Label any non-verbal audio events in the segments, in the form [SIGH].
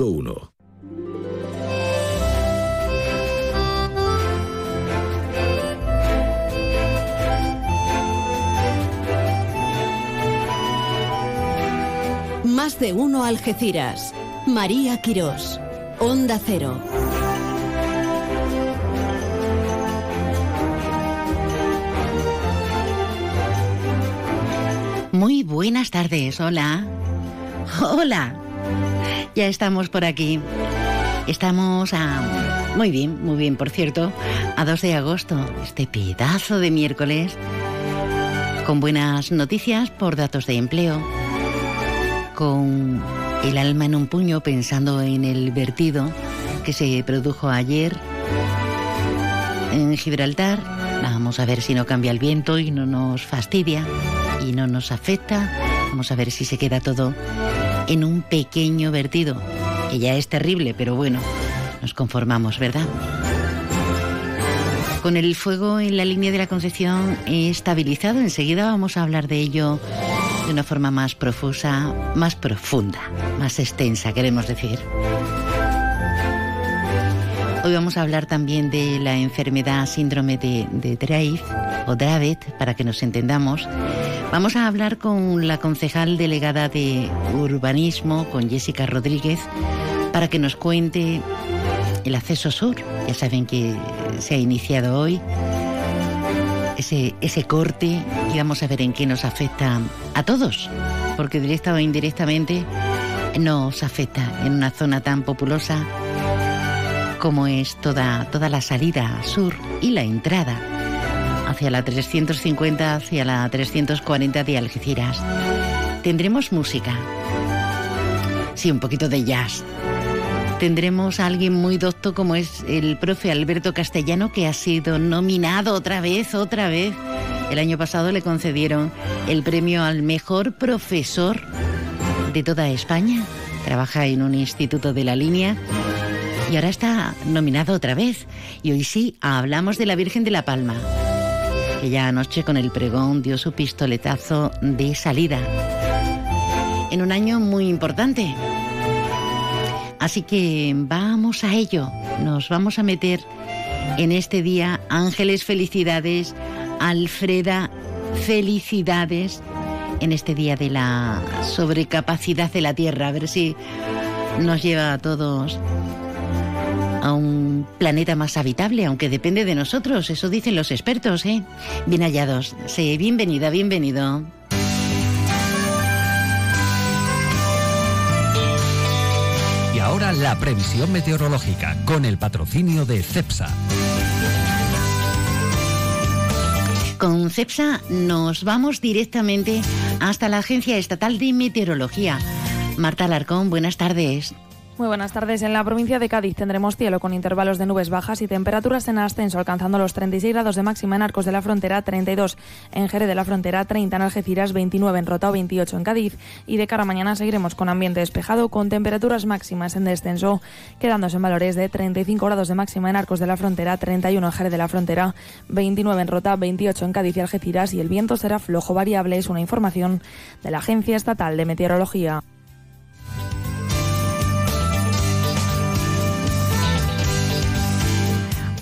1. Más de uno Algeciras. María Quirós. Onda Cero. Muy buenas tardes, hola. Hola. Ya estamos por aquí. Estamos a... Muy bien, muy bien, por cierto, a 2 de agosto, este pedazo de miércoles, con buenas noticias por datos de empleo, con el alma en un puño pensando en el vertido que se produjo ayer en Gibraltar. Vamos a ver si no cambia el viento y no nos fastidia y no nos afecta. Vamos a ver si se queda todo en un pequeño vertido, que ya es terrible, pero bueno, nos conformamos, ¿verdad? Con el fuego en la línea de la Concepción estabilizado, enseguida vamos a hablar de ello de una forma más profusa, más profunda, más extensa, queremos decir. Hoy vamos a hablar también de la enfermedad síndrome de, de o Dravet, para que nos entendamos. Vamos a hablar con la concejal delegada de urbanismo, con Jessica Rodríguez, para que nos cuente el acceso sur. Ya saben que se ha iniciado hoy ese, ese corte y vamos a ver en qué nos afecta a todos, porque directa o indirectamente nos afecta en una zona tan populosa como es toda, toda la salida sur y la entrada hacia la 350, hacia la 340 de Algeciras. Tendremos música, sí, un poquito de jazz, tendremos a alguien muy docto como es el profe Alberto Castellano, que ha sido nominado otra vez, otra vez. El año pasado le concedieron el premio al mejor profesor de toda España. Trabaja en un instituto de la línea y ahora está nominado otra vez. Y hoy sí, hablamos de la Virgen de la Palma, que ya anoche con el pregón dio su pistoletazo de salida. En un año muy importante, Así que vamos a ello, nos vamos a meter en este día. Ángeles, felicidades. Alfreda, felicidades en este día de la sobrecapacidad de la Tierra. A ver si nos lleva a todos a un planeta más habitable, aunque depende de nosotros, eso dicen los expertos, ¿eh? Bien hallados. Sí, bienvenida, bienvenido. ahora la previsión meteorológica con el patrocinio de CEPSA. Con CEPSA nos vamos directamente hasta la Agencia Estatal de Meteorología. Marta Alarcón, buenas tardes. Muy buenas tardes. En la provincia de Cádiz tendremos cielo con intervalos de nubes bajas y temperaturas en ascenso, alcanzando los 36 grados de máxima en Arcos de la Frontera, 32 en Jerez de la Frontera, 30 en Algeciras, 29 en Rota 28 en Cádiz. Y de cara a mañana seguiremos con ambiente despejado, con temperaturas máximas en descenso, quedándose en valores de 35 grados de máxima en Arcos de la Frontera, 31 en Jerez de la Frontera, 29 en Rota, 28 en Cádiz y Algeciras. Y el viento será flojo variable, es una información de la Agencia Estatal de Meteorología.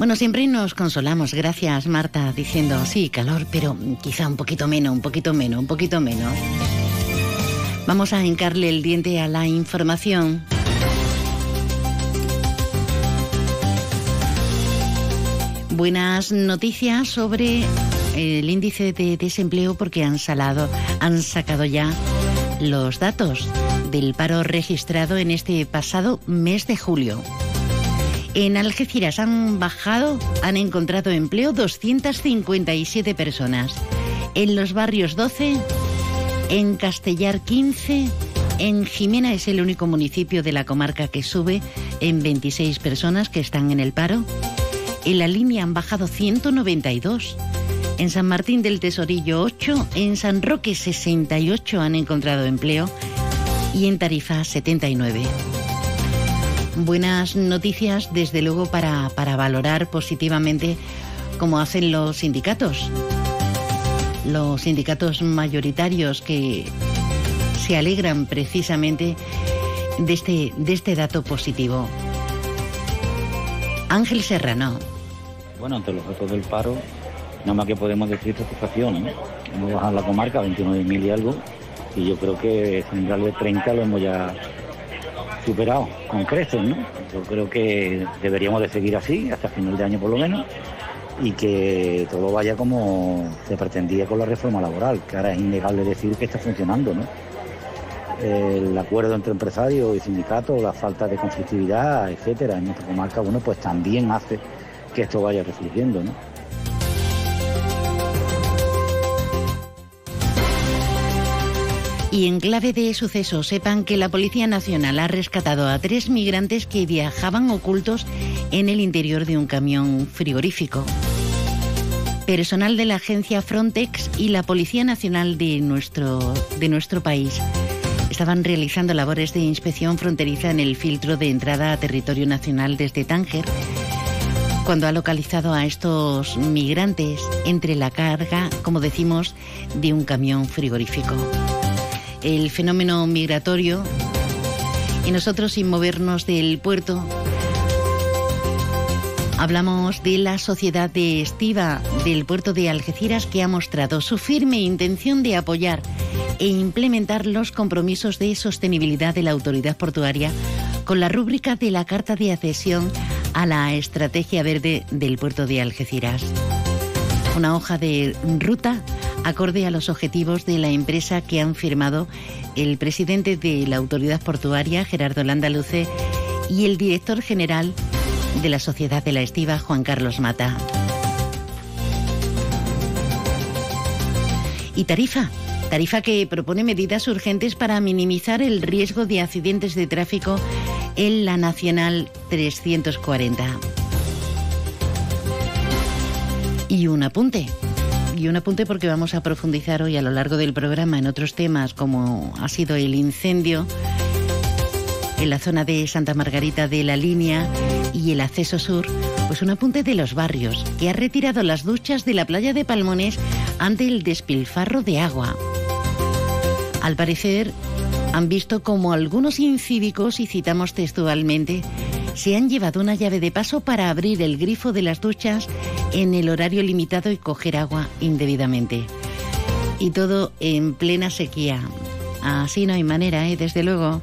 Bueno, siempre nos consolamos, gracias Marta, diciendo, sí, calor, pero quizá un poquito menos, un poquito menos, un poquito menos. Vamos a hincarle el diente a la información. Buenas noticias sobre el índice de desempleo porque han salado, han sacado ya los datos del paro registrado en este pasado mes de julio. En Algeciras han bajado, han encontrado empleo 257 personas. En los barrios 12, en Castellar 15, en Jimena es el único municipio de la comarca que sube en 26 personas que están en el paro. En la línea han bajado 192. En San Martín del Tesorillo 8, en San Roque 68 han encontrado empleo y en Tarifa 79 buenas noticias, desde luego, para, para valorar positivamente como hacen los sindicatos. Los sindicatos mayoritarios que se alegran precisamente de este, de este dato positivo. Ángel Serrano. Bueno, ante los datos del paro, nada más que podemos decir satisfacción. ¿no? Hemos bajado la comarca a 29.000 y algo, y yo creo que central de 30 lo hemos ya superado con creces, ¿no? Yo creo que deberíamos de seguir así hasta final de año por lo menos y que todo vaya como se pretendía con la reforma laboral, que ahora es innegable decir que está funcionando, ¿no? El acuerdo entre empresarios y sindicatos, la falta de conflictividad, etcétera, en nuestra comarca, bueno, pues también hace que esto vaya refluyendo, ¿no? Y en clave de suceso, sepan que la Policía Nacional ha rescatado a tres migrantes que viajaban ocultos en el interior de un camión frigorífico. Personal de la agencia Frontex y la Policía Nacional de nuestro, de nuestro país estaban realizando labores de inspección fronteriza en el filtro de entrada a territorio nacional desde Tánger cuando ha localizado a estos migrantes entre la carga, como decimos, de un camión frigorífico el fenómeno migratorio y nosotros sin movernos del puerto hablamos de la sociedad de Estiva del puerto de Algeciras que ha mostrado su firme intención de apoyar e implementar los compromisos de sostenibilidad de la autoridad portuaria con la rúbrica de la Carta de Accesión a la Estrategia Verde del puerto de Algeciras. Una hoja de ruta acorde a los objetivos de la empresa que han firmado el presidente de la autoridad portuaria, Gerardo Landaluce, y el director general de la Sociedad de la Estiva, Juan Carlos Mata. Y tarifa, tarifa que propone medidas urgentes para minimizar el riesgo de accidentes de tráfico en la Nacional 340. Y un apunte y un apunte porque vamos a profundizar hoy a lo largo del programa en otros temas como ha sido el incendio en la zona de Santa Margarita de la Línea y el acceso sur, pues un apunte de los barrios que ha retirado las duchas de la playa de Palmones ante el despilfarro de agua. Al parecer, han visto como algunos incívicos, y citamos textualmente, se han llevado una llave de paso para abrir el grifo de las duchas en el horario limitado y coger agua indebidamente. Y todo en plena sequía. Así no hay manera, ¿eh? desde luego.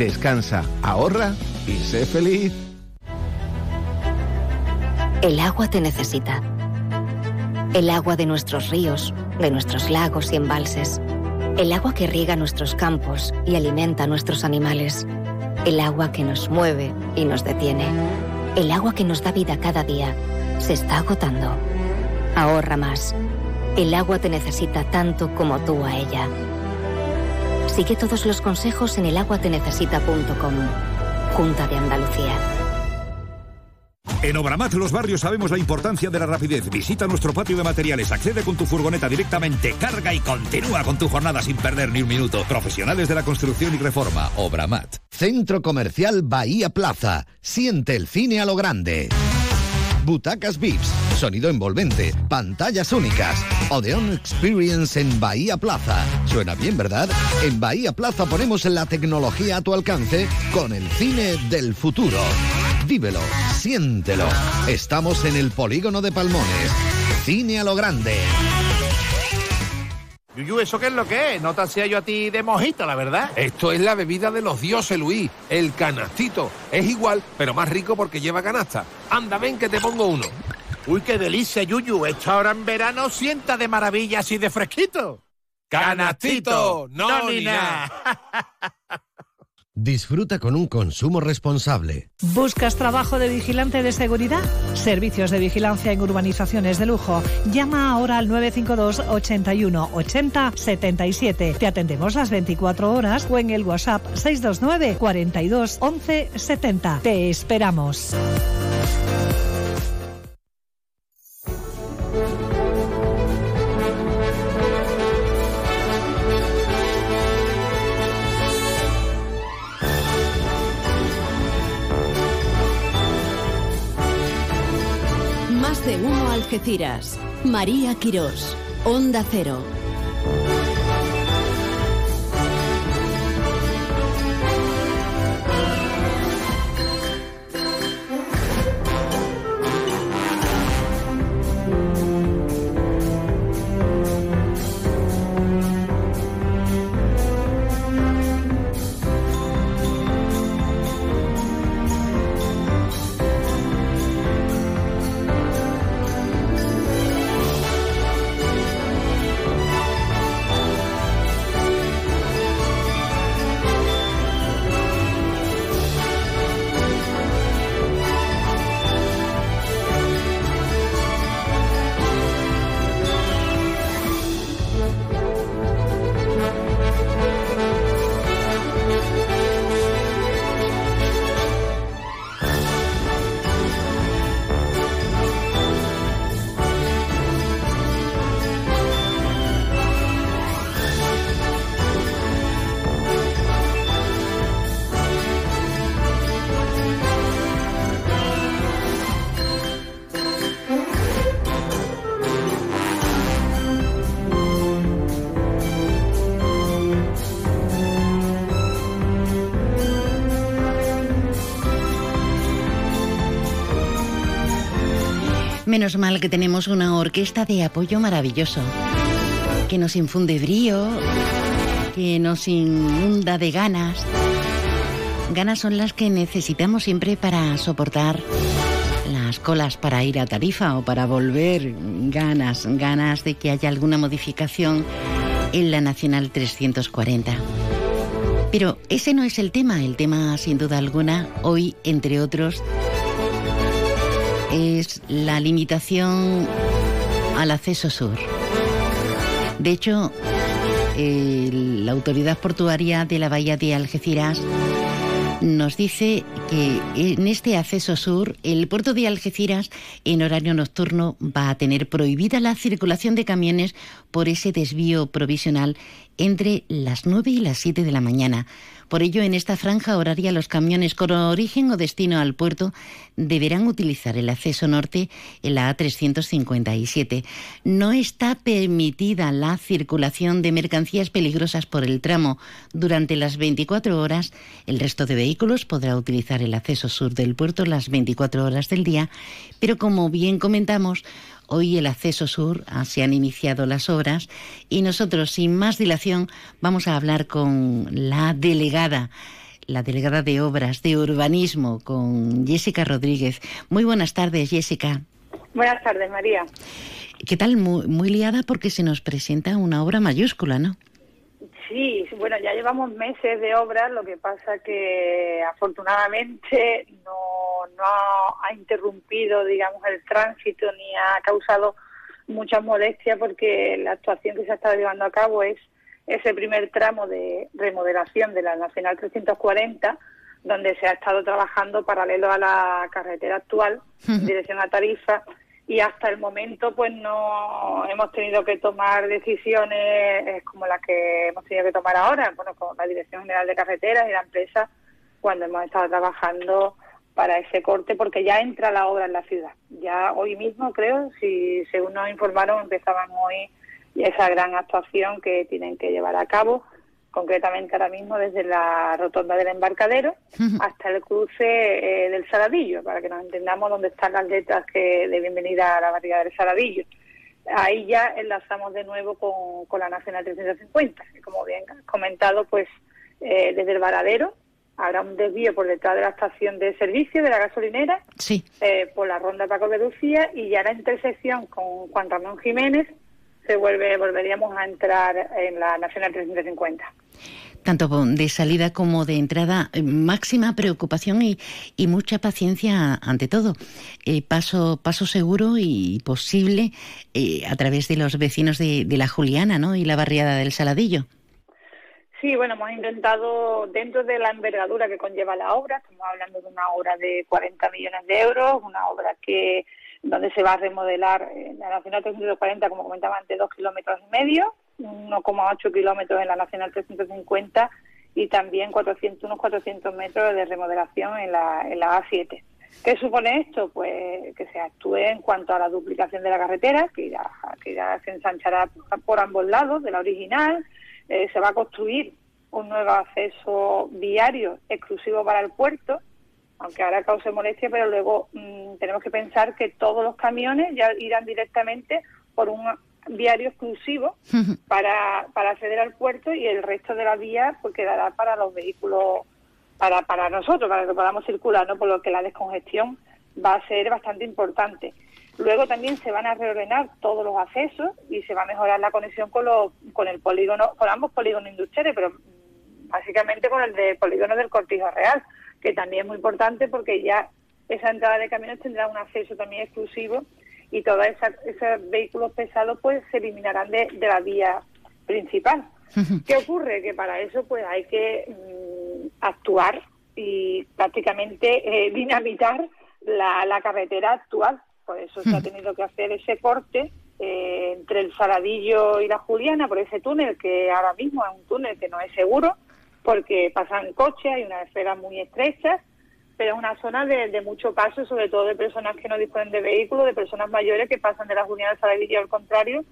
Descansa, ahorra y sé feliz. El agua te necesita. El agua de nuestros ríos, de nuestros lagos y embalses. El agua que riega nuestros campos y alimenta a nuestros animales. El agua que nos mueve y nos detiene. El agua que nos da vida cada día. Se está agotando. Ahorra más. El agua te necesita tanto como tú a ella. Sigue todos los consejos en elaguatenecesita.com. Junta de Andalucía. En Obramat Los Barrios sabemos la importancia de la rapidez. Visita nuestro patio de materiales, accede con tu furgoneta directamente, carga y continúa con tu jornada sin perder ni un minuto. Profesionales de la construcción y reforma. Obramat. Centro Comercial Bahía Plaza. Siente el cine a lo grande. Butacas VIPs, sonido envolvente, pantallas únicas. Odeon Experience en Bahía Plaza. Suena bien, ¿verdad? En Bahía Plaza ponemos la tecnología a tu alcance con el cine del futuro. Vívelo, siéntelo. Estamos en el polígono de Palmones. Cine a lo grande. Yuyu, ¿eso qué es lo que es? No te hacía yo a ti de mojito, la verdad. Esto es la bebida de los dioses, Luis. El canastito. Es igual, pero más rico porque lleva canasta. Anda, ven que te pongo uno. Uy, qué delicia, Yuyu. Esta hora en verano sienta de maravilla así de fresquito. ¡Canastito! No, ni nada. Disfruta con un consumo responsable. ¿Buscas trabajo de vigilante de seguridad? Servicios de vigilancia en urbanizaciones de lujo. Llama ahora al 952 81 80 77. Te atendemos las 24 horas o en el WhatsApp 629 42 11 70. Te esperamos. Algeciras. María Quirós. Onda Cero. Menos mal que tenemos una orquesta de apoyo maravilloso, que nos infunde brío, que nos inunda de ganas. Ganas son las que necesitamos siempre para soportar las colas para ir a Tarifa o para volver. Ganas, ganas de que haya alguna modificación en la Nacional 340. Pero ese no es el tema, el tema sin duda alguna, hoy, entre otros, es la limitación al acceso sur. De hecho, la autoridad portuaria de la bahía de Algeciras nos dice que en este acceso sur, el puerto de Algeciras en horario nocturno va a tener prohibida la circulación de camiones por ese desvío provisional entre las 9 y las 7 de la mañana. Por ello, en esta franja horaria, los camiones con origen o destino al puerto deberán utilizar el acceso norte en la A357. No está permitida la circulación de mercancías peligrosas por el tramo durante las 24 horas. El resto de vehículos podrá utilizar el acceso sur del puerto las 24 horas del día, pero como bien comentamos, Hoy el acceso sur ah, se han iniciado las obras y nosotros, sin más dilación, vamos a hablar con la delegada la delegada de Obras de Urbanismo, con Jessica Rodríguez. Muy buenas tardes, Jessica. Buenas tardes, María. ¿Qué tal? Muy, muy liada porque se nos presenta una obra mayúscula, ¿no? Sí, bueno, ya llevamos meses de obras, lo que pasa que afortunadamente no, no ha, interrumpido, digamos, el tránsito ni ha causado muchas molestias porque la actuación que se ha estado llevando a cabo es ese primer tramo de remodelación de la Nacional 340, donde se ha estado trabajando paralelo a la carretera actual, en dirección a Tarifa, y hasta el momento pues no hemos tenido que tomar decisiones como las que hemos tenido que tomar ahora, bueno, con la Dirección General de Carreteras y la empresa cuando hemos estado trabajando para ese corte porque ya entra la obra en la ciudad. Ya hoy mismo creo, si según nos informaron, empezaban hoy esa gran actuación que tienen que llevar a cabo concretamente ahora mismo desde la rotonda del embarcadero hasta el cruce eh, del Saladillo, para que nos entendamos dónde están las letras que de bienvenida a la barriga del Saladillo. Ahí ya enlazamos de nuevo con, la Nacional 350, y como bien has comentado, pues eh, desde el Varadero habrá un desvío por detrás de la estación de servicio de la gasolinera, sí. Eh, por la ronda Paco de Lucía y ya la intersección con Juan Ramón Jiménez se vuelve, volveríamos a entrar en la Nacional 350. tanto de salida como de entrada, eh, máxima preocupación y, y mucha paciencia ante todo. Eh, paso, paso seguro y posible eh, a través de los vecinos de, de la Juliana ¿no? y la barriada del Saladillo. Sí, bueno, hemos intentado, dentro de la envergadura que conlleva la obra, estamos hablando de una obra de 40 millones de euros, una obra que donde se va a remodelar en la Nacional 340, como comentaba antes, dos kilómetros y medio, 1,8 kilómetros en la Nacional 350 y también 400, unos 400 metros de remodelación en la, en la A7. ¿Qué supone esto? Pues que se actúe en cuanto a la duplicación de la carretera, que ya, que ya se ensanchará por ambos lados de la original, eh, se va a construir un nuevo acceso viario exclusivo para el puerto, aunque ahora cause molestia, pero luego mm, tenemos que pensar que todos los camiones ya irán directamente por un viario exclusivo para, para acceder al puerto y el resto de la vía pues quedará para los vehículos, para, para nosotros, para que podamos circular, ¿no? por lo que la descongestión va a ser bastante importante. Luego también se van a reordenar todos los accesos y se va a mejorar la conexión con, los, con el polígono, con ambos polígonos industriales, pero básicamente con el de polígono del Cortijo Real, que también es muy importante porque ya esa entrada de camiones tendrá un acceso también exclusivo y todos esos vehículos pesados pues se eliminarán de, la vía principal. ¿Qué ocurre? Que para eso pues hay que mm, actuar y prácticamente eh, [LAUGHS] dinamitar la, la carretera actual por eso se ha tenido que hacer ese corte eh, entre el Saladillo y la Juliana, por ese túnel que ahora mismo es un túnel que no es seguro, porque pasan coches, hay unas esferas muy estrechas, pero es una zona de, mucho paso, sobre todo de personas que no disponen de vehículos, de personas mayores que pasan de la Juliana al Saladillo al contrario,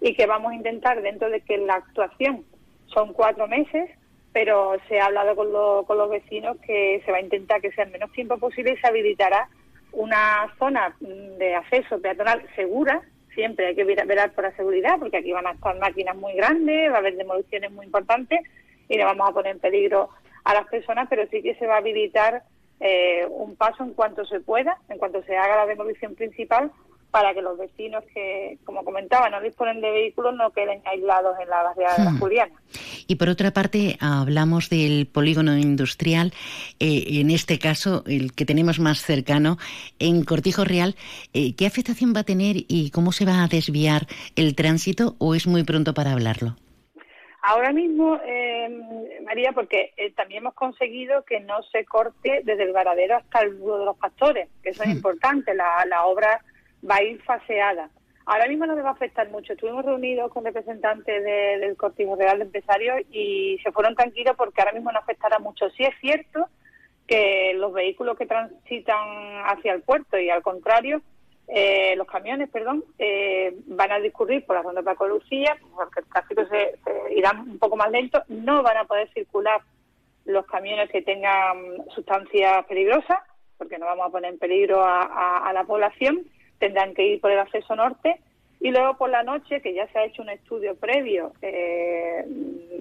y que vamos a intentar, dentro de que la actuación son cuatro meses, pero se ha hablado con, con los vecinos que se va a intentar que sea el menos tiempo posible y se habilitará una zona de acceso peatonal segura, siempre hay que velar por la seguridad, porque aquí van a estar máquinas muy grandes, va a haber demoliciones muy importantes y no vamos a poner en peligro a las personas, pero sí que se va a habilitar eh, un paso en cuanto se pueda, en cuanto se haga la demolición principal, para que los vecinos que, como comentaba, no disponen de vehículos no queden aislados en la barriada de la hmm. Juliana. Y por otra parte, hablamos del polígono industrial, eh, en este caso, el que tenemos más cercano, en Cortijo Real. Eh, ¿Qué afectación va a tener y cómo se va a desviar el tránsito o es muy pronto para hablarlo? Ahora mismo, eh, María, porque también hemos conseguido que no se corte desde el varadero hasta el nudo de los pastores, que eso es hmm. importante. La, la obra va a ir faseada. Ahora mismo no me va a afectar mucho. Estuvimos reunidos con representantes del Cortijo Real de Empresarios y se fueron tranquilos porque ahora mismo no afectará mucho. Sí es cierto que los vehículos que transitan hacia el puerto y al contrario, eh, los camiones, perdón, eh, van a discurrir por la ronda Paco Lucía, porque el tráfico se, irá un poco más lento, no van a poder circular los camiones que tengan sustancias peligrosas, porque no vamos a poner en peligro a la población, tendrán que ir por el acceso norte y luego por la noche, que ya se ha hecho un estudio previo eh,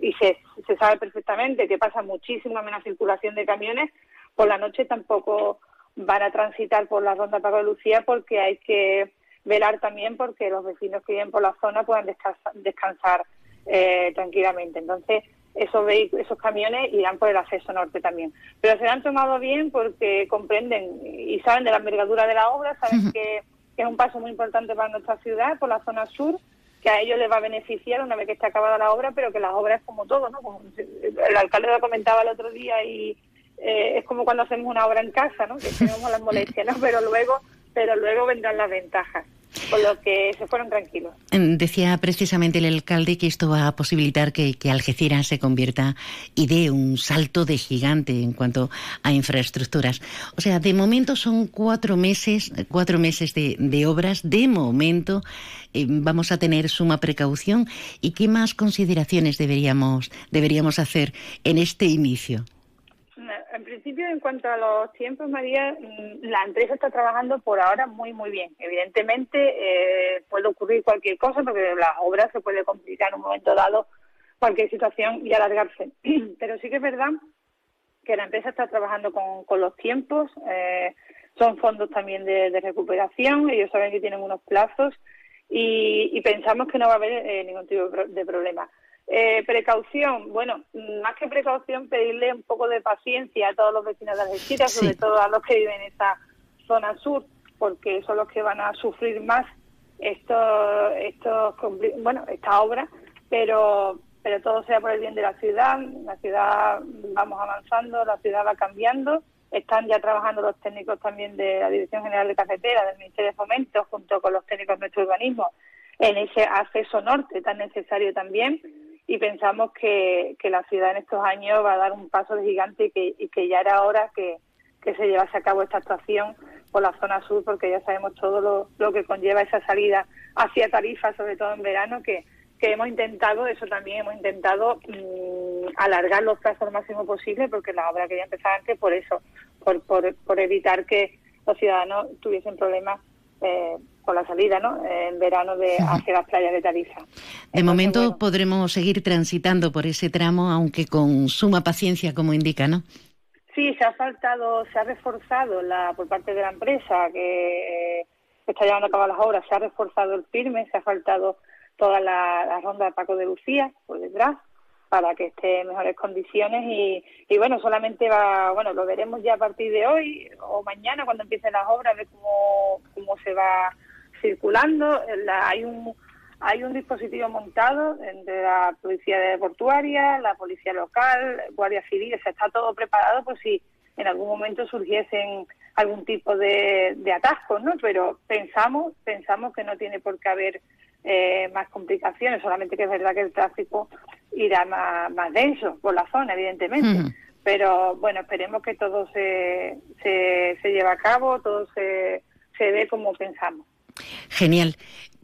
y se, se sabe perfectamente que pasa muchísima menos circulación de camiones, por la noche tampoco van a transitar por la ronda Paco de Lucía porque hay que velar también porque los vecinos que viven por la zona puedan descansar, eh, tranquilamente. Entonces, esos esos camiones irán por el acceso norte también. Pero se han tomado bien porque comprenden y saben de la envergadura de la obra, saben que que es un paso muy importante para nuestra ciudad, por la zona sur, que a ellos les va a beneficiar una vez que esté acabada la obra, pero que las obras es como todo, ¿no? el alcalde lo comentaba el otro día y eh, es como cuando hacemos una obra en casa, ¿no? Que tenemos las molestias, ¿no? Pero luego, pero luego vendrán las ventajas con lo que se fueron tranquilos. Mm, decía precisamente el alcalde que esto va a posibilitar que, Algeciras se convierta y dé un salto de gigante en cuanto a infraestructuras. O sea, de momento son cuatro meses, cuatro meses de, obras. De momento eh, vamos a tener suma precaución. ¿Y qué más consideraciones deberíamos, deberíamos hacer en este inicio? En principio, en cuanto a los tiempos, María, mm, la empresa está trabajando por ahora muy, muy bien. Evidentemente, eh, puede ocurrir cualquier cosa porque la obra se puede complicar en un momento dado, cualquier situación y alargarse. [CLEARS THROAT] Pero sí que es verdad que la empresa está trabajando con, los tiempos. Eh, son fondos también de, recuperación. Ellos saben que tienen unos plazos y, pensamos que no va a haber eh, ningún tipo de problema. Eh, precaución, bueno, más que precaución, pedirle un poco de paciencia a todos los vecinos de Algeciras, sobre todo a los que viven en esa zona sur, porque son los que van a sufrir más estos, estos bueno, esta obra, pero pero todo sea por el bien de la ciudad, la ciudad vamos avanzando, la ciudad va cambiando, están ya trabajando los técnicos también de la Dirección General de Cafetera, del Ministerio de Fomento, junto con los técnicos de nuestro urbanismo, en ese acceso norte tan necesario también, y pensamos que, que la ciudad en estos años va a dar un paso de gigante y que, y que ya era hora que, que se llevase a cabo esta actuación por la zona sur, porque ya sabemos todo lo, lo que conlleva esa salida hacia Tarifa, sobre todo en verano, que que hemos intentado, eso también hemos intentado mm, alargar los plazos lo máximo posible porque la obra quería empezar antes por eso, por, por, evitar que los ciudadanos tuviesen problemas eh, con la salida ¿no? en verano de hacia las playas de Tarifa. De momento podremos seguir transitando por ese tramo, aunque con suma paciencia, como indica, ¿no? Sí, se ha faltado, se ha reforzado la, por parte de la empresa que eh, está llevando a cabo las obras, se ha reforzado el firme, se ha faltado toda la, ronda de Paco de Lucía por detrás para que esté en mejores condiciones y, y, bueno, solamente va, bueno, lo veremos ya a partir de hoy o mañana cuando empiecen las obras, ver cómo, cómo se va circulando. hay un hay un dispositivo montado entre la policía portuaria, la policía local, guardia civil, o está todo preparado por si en algún momento surgiesen algún tipo de, de atascos, ¿no? Pero pensamos, pensamos que no tiene por qué haber eh, más complicaciones, solamente que es verdad que el tráfico irá más, más denso por la zona, evidentemente. Pero bueno, esperemos que todo se, se, se lleve a cabo, todo se, se dé como pensamos. Genial.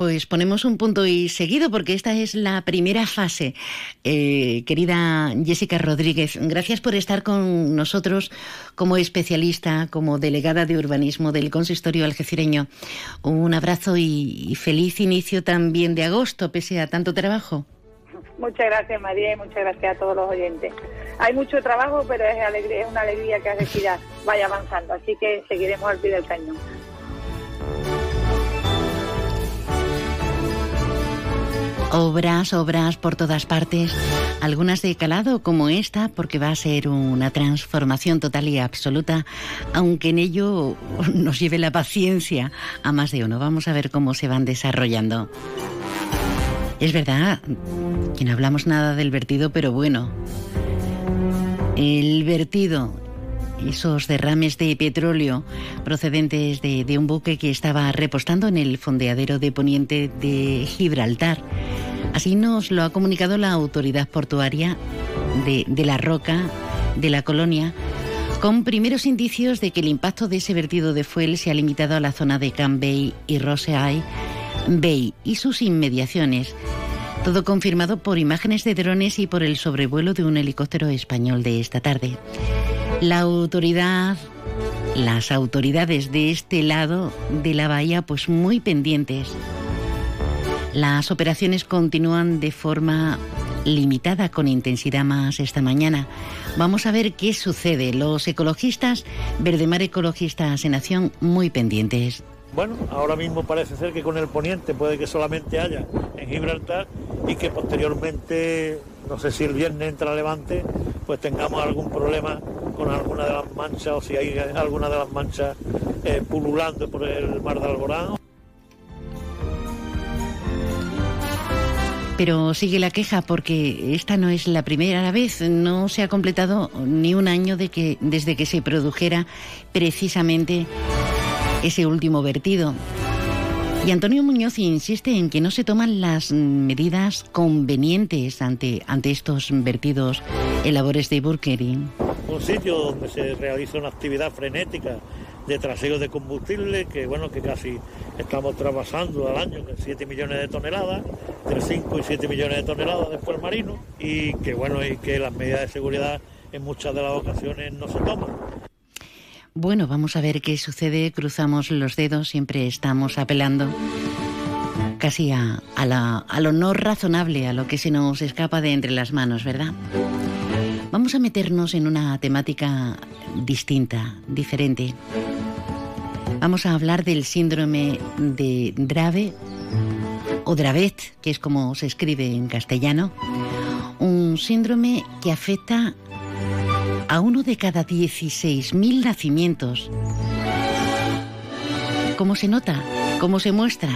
Pues ponemos un punto y seguido porque esta es la primera fase. Eh, querida Jessica Rodríguez, gracias por estar con nosotros como especialista, como delegada de urbanismo del consistorio algecireño. Un abrazo y, feliz inicio también de agosto, pese a tanto trabajo. Muchas gracias María y muchas gracias a todos los oyentes. Hay mucho trabajo, pero es, alegría, es una alegría que Algeciras vaya avanzando, así que seguiremos al pie del cañón. Obras, obras por todas partes, algunas de calado como esta, porque va a ser una transformación total y absoluta, aunque en ello [LAUGHS] nos lleve la paciencia a más de uno. Vamos a ver cómo se van desarrollando. Es verdad que no hablamos nada del vertido, pero bueno, el vertido esos derrames de petróleo procedentes de, un buque que estaba repostando en el fondeadero de Poniente de Gibraltar. Así nos lo ha comunicado la autoridad portuaria de, la Roca, de la colonia, con primeros indicios de que el impacto de ese vertido de fuel se ha limitado a la zona de Cambay y Roseay Bay y sus inmediaciones. Todo confirmado por imágenes de drones y por el sobrevuelo de un helicóptero español de esta tarde. La autoridad, las autoridades de este lado de la bahía, pues muy pendientes. Las operaciones continúan de forma limitada con intensidad más esta mañana. Vamos a ver qué sucede. Los ecologistas, Verdemar Ecologistas en Acción, muy pendientes. Bueno, ahora mismo parece ser que con el poniente puede que solamente haya en Gibraltar y que posteriormente, no sé si el viernes entra Levante, pues tengamos algún problema con alguna de las manchas o si hay alguna de las manchas eh, pululando por el mar de Alborán. Pero sigue la queja porque esta no es la primera vez, no se ha completado ni un año desde que se produjera precisamente ese último vertido. Y Antonio Muñoz insiste en que no se toman las medidas convenientes ante, ante estos vertidos en labores de Burkering. Un sitio donde se realiza una actividad frenética de traseo de combustible, que bueno, que casi estamos trabajando al año, 7 millones de toneladas, entre 5 y 7 millones de toneladas de fuel marino, y que bueno, y que las medidas de seguridad en muchas de las ocasiones no se toman. Bueno, vamos a ver qué sucede. Cruzamos los dedos, siempre estamos apelando casi a, a, lo no razonable, a lo que se nos escapa de entre las manos, ¿verdad? Vamos a meternos en una temática distinta, diferente. Vamos a hablar del síndrome de Drave o Dravet, que es como se escribe en castellano, un síndrome que afecta a uno de cada 16.000 nacimientos. ¿Cómo se nota? ¿Cómo se muestra?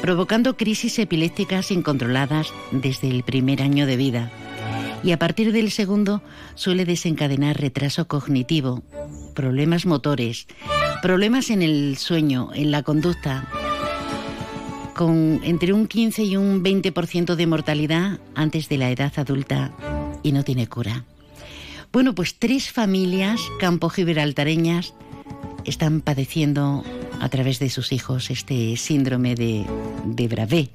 Provocando crisis epilépticas incontroladas desde el primer año de vida. Y a partir del segundo suele desencadenar retraso cognitivo, problemas motores, problemas en el sueño, en la conducta, con entre un 15 y un 20% de mortalidad antes de la edad adulta y no tiene cura. Bueno, pues tres familias campo-gibraltareñas están padeciendo a través de sus hijos este síndrome de, de Bravé.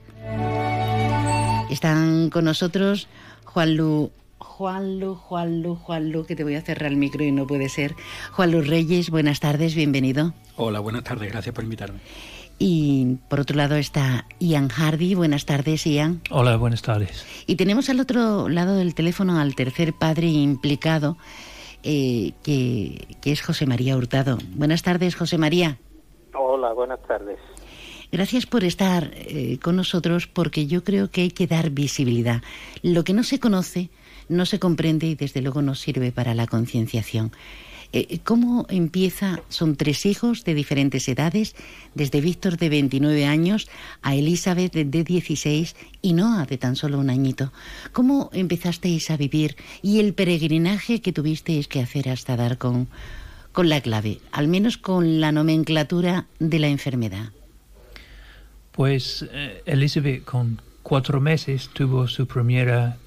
Están con nosotros Juanlu, Juanlu, Juanlu, Juanlu, que te voy a cerrar el micro y no puede ser. Juanlu Reyes, buenas tardes, bienvenido. Hola, buenas tardes, gracias por invitarme. Y por otro lado está Ian Hardy. Buenas tardes, Ian. Hola, buenas tardes. Y tenemos al otro lado del teléfono al tercer padre implicado, eh, que, que, es José María Hurtado. Buenas tardes, José María. Hola, buenas tardes. Gracias por estar eh, con nosotros porque yo creo que hay que dar visibilidad. Lo que no se conoce no se comprende y desde luego no sirve para la concienciación. Eh, ¿Cómo empieza? Son tres hijos de diferentes edades, desde Víctor de 29 años a Elizabeth de 16 y Noah de tan solo un añito. ¿Cómo empezasteis a vivir y el peregrinaje que tuvisteis que hacer hasta dar con, con la clave, al menos con la nomenclatura de la enfermedad? Pues eh, Elizabeth con cuatro meses tuvo su primera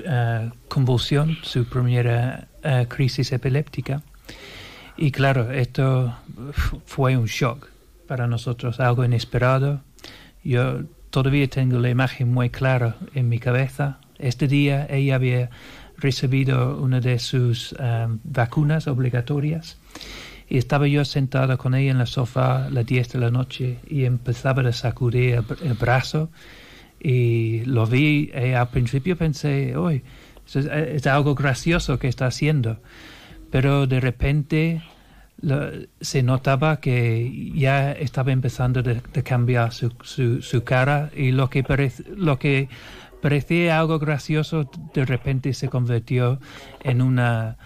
uh, convulsión, su primera uh, crisis epiléptica. Y claro, esto fue un shock para nosotros, algo inesperado. Yo todavía tengo la imagen muy clara en mi cabeza. Este día ella había recibido una de sus um, vacunas obligatorias y estaba yo sentado con ella en el sofá a las 10 de la noche y empezaba a sacudir el, brazo y lo vi y al principio pensé, hoy es, es algo gracioso que está haciendo pero de repente se notaba que ya estaba empezando a cambiar su, su, cara y lo que, lo que parecía algo gracioso de repente se convirtió en una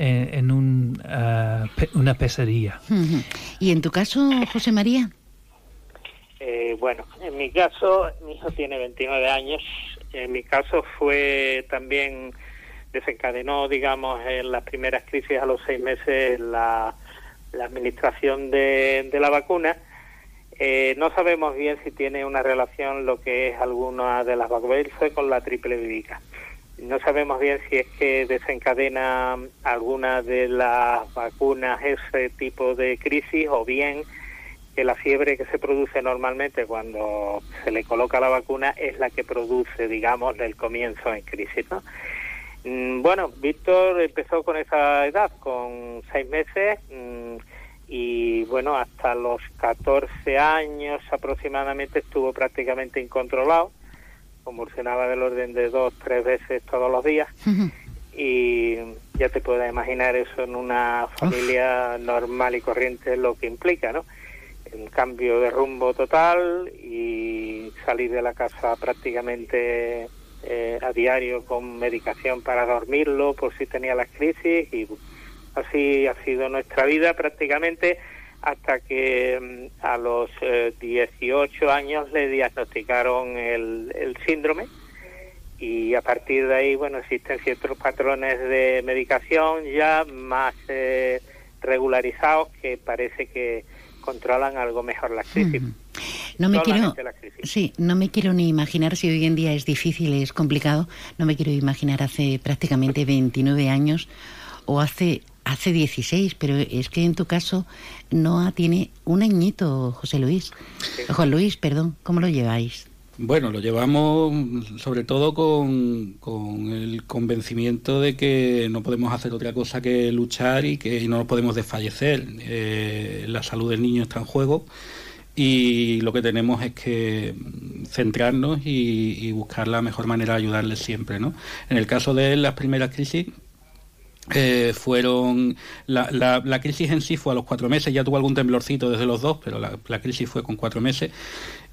en, un, ah, una pesadilla. ¿Y en tu caso, José María? Eh, bueno, en mi caso, mi hijo tiene 29 años. En mi caso fue también desencadenó, digamos, en las primeras crisis a los seis meses la, administración de, la vacuna. Eh, no sabemos bien si tiene una relación lo que es alguna de las vacunas con la triple vírica. No sabemos bien si es que desencadena alguna de las vacunas ese tipo de crisis o bien que la fiebre que se produce normalmente cuando se le coloca la vacuna es la que produce, digamos, el comienzo en crisis. ¿no? Mm, bueno, Víctor empezó con esa edad, con seis meses, mm, y bueno, hasta los 14 años aproximadamente estuvo prácticamente incontrolado, convulsionaba del orden de dos, tres veces todos los días, [LAUGHS] y ya te puedes imaginar eso en una familia normal y corriente lo que implica, ¿no? Un cambio de rumbo total y salir de la casa prácticamente eh, a diario con medicación para dormirlo por si tenía las crisis y así ha sido nuestra vida prácticamente hasta que mm, a los 18 eh, años le diagnosticaron el, el síndrome y a partir de ahí, bueno, existen ciertos patrones de medicación ya más eh, regularizados que parece que controlan algo mejor la crisis. No me quiero, sí, no me quiero ni imaginar si hoy en día es difícil, es complicado. No me quiero imaginar hace prácticamente 29 años o hace hace 16, pero es que en tu caso Noah tiene un añito, José Luis. Juan Luis, perdón, ¿cómo lo lleváis? Bueno, lo llevamos sobre todo con, con, el convencimiento de que no podemos hacer otra cosa que luchar y que no nos podemos desfallecer. Eh, la salud del niño está en juego y lo que tenemos es que centrarnos y, buscar la mejor manera de ayudarle siempre. ¿no? En el caso de las primeras crisis, eh, fueron la, la, crisis en sí fue a los cuatro meses, ya tuvo algún temblorcito desde los dos, pero la, crisis fue con cuatro meses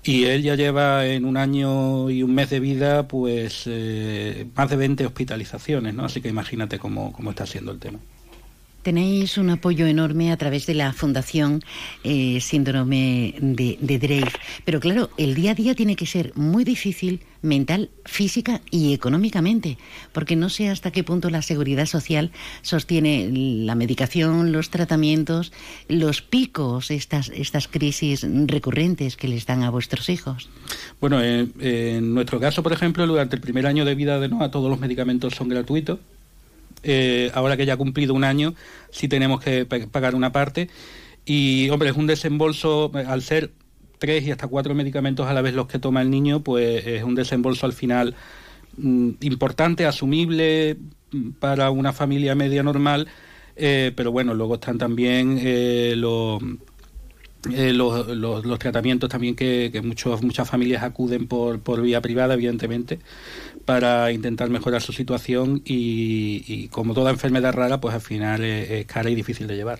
y él ya lleva en un año y un mes de vida pues eh, más de 20 hospitalizaciones, ¿no? Así que imagínate cómo, cómo está siendo el tema. Tenéis un apoyo enorme a través de la Fundación eh, Síndrome de, de Pero claro, el día a día tiene que ser muy difícil mental, física y económicamente, porque no sé hasta qué punto la seguridad social sostiene la medicación, los tratamientos, los picos, estas, estas crisis recurrentes que les dan a vuestros hijos. Bueno, en nuestro caso, por ejemplo, durante el primer año de vida de Noah, todos los medicamentos son gratuitos eh, ahora que ya ha cumplido un año, sí tenemos que pagar una parte. Y, hombre, es un desembolso, al ser tres y hasta cuatro medicamentos a la vez los que toma el niño, pues es un desembolso al final mm, importante, asumible mm, para una familia media normal, eh, pero bueno, luego están también eh, los... los, tratamientos también que, que muchos, muchas familias acuden por, por vía privada, evidentemente, para intentar mejorar su situación y, como toda enfermedad rara, pues al final es, cara y difícil de llevar.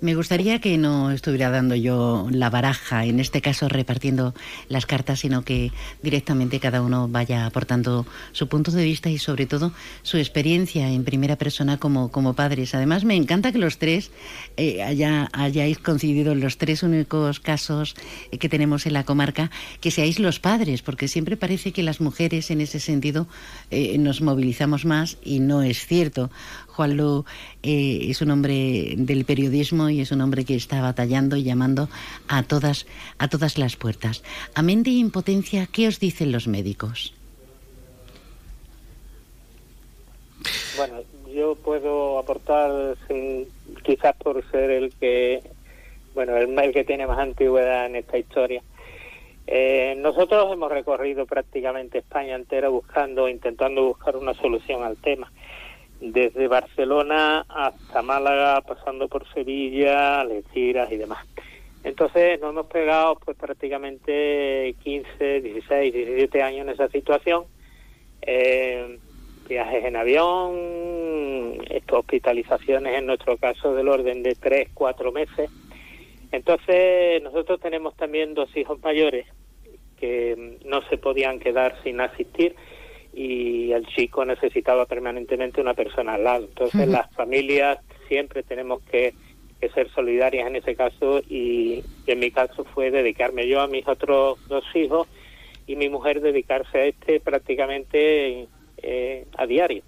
Me gustaría que no estuviera dando yo la baraja, en este caso repartiendo las cartas, sino que directamente cada uno vaya aportando su punto de vista y sobre todo su experiencia en primera persona como, como padres. Además, me encanta que los tres eh, haya, hayáis coincidido en los tres únicos casos eh, que tenemos en la comarca, que seáis los padres, porque siempre parece que las mujeres en ese sentido eh, nos movilizamos más y no es cierto. Juan Lu eh, es un hombre del periodismo y es un hombre que está batallando y llamando a todas, a todas las puertas. Amén de impotencia, ¿qué os dicen los médicos? Bueno, yo puedo aportar, quizás por ser el que, bueno, el, que tiene más antigüedad en esta historia. Eh, nosotros hemos recorrido prácticamente España entera buscando, intentando buscar una solución al tema desde Barcelona hasta Málaga, pasando por Sevilla, Algeciras y demás. Entonces nos hemos pegado pues prácticamente 15, 16, 17 años en esa situación. Eh, viajes en avión, hospitalizaciones en nuestro caso del orden de 3, 4 meses. Entonces nosotros tenemos también dos hijos mayores que no se podían quedar sin asistir y el chico necesitaba permanentemente una persona al lado. Entonces las familias siempre tenemos que, ser solidarias en ese caso y, en mi caso fue dedicarme yo a mis otros dos hijos y mi mujer dedicarse a este prácticamente eh, a diario.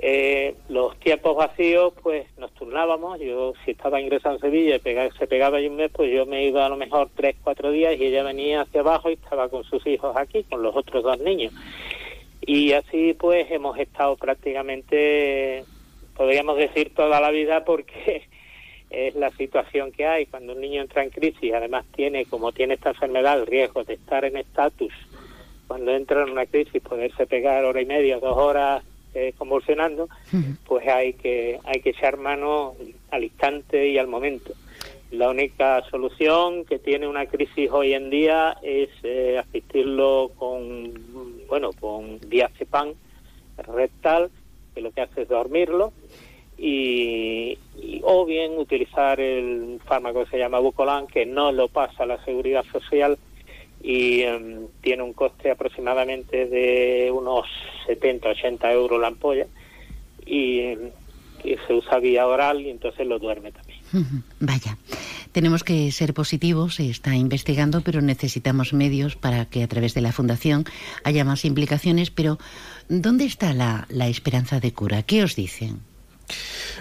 Eh, los tiempos vacíos, pues nos turnábamos. Yo, si estaba ingresado en Sevilla y se pegaba ahí un mes, pues yo me iba a lo mejor tres, cuatro días y ella venía hacia abajo y estaba con sus hijos aquí, con los otros dos niños. Y así pues hemos estado prácticamente, podríamos decir, toda la vida porque [LAUGHS] es la situación que hay. Cuando un niño entra en crisis, además tiene, como tiene esta enfermedad, el riesgo de estar en estatus, cuando entra en una crisis, poderse pegar hora y media, dos horas eh, convulsionando, pues hay que, hay que echar mano al instante y al momento. La única solución que tiene una crisis hoy en día es eh, asistirlo con, bueno, con diazepam rectal, que lo que hace es dormirlo, y, o bien utilizar el fármaco que se llama Bucolan, que no lo pasa la seguridad social y em, tiene un coste aproximadamente de unos 70-80 euros la ampolla y, y se usa vía oral y entonces lo duerme también. Vaya, tenemos que ser positivos, se está investigando, pero necesitamos medios para que a través de la Fundación haya más implicaciones. Pero, ¿dónde está la, esperanza de cura? ¿Qué os dicen?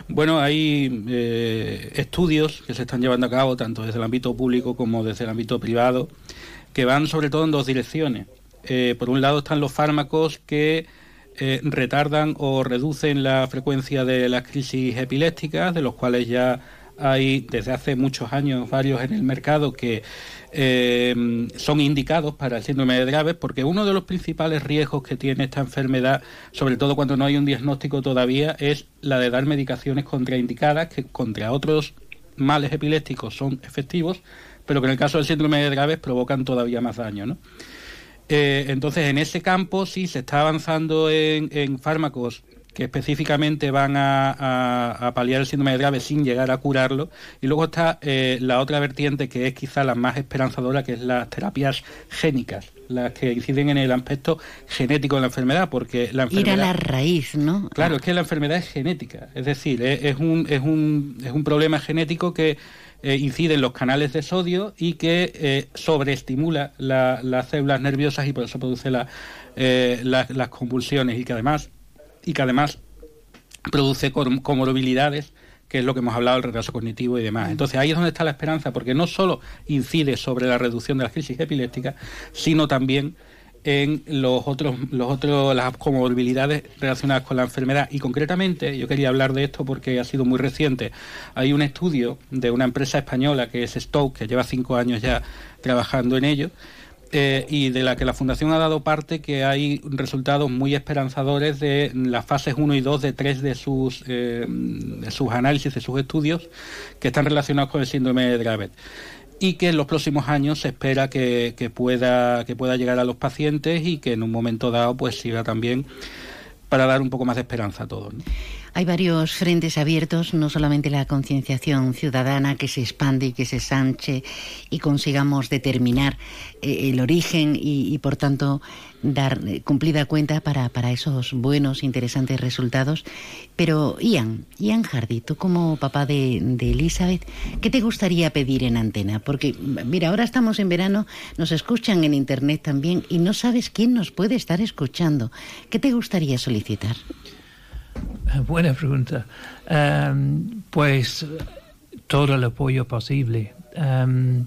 Bueno, hay eh, estudios que se están llevando a cabo tanto desde el ámbito público como desde el ámbito privado que van sobre todo en dos direcciones. Eh, por un lado están los fármacos que eh, retardan o reducen la frecuencia de las crisis epilépticas, de los cuales ya hay desde hace muchos años varios en el mercado que eh, son indicados para el síndrome de Dravet porque uno de los principales riesgos que tiene esta enfermedad, sobre todo cuando no hay un diagnóstico todavía, es la de dar medicaciones contraindicadas que contra otros males epilépticos son efectivos, pero que en el caso del síndrome de Dravet provocan todavía más daño. ¿no? Eh, entonces, en ese campo sí se está avanzando en fármacos que específicamente van a, paliar el síndrome de Dravet sin llegar a curarlo. Y luego está eh, la otra vertiente que es quizá la más esperanzadora, que es las terapias génicas las que inciden en el aspecto genético de la enfermedad, porque la enfermedad... Ir a la raíz, ¿no? Claro, es que la enfermedad es genética, es decir, es, un, es, un, es un problema genético que eh, incide en los canales de sodio y que eh, sobreestimula las células nerviosas y por eso produce eh, las convulsiones y que además y que además produce comorbilidades que es lo que hemos hablado, el retraso cognitivo y demás. Entonces ahí es donde está la esperanza, porque no solo incide sobre la reducción de las crisis epilépticas, sino también en los otros, los otros, las comorbilidades relacionadas con la enfermedad. Y concretamente, yo quería hablar de esto porque ha sido muy reciente. Hay un estudio de una empresa española que es Stoke, que lleva cinco años ya trabajando en ello, eh, y de la que la Fundación ha dado parte que hay resultados muy esperanzadores de las fases 1 y 2 de tres de sus, eh, sus análisis, de sus estudios que están relacionados con el síndrome de Dravet y que en los próximos años se espera que, que, pueda, que pueda llegar a los pacientes y que en un momento dado pues siga también para dar un poco más de esperanza a todos. Hay varios frentes abiertos, no solamente la concienciación ciudadana que se expande y que se sanche y consigamos determinar eh, el origen y, por tanto dar eh, cumplida cuenta para, para, esos buenos, interesantes resultados. Pero Ian, Ian Hardy, tú como papá de, de Elizabeth, ¿qué te gustaría pedir en antena? Porque mira, ahora estamos en verano, nos escuchan en internet también y no sabes quién nos puede estar escuchando. ¿Qué te gustaría solicitar? Buena pregunta. Em, pues todo el apoyo posible. Em,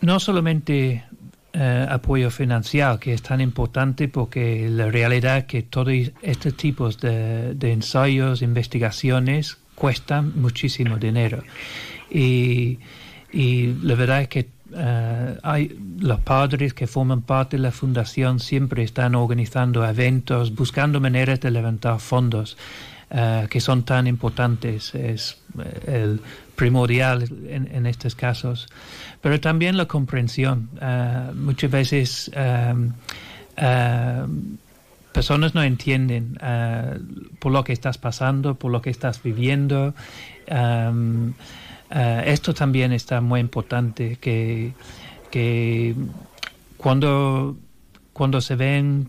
no solamente eh, apoyo financiero, que es tan importante porque la realidad es que todos estos tipos de, de ensayos, investigaciones, cuestan muchísimo dinero. Y, y la verdad es que eh, hay los padres que forman parte de la fundación siempre están organizando eventos, buscando maneras de levantar fondos eh, que son tan importantes, es eh, el primordial en, estos casos. Pero también la comprensión. muchas veces personas no entienden por lo que estás pasando, por lo que estás viviendo. Eh, esto también está muy importante, que, que cuando, cuando se ven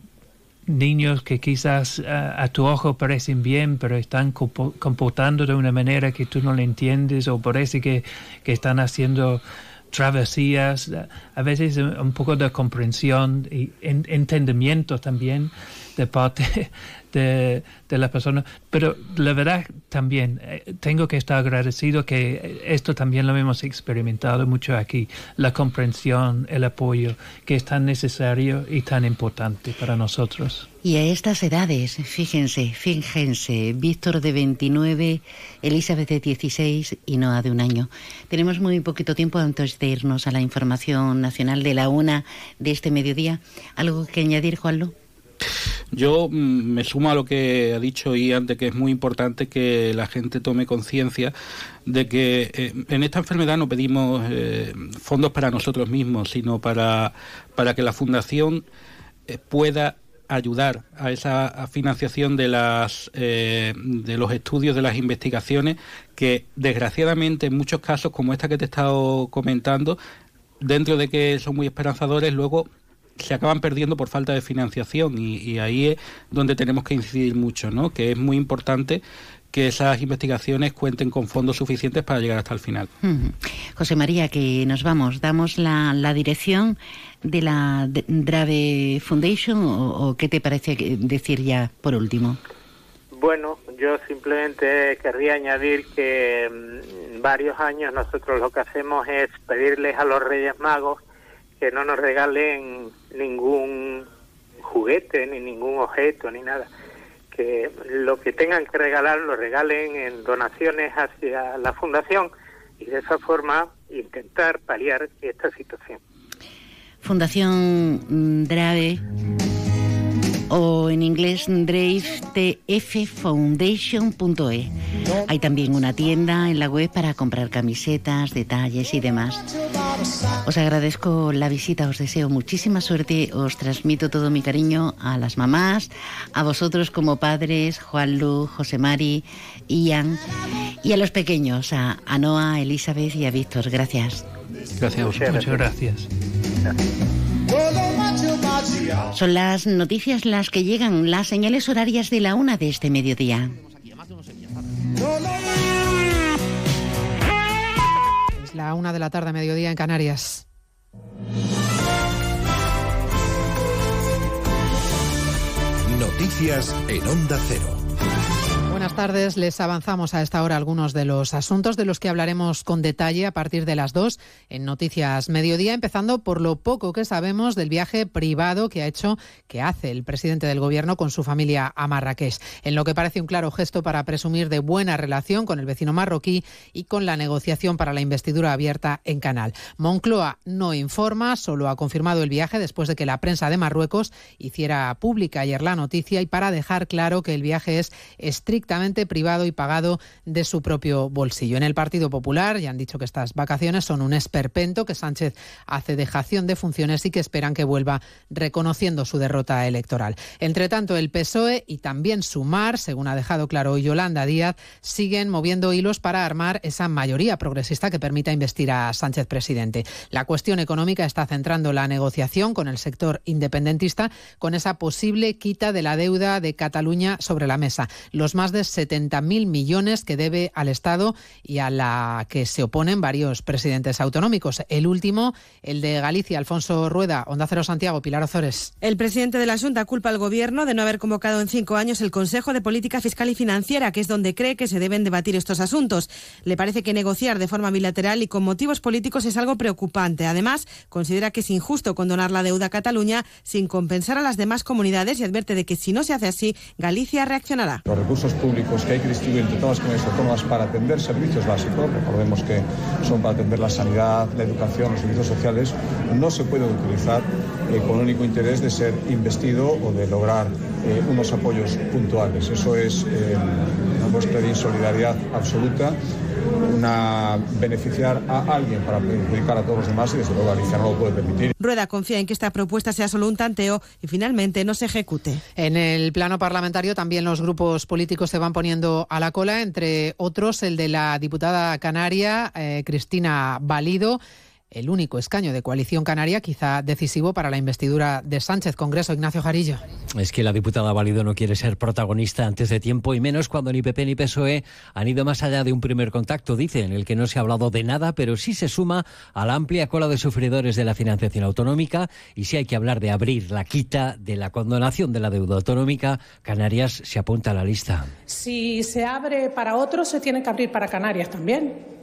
niños que quizás eh, a, tu ojo parecen bien, pero están comportando de una manera que tú no le entiendes o parece que, que están haciendo travesías, a veces un poco de comprensión y entendimiento también de parte de, de la persona. Pero la verdad también eh, tengo que estar agradecido que esto también lo hemos experimentado mucho aquí, la comprensión, el apoyo, que es tan necesario y tan importante para nosotros. Y a estas edades, fíjense, fíjense, Víctor de 29, Elizabeth de 16 y Noah de un año. Tenemos muy poquito tiempo antes de irnos a la información nacional de la una de este mediodía. ¿Algo que añadir, Juanlo? Yo mm, me sumo a lo que ha dicho Ian de que es muy importante que la gente tome conciencia de que eh, en esta enfermedad no pedimos eh, fondos para nosotros mismos, sino para, para que la fundación eh, pueda ayudar a esa financiación de las de los estudios de las investigaciones que desgraciadamente en muchos casos como esta que te he estado comentando dentro de que son muy esperanzadores luego se acaban perdiendo por falta de financiación y, ahí es donde tenemos que incidir mucho, ¿no? Que es muy importante que esas investigaciones cuenten con fondos suficientes para llegar hasta el final. José María, que nos vamos. ¿Damos la, dirección de la Drave Foundation o, qué te parece decir ya por último? Bueno, yo simplemente querría añadir que mm, varios años nosotros lo que hacemos es pedirles a los Reyes Magos que no nos regalen ningún juguete, ni ningún objeto, ni nada. Que lo que tengan que regalar lo regalen en donaciones hacia la fundación y de esa forma intentar paliar esta situación. Fundación Drave o en inglés dravetffoundation.e. Hay también una tienda en la web para comprar camisetas, detalles y demás. Os agradezco la visita, os deseo muchísima suerte, os transmito todo mi cariño a las mamás, a vosotros como padres, Juan Lu, José Mari, Ian, y a los pequeños, a, a Noah, Elizabeth y a Víctor. Gracias. Gracias a vosotros. Muchas gracias. Son las noticias las que llegan, las señales horarias de la una de este mediodía. La una de la tarde, mediodía en Canarias. Noticias en Onda Cero. Buenas tardes. Les avanzamos a esta hora algunos de los asuntos de los que hablaremos con detalle a partir de las dos en Noticias Mediodía, empezando por lo poco que sabemos del viaje privado que ha hecho, que hace el presidente del Gobierno con su familia a Marrakech, en lo que parece un claro gesto para presumir de buena relación con el vecino marroquí y con la negociación para la investidura abierta en Canal. Moncloa no informa, solo ha confirmado el viaje después de que la prensa de Marruecos hiciera pública ayer la noticia y para dejar claro que el viaje es estrictamente privado y pagado de su propio bolsillo. En el Partido Popular ya han dicho que estas vacaciones son un esperpento, que Sánchez hace dejación de funciones y que esperan que vuelva reconociendo su derrota electoral. Entre tanto, el PSOE y también Sumar, según ha dejado claro hoy Yolanda Díaz, siguen moviendo hilos para armar esa mayoría progresista que permita investir a Sánchez presidente. La cuestión económica está centrando la negociación con el sector independentista con esa posible quita de la deuda de Cataluña sobre la mesa. Los más de 70.000 millones que debe al Estado y a la que se oponen varios presidentes autonómicos. El último, el de Galicia, Alfonso Rueda, Onda Cero Santiago, Pilar Ozores. El presidente de la Junta culpa al Gobierno de no haber convocado en cinco años el Consejo de Política Fiscal y Financiera, que es donde cree que se deben debatir estos asuntos. Le parece que negociar de forma bilateral y con motivos políticos es algo preocupante. Además, considera que es injusto condonar la deuda a Cataluña sin compensar a las demás comunidades y advierte de que si no se hace así, Galicia reaccionará. Los recursos públicos que hay que distribuir entre todas las comunidades autónomas para atender servicios básicos, recordemos que son para atender la sanidad, la educación, los servicios sociales, no se pueden utilizar eh, con el único interés de ser investido o de lograr eh, unos apoyos puntuales. Eso es eh, una muestra de insolidaridad absoluta una beneficiar a alguien para perjudicar a todos los demás y desde luego Galicia no lo puede permitir. Rueda confía en que esta propuesta sea solo un tanteo y finalmente no se ejecute. En el plano parlamentario también los grupos políticos se van poniendo a la cola, entre otros el de la diputada canaria eh, Cristina Valido el único escaño de coalición canaria, quizá decisivo para la investidura de Sánchez. Congreso, Ignacio Jarillo. Es que la diputada Válido no quiere ser protagonista antes de tiempo y menos cuando ni PP ni PSOE han ido más allá de un primer contacto, dice, en el que no se ha hablado de nada, pero sí se suma a la amplia cola de sufridores de la financiación autonómica y si hay que hablar de abrir la quita de la condonación de la deuda autonómica, Canarias se apunta a la lista. Si se abre para otros, se tiene que abrir para Canarias también.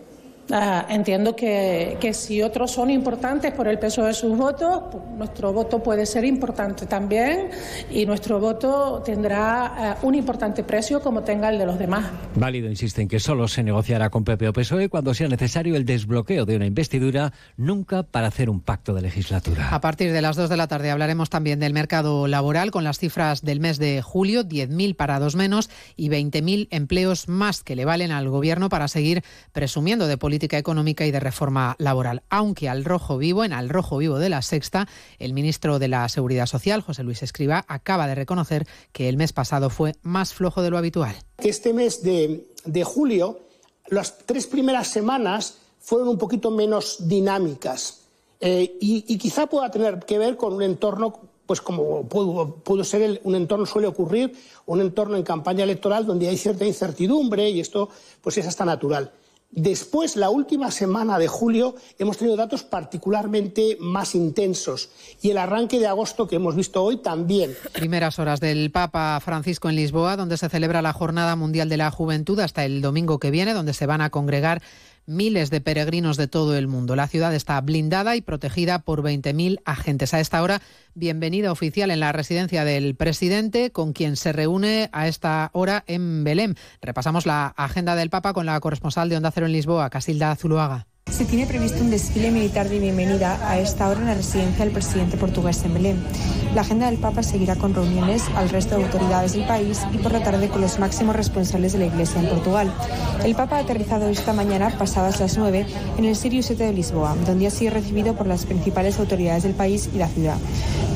Ah, entiendo que, que, si otros son importantes por el peso de sus votos, pues nuestro voto puede ser importante también y nuestro voto tendrá uh, un importante precio como tenga el de los demás. Válido insiste en que solo se negociará con PP o PSOE cuando sea necesario el desbloqueo de una investidura, nunca para hacer un pacto de legislatura. A partir de las 2 de la tarde hablaremos también del mercado laboral con las cifras del mes de julio, 10.000 parados menos y 20.000 empleos más que le valen al Gobierno para seguir presumiendo de política política económica y de reforma laboral. Aunque al rojo vivo, en al rojo vivo de la sexta, el ministro de la Seguridad Social, José Luis Escriba, acaba de reconocer que el mes pasado fue más flojo de lo habitual. Este mes de, julio, las tres primeras semanas fueron un poquito menos dinámicas. Eh, y, quizá pueda tener que ver con un entorno, pues como pudo, pudo ser el, un entorno suele ocurrir, un entorno en campaña electoral donde hay cierta incertidumbre y esto pues es hasta natural. Después, la última semana de julio, hemos tenido datos particularmente más intensos y el arranque de agosto que hemos visto hoy también. Primeras horas del Papa Francisco en Lisboa, donde se celebra la Jornada Mundial de la Juventud hasta el domingo que viene, donde se van a congregar miles de peregrinos de todo el mundo. La ciudad está blindada y protegida por 20.000 agentes. A esta hora, bienvenida oficial en la residencia del presidente, con quien se reúne a esta hora en Belém. Repasamos la agenda del Papa con la corresponsal de Onda Cero en Lisboa, Casilda Zuluaga. Se tiene previsto un desfile militar de bienvenida a esta hora en la residencia del presidente portugués en Belén. La agenda del Papa seguirá con reuniones al resto de autoridades del país y por la tarde con los máximos responsables de la Iglesia en Portugal. El Papa ha aterrizado esta mañana, pasadas las 9, en el Sirius 7 de Lisboa, donde ha sido recibido por las principales autoridades del país y la ciudad.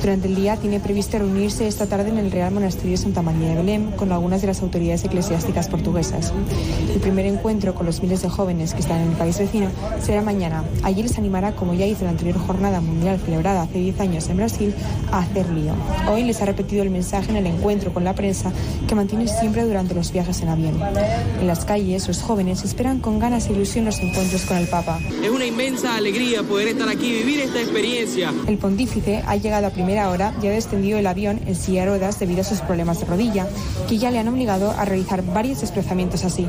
Durante el día tiene previsto reunirse esta tarde en el Real Monasterio Santa María de Belén con algunas de las autoridades eclesiásticas portuguesas. El primer encuentro con los miles de jóvenes que están en el país vecino será mañana. Allí les animará, como ya hizo la anterior jornada mundial celebrada hace 10 años en Brasil, a hacer lío. Hoy les ha repetido el mensaje en el encuentro con la prensa que mantiene siempre durante los viajes en avión. En las calles, los jóvenes esperan con ganas e ilusión los encuentros con el Papa. Es una inmensa alegría poder estar aquí y vivir esta experiencia. El pontífice ha llegado a primera hora y ha descendido el avión en silla de ruedas debido a sus problemas de rodilla, que ya le han obligado a realizar varios desplazamientos así.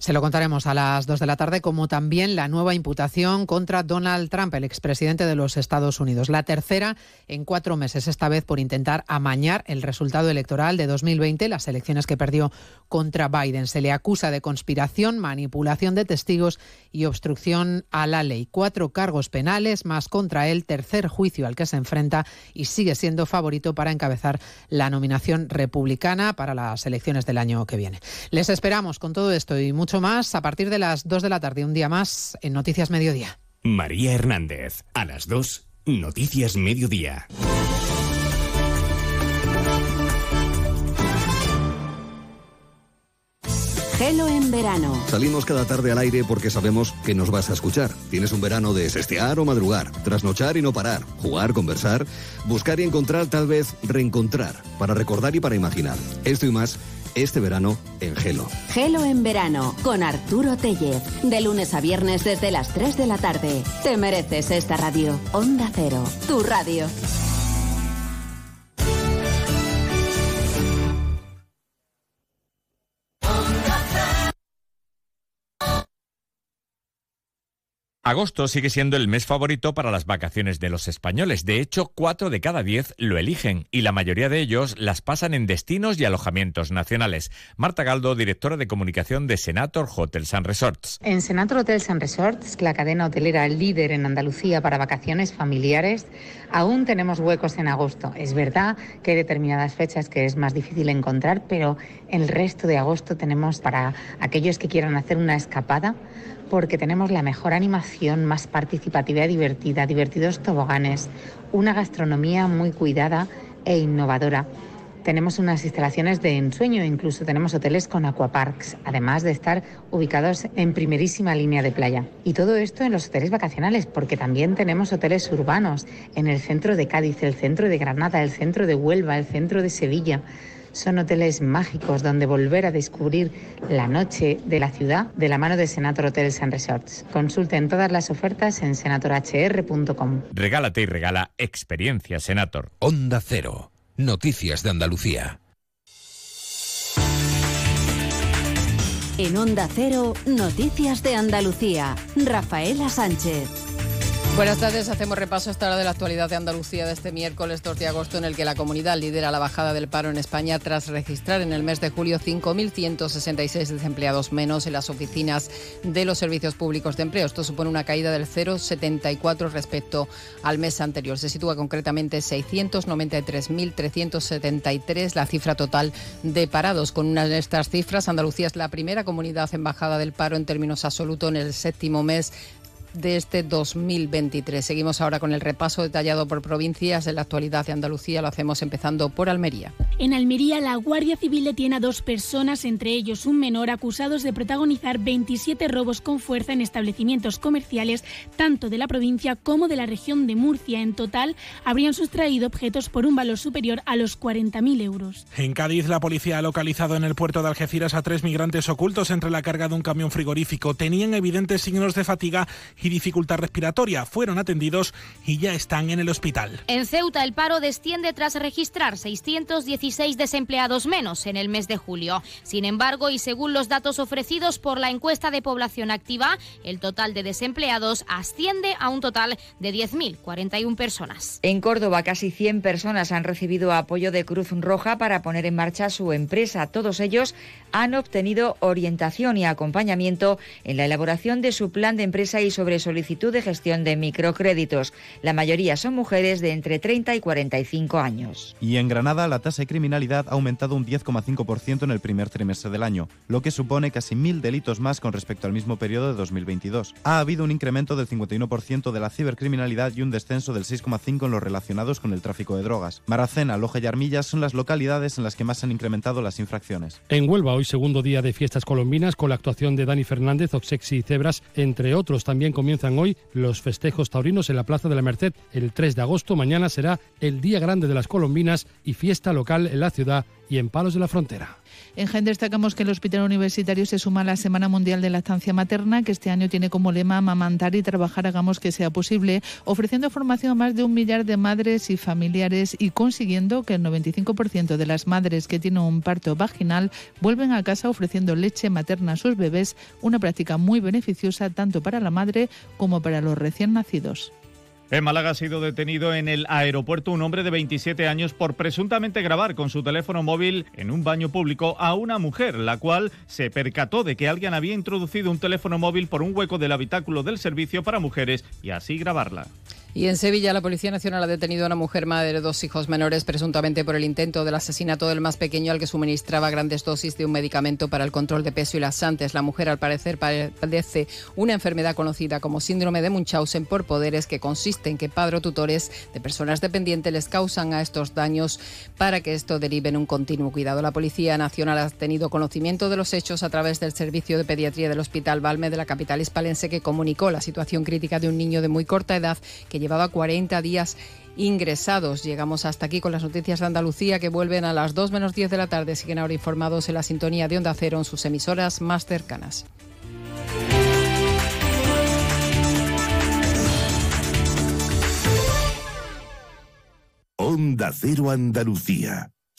Se lo contaremos a las 2 de la tarde, como también la nueva imputación contra Donald Trump, el expresidente de los Estados Unidos. La tercera en cuatro meses, esta vez por intentar amañar el resultado electoral de 2020, las elecciones que perdió contra Biden. Se le acusa de conspiración, manipulación de testigos y obstrucción a la ley. Cuatro cargos penales más contra él, tercer juicio al que se enfrenta y sigue siendo favorito para encabezar la nominación republicana para las elecciones del año que viene. Les esperamos con todo esto y mucho más a partir de las 2 de la tarde, un día más en Noticias Mediodía. María Hernández, a las 2, Noticias Mediodía. Gelo en verano. Salimos cada tarde al aire porque sabemos que nos vas a escuchar. Tienes un verano de sestear o madrugar, trasnochar y no parar, jugar, conversar, buscar y encontrar, tal vez reencontrar, para recordar y para imaginar. Esto y más este verano en Gelo. Gelo en verano con Arturo Tellez. De lunes a viernes desde las 3 de la tarde. Te mereces esta radio. Onda Cero, tu radio. Agosto sigue siendo el mes favorito para las vacaciones de los españoles. De hecho, cuatro de cada diez lo eligen y la mayoría de ellos las pasan en destinos y alojamientos nacionales. Marta Galdo, directora de comunicación de Senator Hotels and Resorts. En Senator Hotels and Resorts, la cadena hotelera líder en Andalucía para vacaciones familiares, aún tenemos huecos en agosto. Es verdad que hay determinadas fechas que es más difícil encontrar, pero el resto de agosto tenemos para aquellos que quieran hacer una escapada porque tenemos la mejor animación, más participativa y divertida, divertidos toboganes, una gastronomía muy cuidada e innovadora. Tenemos unas instalaciones de ensueño, incluso tenemos hoteles con aquaparks, además de estar ubicados en primerísima línea de playa. Y todo esto en los hoteles vacacionales, porque también tenemos hoteles urbanos en el centro de Cádiz, el centro de Granada, el centro de Huelva, el centro de Sevilla. Son hoteles mágicos donde volver a descubrir la noche de la ciudad de la mano de Senator Hotels and Resorts. Consulten todas las ofertas en senatorhr.com. Regálate y regala experiencia Senator. Onda Cero. Noticias de Andalucía. En Onda Cero, Noticias de Andalucía. Rafaela Sánchez. Buenas tardes, hacemos repaso esta hora de la actualidad de Andalucía de este miércoles 2 de agosto en el que la comunidad lidera la bajada del paro en España tras registrar en el mes de julio 5.166 desempleados menos en las oficinas de los servicios públicos de empleo. Esto supone una caída del 0,74 respecto al mes anterior. Se sitúa concretamente 693.373 la cifra total de parados. Con una de estas cifras, Andalucía es la primera comunidad en bajada del paro en términos absolutos en el séptimo mes de este 2023. Seguimos ahora con el repaso detallado por provincias de la actualidad de Andalucía. Lo hacemos empezando por Almería. En Almería, la Guardia Civil detiene a dos personas, entre ellos un menor, acusados de protagonizar 27 robos con fuerza en establecimientos comerciales, tanto de la provincia como de la región de Murcia. En total, habrían sustraído objetos por un valor superior a los 40.000 euros. En Cádiz, la policía ha localizado en el puerto de Algeciras a tres migrantes ocultos entre la carga de un camión frigorífico. Tenían evidentes signos de fatiga y dificultad respiratoria. Fueron atendidos y ya están en el hospital. En Ceuta el paro desciende tras registrar 616 desempleados menos en el mes de julio. Sin embargo, y según los datos ofrecidos por la encuesta de población activa, el total de desempleados asciende a un total de 10.041 personas. En Córdoba, casi 100 personas han recibido apoyo de Cruz Roja para poner en marcha su empresa. Todos ellos han obtenido orientación y acompañamiento en la elaboración de su plan de empresa y sobre solicitud de gestión de microcréditos. La mayoría son mujeres de entre 30 y 45 años. Y en Granada la tasa de criminalidad ha aumentado un 10,5% en el primer trimestre del año, lo que supone casi mil delitos más con respecto al mismo periodo de 2022. Ha habido un incremento del 51% de la cibercriminalidad y un descenso del 6,5% en los relacionados con el tráfico de drogas. Maracena, Loja y Armillas son las localidades en las que más han incrementado las infracciones. En Huelva, hoy segundo día de fiestas colombinas con la actuación de Dani Fernández, Oxexi y Cebras, entre otros. También comienzan hoy los festejos taurinos en la Plaza de la Merced el 3 de agosto. Mañana será el Día Grande de las Colombinas y fiesta local en la ciudad y en Palos de la Frontera. En GEN destacamos que el Hospital Universitario se suma a la Semana Mundial de la Estancia Materna, que este año tiene como lema amamantar y trabajar hagamos que sea posible, ofreciendo formación a más de un millar de madres y familiares y consiguiendo que el 95% de las madres que tienen un parto vaginal vuelven a casa ofreciendo leche materna a sus bebés, una práctica muy beneficiosa tanto para la madre como para los recién nacidos. En Málaga ha sido detenido en el aeropuerto un hombre de 27 años por presuntamente grabar con su teléfono móvil en un baño público a una mujer, la cual se percató de que alguien había introducido un teléfono móvil por un hueco del habitáculo del servicio para mujeres y así grabarla. Y en Sevilla la Policía Nacional ha detenido a una mujer madre de dos hijos menores presuntamente por el intento del asesinato del más pequeño al que suministraba grandes dosis de un medicamento para el control de peso y laxantes. La mujer al parecer padece una enfermedad conocida como síndrome de Munchausen por poderes que consiste en que padres o tutores de personas dependientes les causan a estos daños para que esto derive en un continuo cuidado. La Policía Nacional ha tenido conocimiento de los hechos a través del Servicio de Pediatría del Hospital Balme de la capital hispalense que comunicó la situación crítica de un niño de muy corta edad que llevaba 40 días ingresados. Llegamos hasta aquí con las noticias de Andalucía que vuelven a las 2 menos 10 de la tarde. Siguen ahora informados en la sintonía de Onda Cero en sus emisoras más cercanas. Onda Cero Andalucía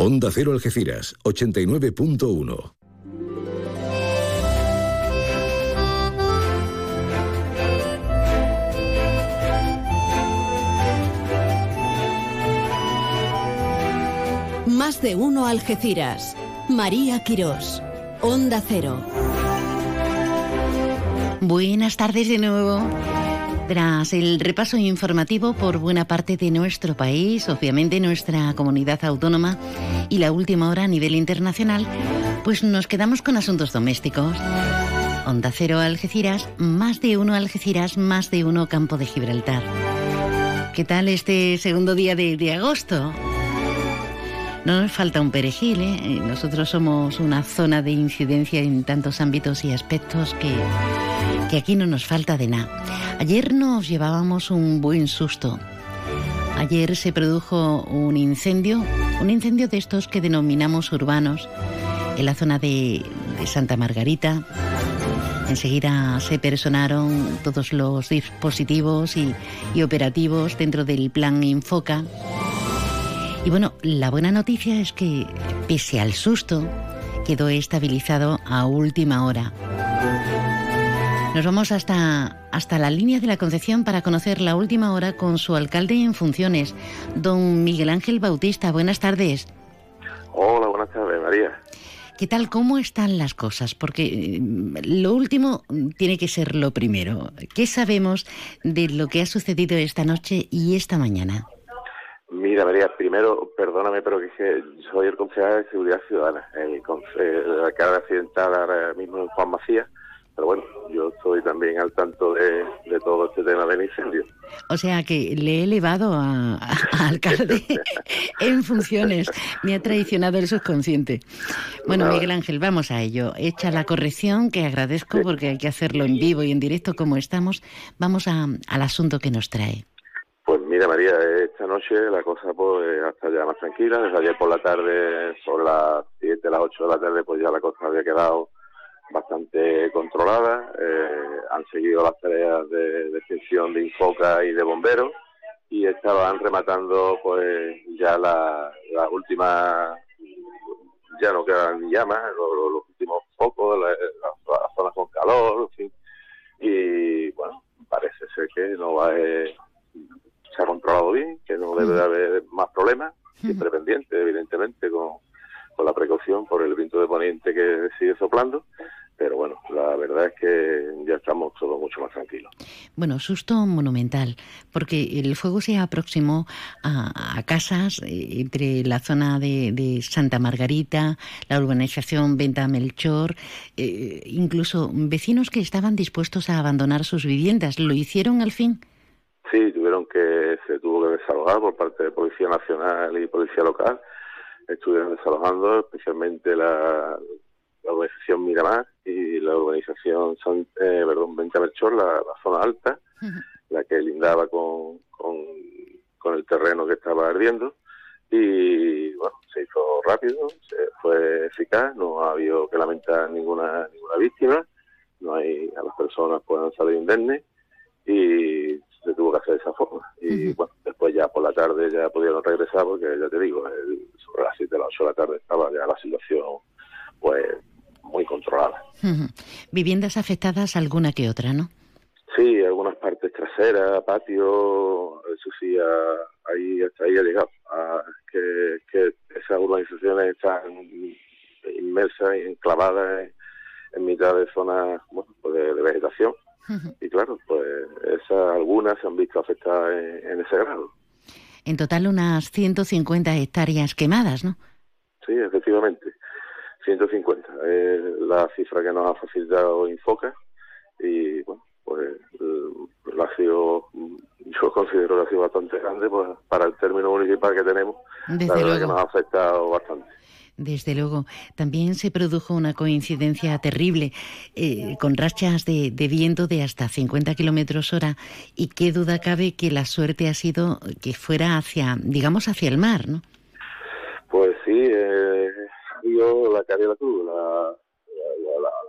Onda Cero Algeciras, 89.1. Más de uno Algeciras. María Quirós. Onda Cero. Buenas tardes de nuevo. Tras el repaso informativo por buena parte de nuestro país, obviamente nuestra comunidad autónoma y la última hora a nivel internacional, pues nos quedamos con asuntos domésticos. Onda Cero Algeciras, más de uno Algeciras, más de uno Campo de Gibraltar. ¿Qué tal este segundo día de, de agosto? No nos falta un perejil, ¿eh? Nosotros somos una zona de incidencia en tantos ámbitos y aspectos que, que aquí no nos falta de nada. Ayer nos llevábamos un buen susto. Ayer se produjo un incendio, un incendio de estos que denominamos urbanos, en la zona de, Santa Margarita. Enseguida se personaron todos los dispositivos y, y operativos dentro del plan Infoca. Y bueno, la buena noticia es que, pese al susto, quedó estabilizado a última hora. Nos vamos hasta, hasta la línea de la Concepción para conocer la última hora con su alcalde en funciones, don Miguel Ángel Bautista. Buenas tardes. Hola, buenas tardes, María. ¿Qué tal? ¿Cómo están las cosas? Porque lo último tiene que ser lo primero. ¿Qué sabemos de lo que ha sucedido esta noche y esta mañana? Mira, María, primero, perdóname, pero que, que soy el concejal de Seguridad Ciudadana, el, el alcalde accidental ahora mismo en Juan Macías, pero bueno, yo estoy también al tanto de, de todo este tema del incendio. O sea que le he elevado a, a alcalde [LAUGHS] en funciones. Me ha traicionado el subconsciente. Bueno, Nada. Miguel Ángel, vamos a ello. Hecha la corrección, que agradezco porque hay que hacerlo en vivo y en directo como estamos, vamos a- al asunto que nos trae. Pues mira, María, esta noche la cosa pues hasta ya más tranquila. Desde ayer por la tarde, sobre las 7, las 8 de la tarde, pues ya la cosa había quedado bastante controlada. Eh, han seguido las tareas de, de extinción de Infoca y de bomberos. y estaban rematando pues ya la, las últimas, ya no quedan llamas, los, los últimos focos, las zonas con calor, en fin. Y bueno, parece ser que no va a, se ha controlado bien, que no debe de haber más problemas, siempre pendiente, evidentemente, con, con la precaución por el viento de poniente que sigue soplando pero bueno, la verdad es que ya estamos todos mucho más tranquilos. Bueno, susto monumental, porque el fuego se aproximó a, casas eh, entre la zona de, Santa Margarita, la urbanización Venta Melchor, eh, incluso vecinos que estaban dispuestos a abandonar sus viviendas. ¿Lo hicieron al fin? Sí, tuvieron que, se tuvo que desalojar por parte de Policía Nacional y Policía Local. Estuvieron desalojando especialmente la, la organización Miramar y la organización San, eh, perdón, la, zona alta, la que lindaba con, con, el terreno que estaba ardiendo. Y bueno, se hizo rápido, se fue eficaz, no ha habido que lamentar ninguna, ninguna víctima, no hay a las personas puedan salir indemnes y se tuvo que hacer de esa forma. Y bueno, después ya por la tarde ya pudieron regresar porque ya te digo, sobre las 7 de las 8 de la tarde estaba ya la situación pues muy controlada. Viviendas afectadas alguna que otra, ¿no? Sí, algunas partes traseras, patio, eso sí, ahí hasta ahí ha llegado. que, que esas urbanizaciones están inmersas y enclavadas en, mitad de zonas pues de, vegetación. Y claro, pues esas algunas se han visto afectadas en, en ese grado. En total unas 150 hectáreas quemadas, ¿no? Sí, efectivamente. 150 es la cifra que nos ha facilitado Infoca y bueno, pues la ha sido, yo considero que ha sido bastante grande pues, para el término municipal que tenemos, la verdad que nos ha afectado bastante. Desde luego. También se produjo una coincidencia terrible eh, con rachas de, viento de hasta 50 kilómetros hora. Y qué duda cabe que la suerte ha sido que fuera hacia, digamos, hacia el mar, ¿no? Pues sí, eh, la cara la cruz. La,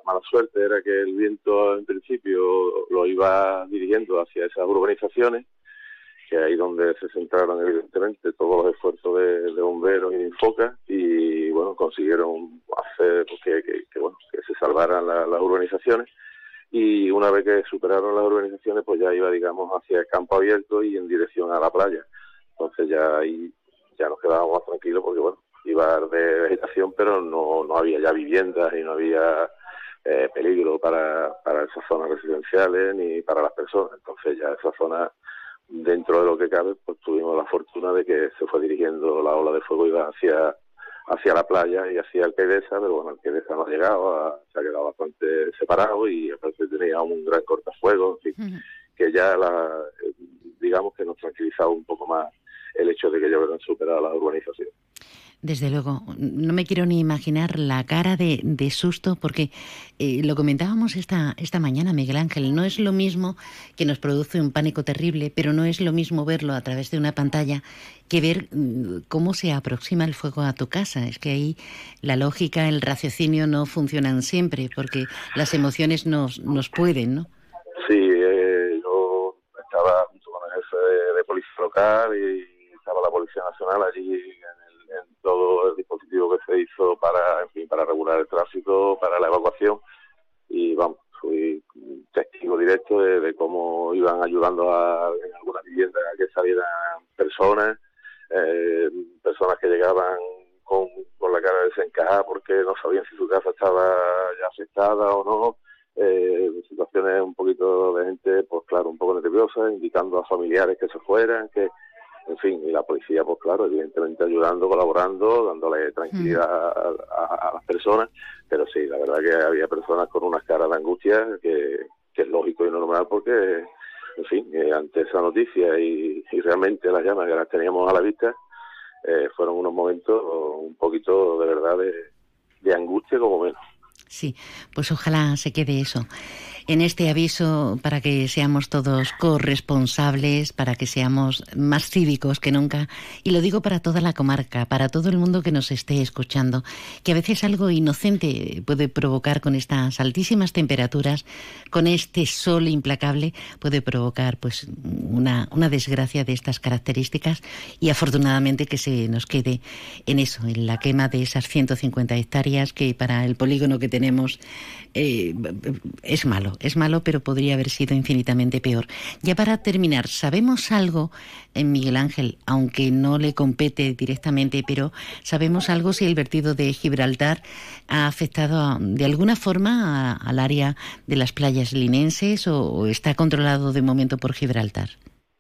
mala suerte era que el viento en principio lo iba dirigiendo hacia esas urbanizaciones, que ahí donde se centraron evidentemente todos los esfuerzos de, bomberos y de Infoca, y bueno, consiguieron hacer que, que, bueno, que se salvaran las urbanizaciones y una vez que superaron las urbanizaciones pues ya iba digamos hacia el campo abierto y en dirección a la playa entonces ya ahí ya nos quedábamos más tranquilos porque bueno iba de vegetación, pero no, no había ya viviendas y no había eh, peligro para, para esas zonas residenciales ni para las personas. Entonces ya esa zona, dentro de lo que cabe, pues tuvimos la fortuna de que se fue dirigiendo la ola de fuego, iba hacia hacia la playa y hacia Alquedesa, pero bueno, Alquedesa no ha llegado, se ha quedado bastante separado y aparte tenía un gran cortafuego, en fin, que ya la, digamos que nos tranquilizaba un poco más el hecho de que ya hubieran superado la urbanización. Desde luego, no me quiero ni imaginar la cara de, susto, porque eh, lo comentábamos esta, esta mañana, Miguel Ángel, no es lo mismo que nos produce un pánico terrible, pero no es lo mismo verlo a través de una pantalla que ver mm, cómo se aproxima el fuego a tu casa. Es que ahí la lógica, el raciocinio no funcionan siempre, porque las emociones nos, nos pueden, ¿no? Sí, eh, yo estaba junto con el jefe de, policía local y estaba la Policía Nacional allí todo el dispositivo que se hizo para, en fin, para regular el tráfico, para la evacuación. Y vamos, fui testigo directo de, cómo iban ayudando a, en algunas viviendas a que salieran personas, eh, personas que llegaban con, con la cara desencajada porque no sabían si su casa estaba ya afectada o no, eh, situaciones un poquito de gente, pues claro, un poco nerviosa, indicando a familiares que se fueran, que en fin, y la policía, pues claro, evidentemente ayudando, colaborando, dándole tranquilidad a, las personas, pero sí, la verdad que había personas con unas caras de angustia que, es lógico y normal porque, en fin, eh, ante esa noticia y, realmente las llamas que las teníamos a la vista, eh, fueron unos momentos un poquito de verdad de, de angustia como menos. Sí, pues ojalá se quede eso. En este aviso para que seamos todos corresponsables, para que seamos más cívicos que nunca. Y lo digo para toda la comarca, para todo el mundo que nos esté escuchando, que a veces algo inocente puede provocar con estas altísimas temperaturas, con este sol implacable, puede provocar pues una, una desgracia de estas características y afortunadamente que se nos quede en eso, en la quema de esas 150 hectáreas que para el polígono que tenemos eh, es malo, es malo, pero podría haber sido infinitamente peor. Ya para terminar, ¿sabemos algo en Miguel Ángel, aunque no le compete directamente, pero sabemos algo si el vertido de Gibraltar ha afectado de alguna forma al área de las playas linenses o, está controlado de momento por Gibraltar?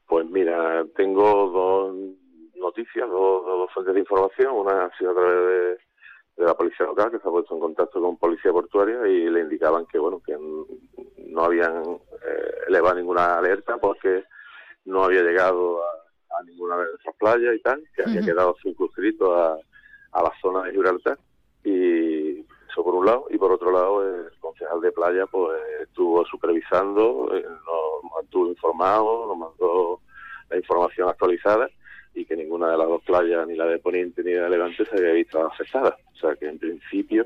Pues mira, tengo dos noticias, dos, dos fuentes de información. Una ha sido a través de de la policía local que se ha puesto en contacto con policía portuaria y le indicaban que bueno que no habían eh, elevado ninguna alerta porque no había llegado a, ninguna de esas playas y tal, que había quedado circunscrito a, a la zona de Gibraltar. Y eso por un lado y por otro lado el concejal de playa pues estuvo supervisando, eh, nos mantuvo informados, nos mandó la información actualizada y que ninguna de las dos playas, ni la de Poniente ni la de Levante, se había visto afectada. O sea que en principio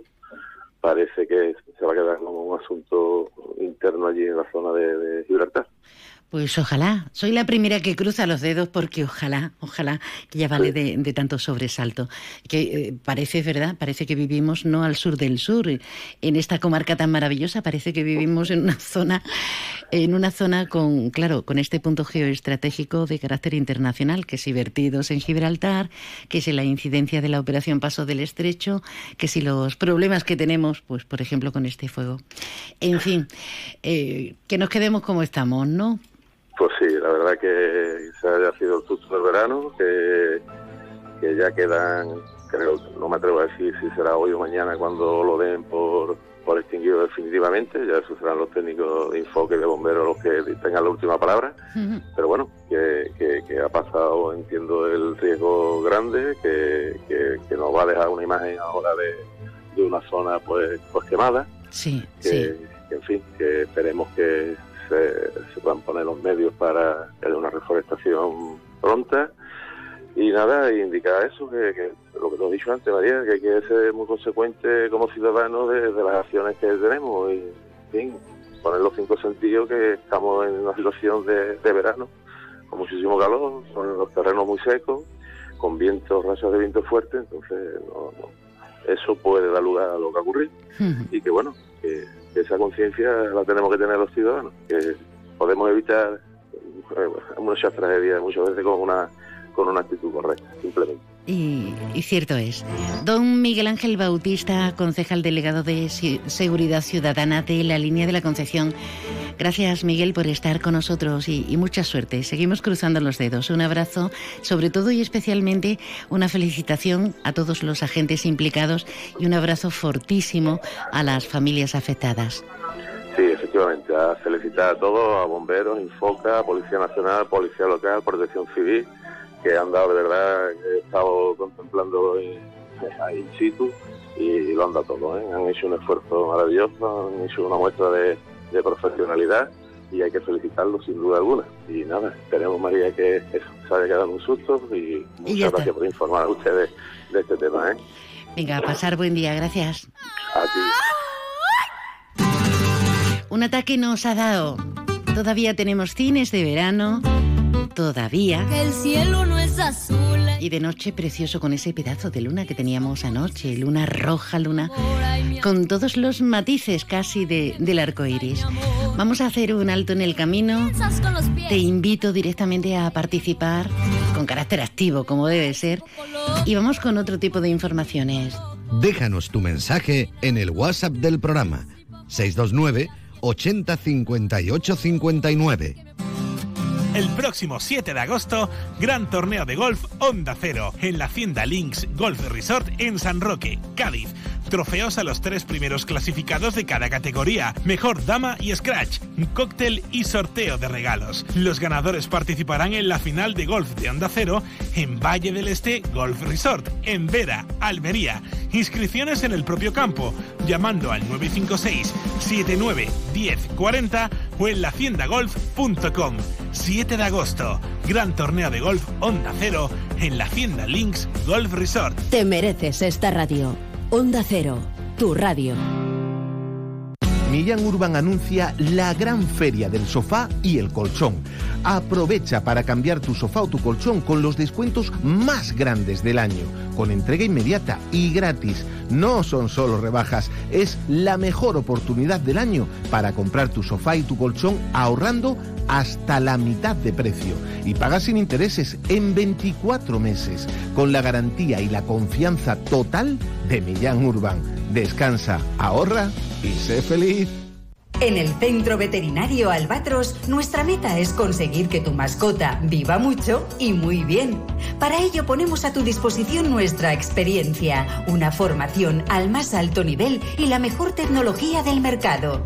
parece que se va a quedar como un asunto interno allí en la zona de, de Gibraltar. Pues ojalá, soy la primera que cruza los dedos porque ojalá, ojalá que ya vale de, tanto sobresalto. Que eh, parece, ¿verdad? Parece que vivimos no al sur del sur, en esta comarca tan maravillosa, parece que vivimos en una zona, en una zona con, claro, con este punto geoestratégico de carácter internacional, que si vertidos en Gibraltar, que si la incidencia de la operación Paso del Estrecho, que si los problemas que tenemos, pues por ejemplo con este fuego. En fin, eh, que nos quedemos como estamos, ¿no? Pues sí, la verdad que se haya sido el susto del verano, que, que ya quedan, creo, no me atrevo a decir si será hoy o mañana cuando lo den por, por extinguido definitivamente, ya eso serán los técnicos de enfoque de bomberos los que tengan la última palabra, pero bueno, que, que, ha pasado, entiendo, el riesgo grande, que, que, nos va a dejar una imagen ahora de, de una zona pues, pues quemada, sí, sí. que en fin, que esperemos que se, puedan poner los medios para que haya una reforestación pronta. Y nada, indicar eso, que, lo que te he dicho antes, María, que hay que ser muy consecuente como ciudadanos de, las acciones que tenemos y, en fin, poner los cinco sentidos que estamos en una situación de, verano, con muchísimo calor, con los terrenos muy secos, con vientos, rachas de viento fuerte, entonces eso puede dar lugar a lo que ha ocurrido. Y que bueno, que esa conciencia la tenemos que tener los ciudadanos, que podemos evitar eh, muchas tragedias muchas veces con una con una actitud correcta, simplemente. Y, cierto es. Don Miguel Ángel Bautista, concejal delegado de Seguridad Ciudadana de la línea de la Concepción. Gracias, Miguel, por estar con nosotros y, y, mucha suerte. Seguimos cruzando los dedos. Un abrazo, sobre todo y especialmente una felicitación a todos los agentes implicados y un abrazo fortísimo a las familias afectadas. Sí, efectivamente. A felicitar a todos, a bomberos, Infoca, Policía Nacional, Policía Local, Protección Civil que han dado, de verdad, he estado contemplando in situ y lo han dado todo. ¿eh? Han hecho un esfuerzo maravilloso, han hecho una muestra de, profesionalidad y hay que felicitarlos sin duda alguna. Y nada, esperemos, María, que eso se haya quedado un susto y muchas gracias por informar a ustedes de este tema. ¿eh? Venga, a pasar buen día, gracias. A ti. Un ataque nos ha dado. Todavía tenemos cines de verano todavía. el cielo no es azul. Y de noche precioso con ese pedazo de luna que teníamos anoche, luna roja, luna con todos los matices casi de, del arco iris. Vamos a hacer un alto en el camino. Te invito directamente a participar con carácter activo, como debe ser. Y vamos con otro tipo de informaciones. Déjanos tu mensaje en el WhatsApp del programa 629 80 58 59. El próximo 7 de agosto, gran torneo de golf Onda Cero en la Hacienda Links Golf Resort en San Roque, Cádiz. Trofeos a los tres primeros clasificados de cada categoría, mejor dama y scratch, cóctel y sorteo de regalos. Los ganadores participarán en la final de golf de Onda Cero en Valle del Este Golf Resort, en Vera, Almería. Inscripciones en el propio campo, llamando al 956 79 10 40 o en lahaciendagolf.com. 7 de agosto, gran torneo de golf Onda Cero en la Hacienda Links Golf Resort. Te mereces esta radio. Onda Cero, tu radio. Millán Urban anuncia la gran feria del sofá y el colchón. Aprovecha para cambiar tu sofá o tu colchón con los descuentos más grandes del año, con entrega inmediata y gratis. No son solo rebajas, es la mejor oportunidad del año para comprar tu sofá y tu colchón ahorrando hasta la mitad de precio y pagas sin intereses en 24 meses, con la garantía y la confianza total de Millán Urban. Descansa, ahorra y sé feliz. En el Centro Veterinario Albatros, nuestra meta es conseguir que tu mascota viva mucho y muy bien. Para ello ponemos a tu disposición nuestra experiencia, una formación al más alto nivel y la mejor tecnología del mercado.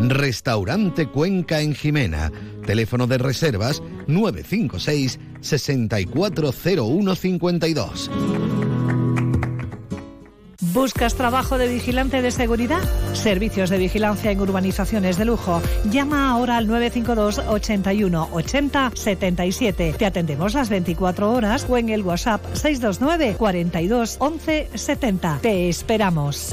Restaurante Cuenca en Jimena. Teléfono de reservas 956 640152. ¿Buscas trabajo de vigilante de seguridad? Servicios de vigilancia en urbanizaciones de lujo. Llama ahora al 952 81 80 77. Te atendemos las 24 horas o en el WhatsApp 629 42 11 70. Te esperamos.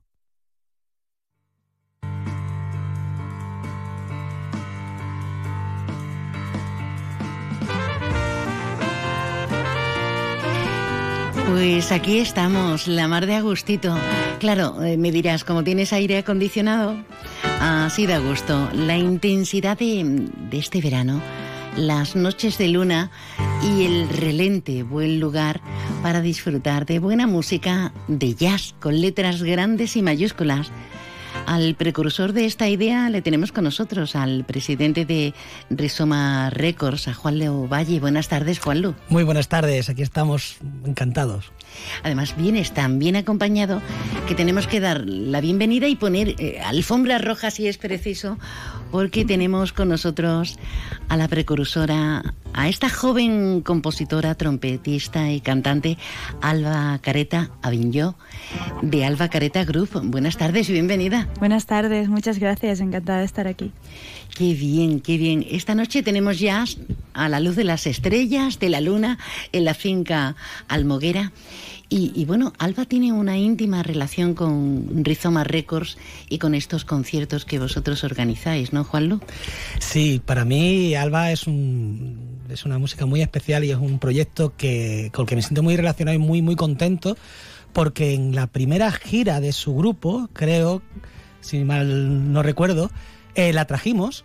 Pues aquí estamos, la mar de Agustito. Claro, eh, me dirás, como tienes aire acondicionado, así de gusto. La intensidad de este verano, las noches de luna y el relente, buen lugar para disfrutar de buena música de jazz con letras grandes y mayúsculas. Al precursor de esta idea le tenemos con nosotros, al presidente de Rizoma Records, a Juan Leo Valle. Buenas tardes, Juanlu. Muy buenas tardes, aquí estamos encantados. Además, vienes tan bien acompañado que tenemos que dar la bienvenida y poner eh, alfombra roja si es preciso, porque tenemos con nosotros a la precursora, a esta joven compositora, trompetista y cantante, Alba Careta Aviñó, de Alba Careta Group. Buenas tardes y bienvenida. Buenas tardes, muchas gracias, encantada de estar aquí. Qué bien, qué bien. Esta noche tenemos ya a la luz de las estrellas, de la luna, en la finca Almoguera. Y, y, bueno, Alba tiene una íntima relación con Rizoma Records y con estos conciertos que vosotros organizáis, ¿no, Juanlu? Sí, para mí Alba es, un, es una música muy especial y es un proyecto que, con el que me siento muy relacionado y muy, muy contento, porque en la primera gira de su grupo, creo, si mal no recuerdo, eh, la trajimos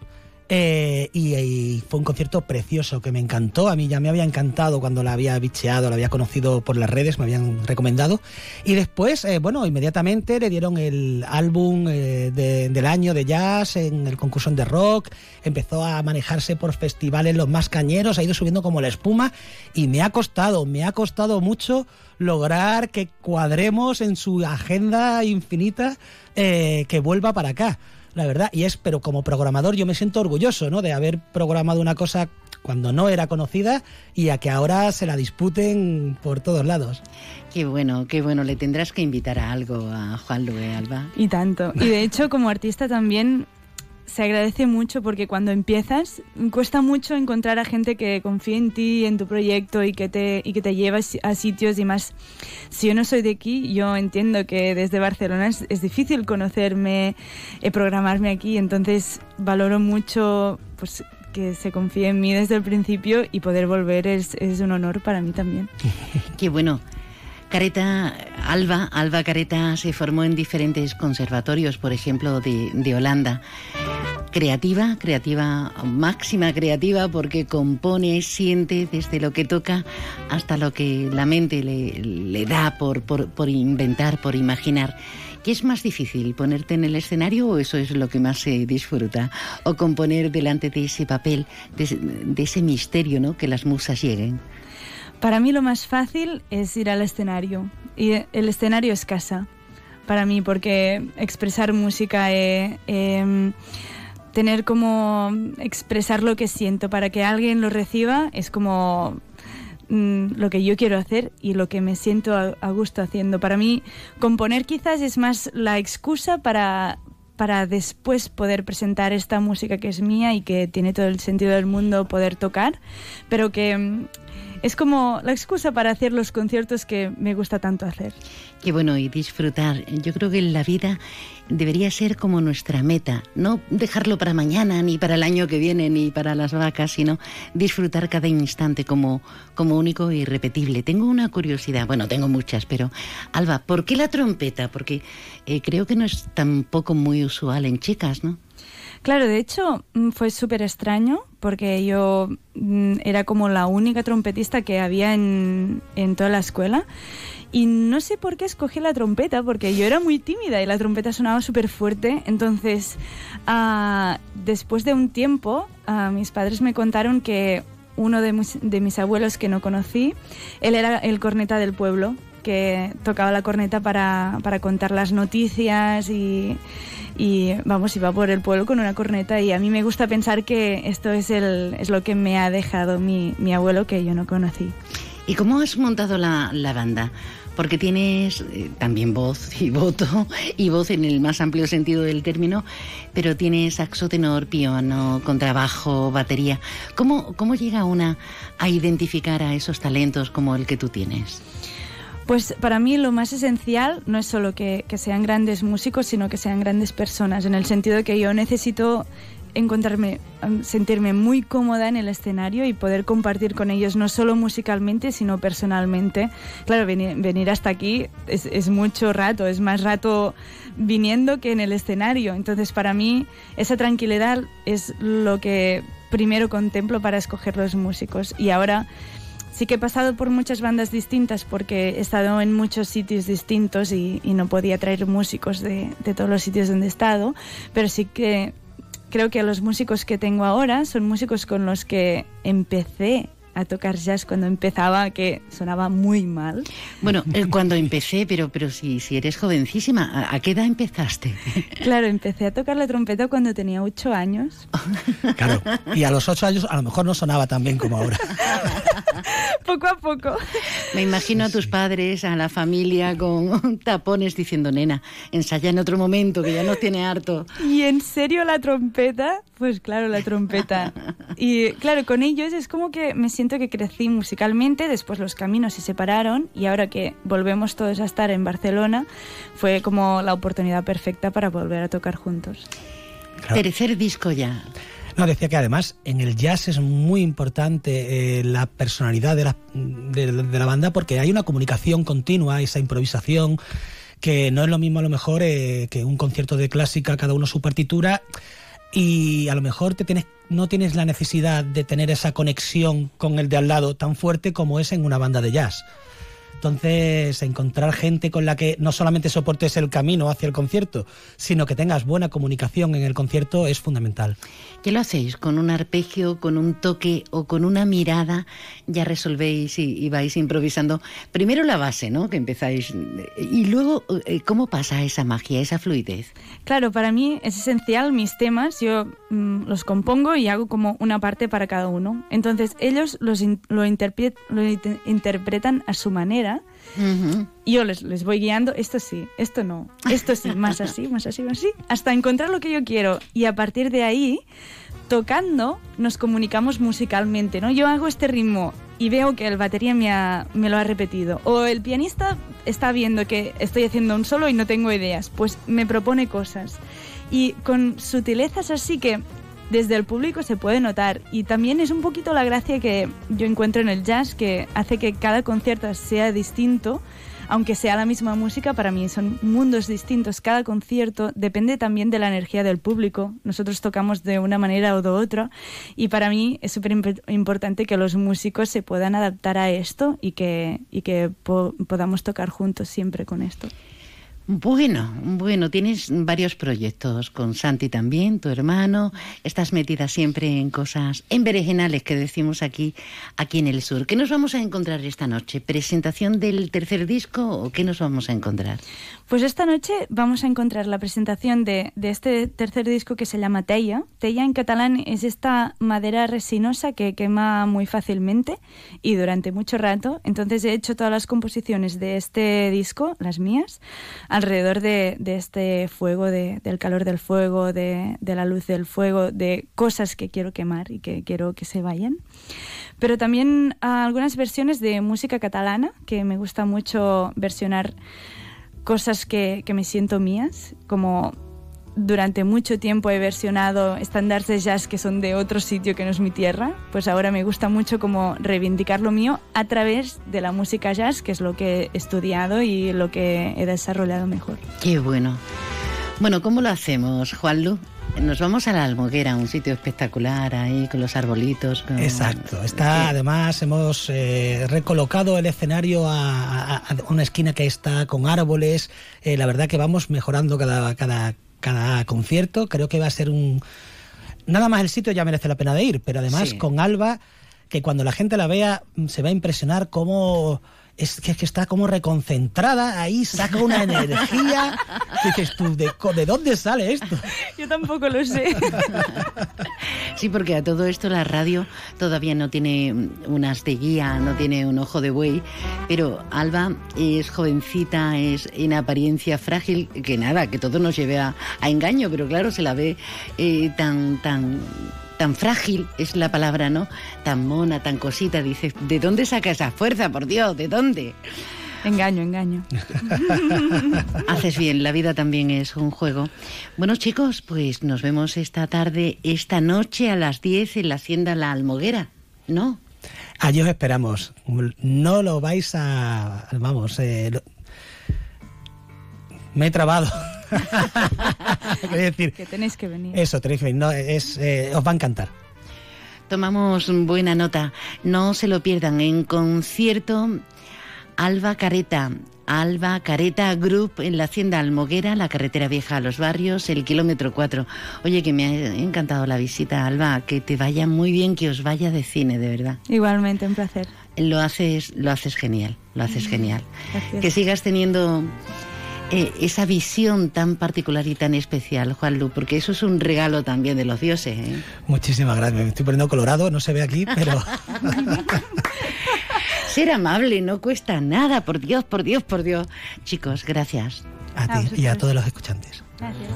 Eh, y, fue un concierto precioso que me encantó. A mí ya me había encantado cuando la había bicheado, la había conocido por las redes, me habían recomendado. Y después, eh, bueno, inmediatamente le dieron el álbum eh, de, del año de jazz en el concurso de rock. Empezó a manejarse por festivales los más cañeros, ha ido subiendo como la espuma. Y me ha costado, me ha costado mucho lograr que cuadremos en su agenda infinita que vuelva para acá la verdad. Y es, pero como programador yo me siento orgulloso, ¿no? De haber programado una cosa cuando no era conocida y a que ahora se la disputen por todos lados. Qué bueno, qué bueno. Le tendrás que invitar a algo a Juan Luis Alba. Y tanto. Y de hecho, como artista también se agradece mucho porque cuando empiezas cuesta mucho encontrar a gente que confíe en ti, en tu proyecto y que te, y que te lleva a sitios y más. Si yo no soy de aquí, yo entiendo que desde Barcelona es, es difícil conocerme, eh, programarme aquí, entonces valoro mucho pues, que se confíe en mí desde el principio y poder volver es, es un honor para mí también. Qué bueno. Careta, Alba, Alba Careta se formó en diferentes conservatorios, por ejemplo, de, Holanda creativa, creativa, máxima creativa, porque compone, siente desde lo que toca hasta lo que la mente le, da por, inventar, por imaginar. ¿Qué es más difícil, ponerte en el escenario o eso es lo que más se disfruta? O componer delante de ese papel, de, de ese misterio, ¿no? Que las musas lleguen. Para mí lo más fácil es ir al escenario. Y el escenario es casa para mí, porque expresar música... Eh, eh, tener como expresar lo que siento para que alguien lo reciba es como mm, lo que yo quiero hacer y lo que me siento a, a, gusto haciendo. Para mí, componer quizás es más la excusa para, para después poder presentar esta música que es mía y que tiene todo el sentido del mundo poder tocar, pero que mm, es como la excusa para hacer los conciertos que me gusta tanto hacer. Qué bueno, y disfrutar. Yo creo que la vida debería ser como nuestra meta, no dejarlo para mañana, ni para el año que viene, ni para las vacas, sino disfrutar cada instante como, como único e irrepetible. Tengo una curiosidad, bueno, tengo muchas, pero Alba, ¿por qué la trompeta? Porque eh, creo que no es tampoco muy usual en chicas, ¿no? Claro, de hecho mm, fue súper extraño porque yo mm, era como la única trompetista que había en, en toda la escuela. Y no sé por qué escogí la trompeta, porque yo era muy tímida y la trompeta sonaba súper fuerte. Entonces, uh, después de un tiempo, uh, mis padres me contaron que uno de mis, de mis abuelos que no conocí, él era el corneta del pueblo, que tocaba la corneta para, para contar las noticias y, y, vamos, iba por el pueblo con una corneta y a mí me gusta pensar que esto es, el, es lo que me ha dejado mi, mi abuelo que yo no conocí. ¿Y cómo has montado la, la banda? Porque tienes eh, también voz y [LAUGHS] voto, y voz en el más amplio sentido del término, pero tienes saxo, tenor, piano, contrabajo, batería. ¿Cómo, ¿Cómo llega una a identificar a esos talentos como el que tú tienes? Pues para mí lo más esencial no es solo que, sean grandes músicos, sino que sean grandes personas, en el sentido de que yo necesito encontrarme, sentirme muy cómoda en el escenario y poder compartir con ellos no solo musicalmente, sino personalmente. Claro, venir, hasta aquí es, mucho rato, es más rato viniendo que en el escenario. Entonces, para mí, esa tranquilidad es lo que primero contemplo para escoger los músicos. Y ahora sí que he pasado por muchas bandas distintas porque he estado en muchos sitios distintos y, no podía traer músicos de, de todos los sitios donde he estado, pero sí que creo que los músicos que tengo ahora son músicos con los que empecé a tocar jazz cuando empezaba, que sonaba muy mal. Bueno, eh, cuando empecé, pero, pero si, si eres jovencísima, ¿a qué edad empezaste? [LAUGHS] Claro, empecé a tocar la trompeta cuando tenía ocho años. [LAUGHS] Claro, y a los ocho años a lo mejor no sonaba tan bien como ahora. [LAUGHS] poco a poco. Me imagino a tus padres, a la familia con tapones diciendo, nena, ensaya en otro momento, que ya nos tiene harto. ¿Y en serio la trompeta? Pues claro, la trompeta. Y claro, con ellos es como que me siento que crecí musicalmente, después los caminos se separaron y ahora que volvemos todos a estar en Barcelona, fue como la oportunidad perfecta para volver a tocar juntos. Claro. Tercer disco ya. No, decía que además en el jazz es muy importante eh, la personalidad de la, de, de la, banda porque hay una comunicación continua, esa improvisación, que no es lo mismo a lo mejor eh, que un concierto de clásica, cada uno su partitura y a lo mejor te tienes, no tienes la necesidad de tener esa conexión con el de al lado tan fuerte como es en una banda de jazz. Entonces, encontrar gente con la que no solamente soportes el camino hacia el concierto, sino que tengas buena comunicación en el concierto es fundamental. ¿Qué lo hacéis? ¿Con un arpegio, con un toque o con una mirada? Ya resolvéis y, vais improvisando. Primero la base, ¿no? Que empezáis. Y luego, eh, ¿cómo pasa esa magia, esa fluidez? Claro, para mí es esencial mis temas. Yo mm, los compongo y hago como una parte para cada uno. Entonces, ellos los lo, interpretan a su manera yo les, les voy guiando, esto sí, esto no, esto sí, [LAUGHS] más así, más así, más así, hasta encontrar lo que yo quiero. Y a partir de ahí, tocando, nos comunicamos musicalmente, ¿no? Yo hago este ritmo y veo que el batería me, me lo ha repetido. O el pianista está viendo que estoy haciendo un solo y no tengo ideas, pues me propone cosas. Y con sutilezas así que desde el público se puede notar. Y también es un poquito la gracia que yo encuentro en el jazz, que hace que cada concierto sea distinto, aunque sea la misma música, para mí son mundos distintos. Cada concierto depende también de la energía del público. Nosotros tocamos de una manera o de otra y para mí es súper importante que los músicos se puedan adaptar a esto y que, y que podamos tocar juntos siempre con esto. Bueno, bueno, tienes varios proyectos con Santi también, tu hermano. Estás metida siempre en cosas, en que decimos aquí, aquí en el sur. ¿Qué nos vamos a encontrar esta noche? ¿Presentación del tercer disco o qué nos vamos a encontrar? Pues esta noche vamos a encontrar la presentación de, de este tercer disco que se llama Teia. Teia en catalán es esta madera resinosa que quema muy fácilmente y durante mucho rato. Entonces he hecho todas las composiciones de este disco, las mías alrededor de, este fuego, del calor del fuego, de, la luz del fuego, de cosas que quiero quemar y que quiero que se vayan. Pero también algunas versiones de música catalana, que me gusta mucho versionar cosas que, que me siento mías, como durante mucho tiempo he versionado estándares de jazz que son de otro sitio que no es mi tierra, pues ahora me gusta mucho como reivindicar lo mío a través de la música jazz, que es lo que he estudiado y lo que he desarrollado mejor. Qué bueno. Bueno, ¿cómo lo hacemos, Juanlu? Nos vamos a la Almoguera, un sitio espectacular ahí con los arbolitos. Exacto. Está, además, hemos eh, recolocado el escenario a, una esquina que está con árboles. Eh, la verdad que vamos mejorando cada, cada, cada concierto. Creo que va a ser un... Nada más el sitio ya merece la pena de ir, pero además con Alba, que cuando la gente la vea se va a impresionar cómo es que, está como reconcentrada, ahí saca una [LAUGHS] energía. dices tú, ¿de, ¿de dónde sale esto? [LAUGHS] Yo tampoco lo sé. [LAUGHS] Sí, porque a todo esto la radio todavía no tiene unas de guía, no tiene un ojo de buey, pero Alba es jovencita, es en apariencia frágil, que nada, que todo nos lleve a, engaño, pero claro, se la ve eh, tan, tan tan frágil es la palabra, ¿no? Tan mona, tan cosita. Dices, ¿de dónde saca esa fuerza, por Dios? ¿De dónde? Engaño, engaño. [LAUGHS] Haces bien, la vida también es un juego. Bueno, chicos, pues nos vemos esta tarde, esta noche a las 10 en la Hacienda La Almoguera, ¿no? Allí os esperamos. No lo vais a. Vamos, eh, me he trabado. [LAUGHS] [LAUGHS] decir, que tenéis que venir. Eso, tenéis que venir. No, es, eh, os va a encantar. Tomamos buena nota. No se lo pierdan. En concierto, Alba Careta. Alba Careta Group en la Hacienda Almoguera, la carretera vieja a los barrios, el kilómetro 4. Oye, que me ha encantado la visita, Alba. Que te vaya muy bien, que os vaya de cine, de verdad. Igualmente, un placer. Lo haces, lo haces genial, lo haces genial. Que sigas teniendo eh, esa visión tan particular y tan especial, Juan Lu, porque eso es un regalo también de los dioses. ¿eh? Muchísimas gracias. Me estoy poniendo colorado, no se ve aquí, pero. [LAUGHS] Ser amable no cuesta nada, por Dios, por Dios, por Dios. Chicos, gracias. A ti y a todos los escuchantes. Gracias.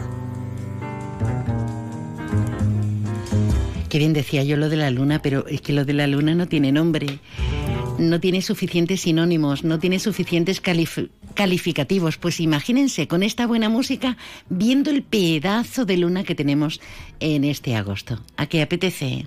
Qué bien decía yo lo de la luna, pero es que lo de la luna no tiene nombre no tiene suficientes sinónimos, no tiene suficientes calificativos. Pues imagínense con esta buena música viendo el pedazo de luna que tenemos en este agosto. ¿A qué apetece?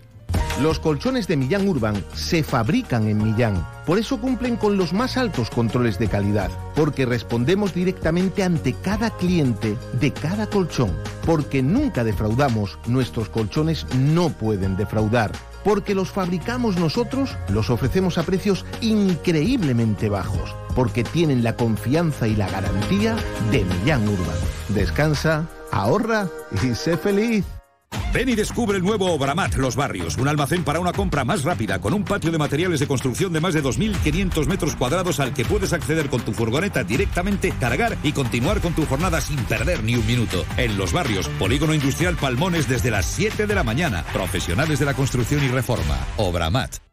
Los colchones de Millán Urban se fabrican en Millán. Por eso cumplen con los más altos controles de calidad. Porque respondemos directamente ante cada cliente de cada colchón. Porque nunca defraudamos. Nuestros colchones no pueden defraudar. Porque los fabricamos nosotros, los ofrecemos a precios increíblemente bajos. Porque tienen la confianza y la garantía de Millán Urban. Descansa, ahorra y sé feliz. Ven y descubre el nuevo Obramat Los Barrios, un almacén para una compra más rápida, con un patio de materiales de construcción de más de 2.500 metros cuadrados al que puedes acceder con tu furgoneta directamente, cargar y continuar con tu jornada sin perder ni un minuto. En Los Barrios, Polígono Industrial Palmones desde las 7 de la mañana. Profesionales de la construcción y reforma. Obramat.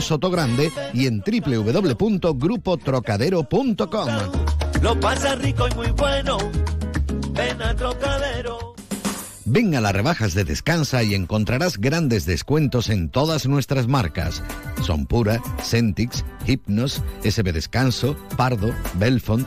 Sotogrande y en www.grupotrocadero.com. Lo pasa rico y muy bueno. Ven a Trocadero. Ven a las rebajas de Descansa y encontrarás grandes descuentos en todas nuestras marcas. Son Pura, Centix, Hypnos, SB Descanso, Pardo, Belfont.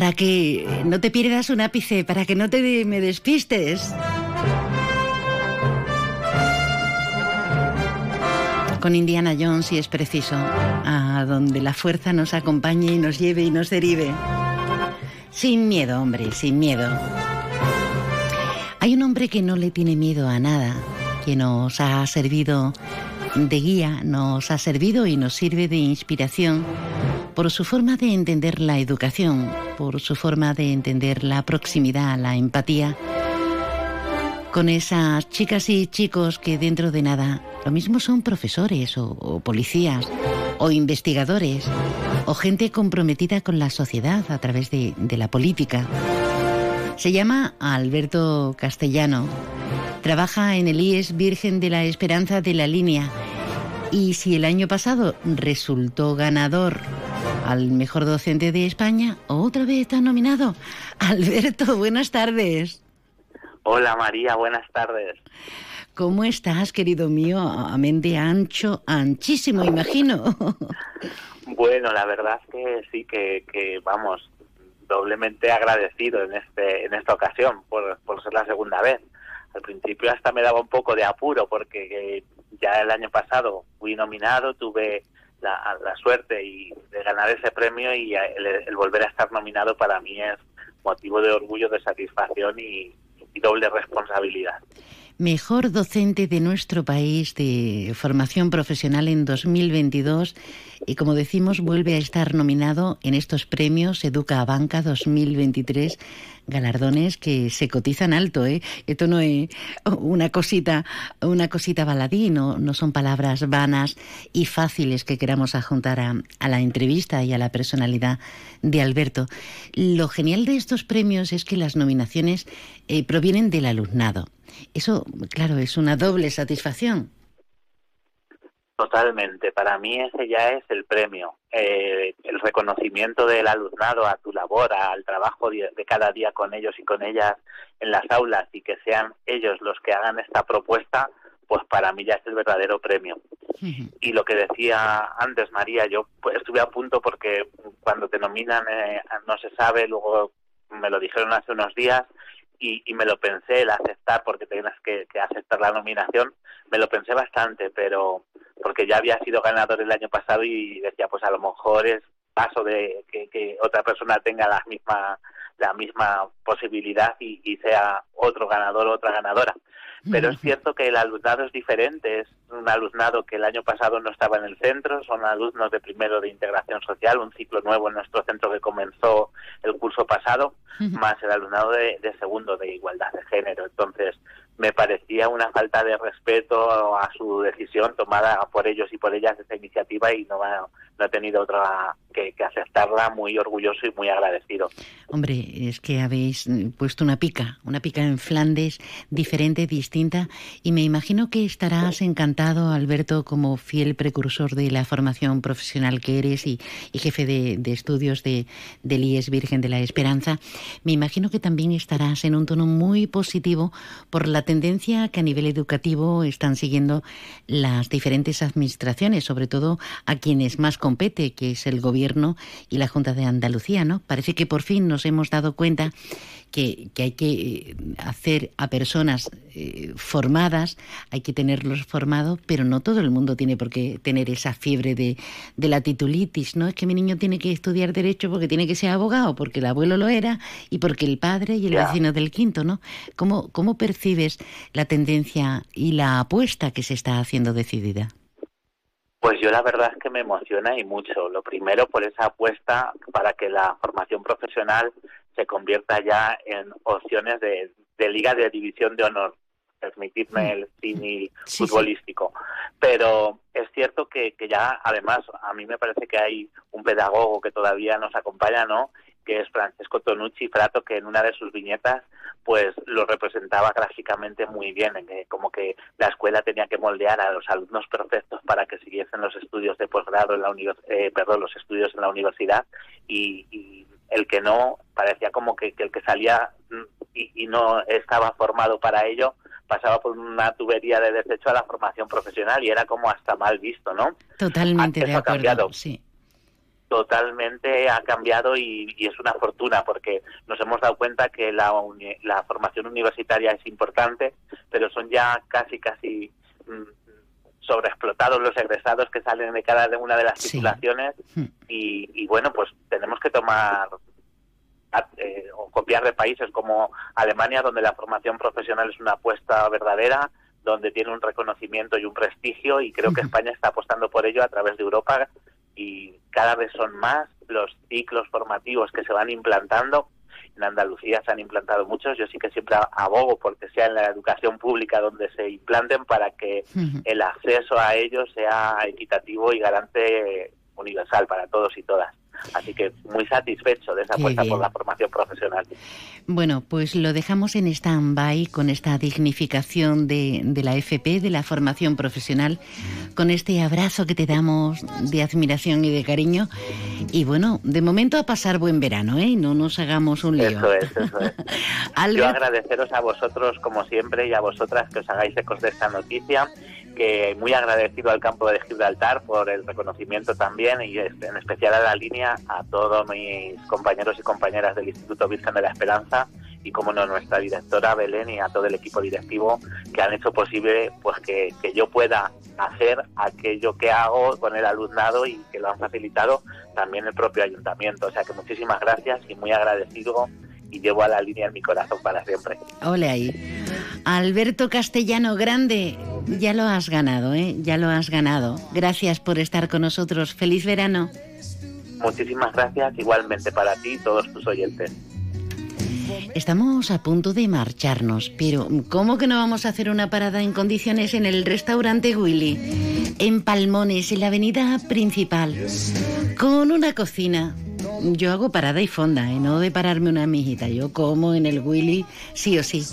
Para que no te pierdas un ápice, para que no te me despistes. Con Indiana Jones, si es preciso, a donde la fuerza nos acompañe y nos lleve y nos derive. Sin miedo, hombre, sin miedo. Hay un hombre que no le tiene miedo a nada, que nos ha servido de guía, nos ha servido y nos sirve de inspiración por su forma de entender la educación, por su forma de entender la proximidad, la empatía, con esas chicas y chicos que dentro de nada lo mismo son profesores o, policías o investigadores o gente comprometida con la sociedad a través de la política. Se llama Alberto Castellano. Trabaja en el IES Virgen de la Esperanza de la Línea. Y si el año pasado resultó ganador al mejor docente de España, otra vez está nominado. [LAUGHS] Alberto, buenas tardes. Hola María, buenas tardes. ¿Cómo estás, querido mío? A mente ancho, anchísimo, imagino. [LAUGHS] Bueno, la verdad es que sí, que, que vamos, doblemente agradecido en este en esta ocasión por, por ser la segunda vez. Al principio hasta me daba un poco de apuro porque eh, ya el año pasado fui nominado, tuve la, suerte y de ganar ese premio y el, el, volver a estar nominado para mí es motivo de orgullo, de satisfacción y, y doble responsabilidad. Mejor docente de nuestro país de formación profesional en 2022 y como decimos vuelve a estar nominado en estos premios Educa a Banca 2023 galardones que se cotizan alto, ¿eh? Esto no es una cosita, una cosita baladí, no, son palabras vanas y fáciles que queramos adjuntar a, a la entrevista y a la personalidad de Alberto. Lo genial de estos premios es que las nominaciones eh, provienen del alumnado. Eso, claro, es una doble satisfacción. Totalmente, para mí ese ya es el premio, eh, el reconocimiento del alumnado a tu labor, al trabajo de cada día con ellos y con ellas en las aulas y que sean ellos los que hagan esta propuesta, pues para mí ya es el verdadero premio. Y lo que decía antes María, yo pues, estuve a punto porque cuando te nominan eh, no se sabe, luego me lo dijeron hace unos días y, me lo pensé el aceptar porque tienes que, aceptar la nominación, me lo pensé bastante, pero porque ya había sido ganador el año pasado y decía pues a lo mejor es paso de que, otra persona tenga la misma la misma posibilidad y, y sea otro ganador o otra ganadora. Pero es cierto que el alumnado es diferente, es un alumnado que el año pasado no estaba en el centro, son alumnos de primero de integración social, un ciclo nuevo en nuestro centro que comenzó el curso pasado, más el alumnado de, de, segundo de igualdad de género. Entonces, me parecía una falta de respeto a su decisión tomada por ellos y por ellas esa iniciativa y no, no he tenido otra que, aceptarla muy orgulloso y muy agradecido. Hombre, es que habéis puesto una pica, una pica en Flandes diferente, distinta y me imagino que estarás encantado, Alberto, como fiel precursor de la formación profesional que eres y, jefe de, estudios de, del IES Virgen de la Esperanza. Me imagino que también estarás en un tono muy positivo por la tendencia que a nivel educativo están siguiendo las diferentes administraciones, sobre todo a quienes más compete, que es el gobierno y la Junta de Andalucía, ¿no? Parece que por fin nos hemos dado cuenta que, hay que eh, hacer a personas eh, formadas, hay que tenerlos formados, pero no todo el mundo tiene por qué tener esa fiebre de, de, la titulitis, ¿no? Es que mi niño tiene que estudiar Derecho porque tiene que ser abogado, porque el abuelo lo era y porque el padre y el vecino del quinto, ¿no? ¿Cómo, ¿Cómo percibes la tendencia y la apuesta que se está haciendo decidida? Pues yo la verdad es que me emociona y mucho. Lo primero por esa apuesta para que la formación profesional se convierta ya en opciones de, liga de división de honor, permitirme mm. el símil futbolístico. Pero es cierto que, que ya, además, a mí me parece que hay un pedagogo que todavía nos acompaña, ¿no? que es Francesco Tonucci Frato, que en una de sus viñetas pues lo representaba gráficamente muy bien, en que como que la escuela tenía que moldear a los alumnos perfectos para que siguiesen los estudios de posgrado en la eh, perdón, los estudios en la universidad y, el que no parecía como que, el que salía mm, y, no estaba formado para ello pasaba por una tubería de desecho a la formación profesional y era como hasta mal visto, ¿no? Totalmente de acuerdo. Sí totalmente ha cambiado y, es una fortuna porque nos hemos dado cuenta que la, la formación universitaria es importante, pero son ya casi, casi mm, sobreexplotados los egresados que salen de cada una de las titulaciones hmm. y, bueno, pues tenemos que tomar eh, o copiar de países como Alemania, donde la formación profesional es una apuesta verdadera, donde tiene un reconocimiento y un prestigio y creo que España está apostando por ello a través de Europa y cada vez son más los ciclos formativos que se van implantando. En Andalucía se han implantado muchos. Yo sí que siempre abogo porque sea en la educación pública donde se implanten para que el acceso a ellos sea equitativo y garante universal para todos y todas. Así que muy satisfecho de esa apuesta por la formación profesional. Bueno, pues lo dejamos en stand-by con esta dignificación de, de, la FP, de la formación profesional, con este abrazo que te damos de admiración y de cariño. Y bueno, de momento a pasar buen verano, ¿eh? No nos hagamos un lío. Eso es, eso es. [LAUGHS] Yo agradeceros a vosotros, como siempre, y a vosotras que os hagáis ecos de esta noticia que muy agradecido al campo de Gibraltar por el reconocimiento también y en especial a la línea a todos mis compañeros y compañeras del Instituto Virgen de la Esperanza y como no nuestra directora Belén y a todo el equipo directivo que han hecho posible pues que, que yo pueda hacer aquello que hago con el alumnado y que lo han facilitado también el propio ayuntamiento. O sea que muchísimas gracias y muy agradecido y llevo a la línea en mi corazón para siempre. Ole ahí. Alberto Castellano Grande, ya lo has ganado, ¿eh? Ya lo has ganado. Gracias por estar con nosotros. Feliz verano. Muchísimas gracias igualmente para ti y todos tus oyentes. Estamos a punto de marcharnos, pero ¿cómo que no vamos a hacer una parada en condiciones en el restaurante Willy? En Palmones, en la avenida principal, con una cocina. Yo hago parada y fonda, ¿eh? no de pararme una mijita. Yo como en el Willy sí o sí.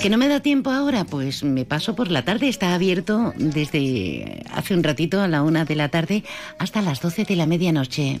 ¿Que no me da tiempo ahora? Pues me paso por la tarde. Está abierto desde hace un ratito a la una de la tarde hasta las doce de la medianoche.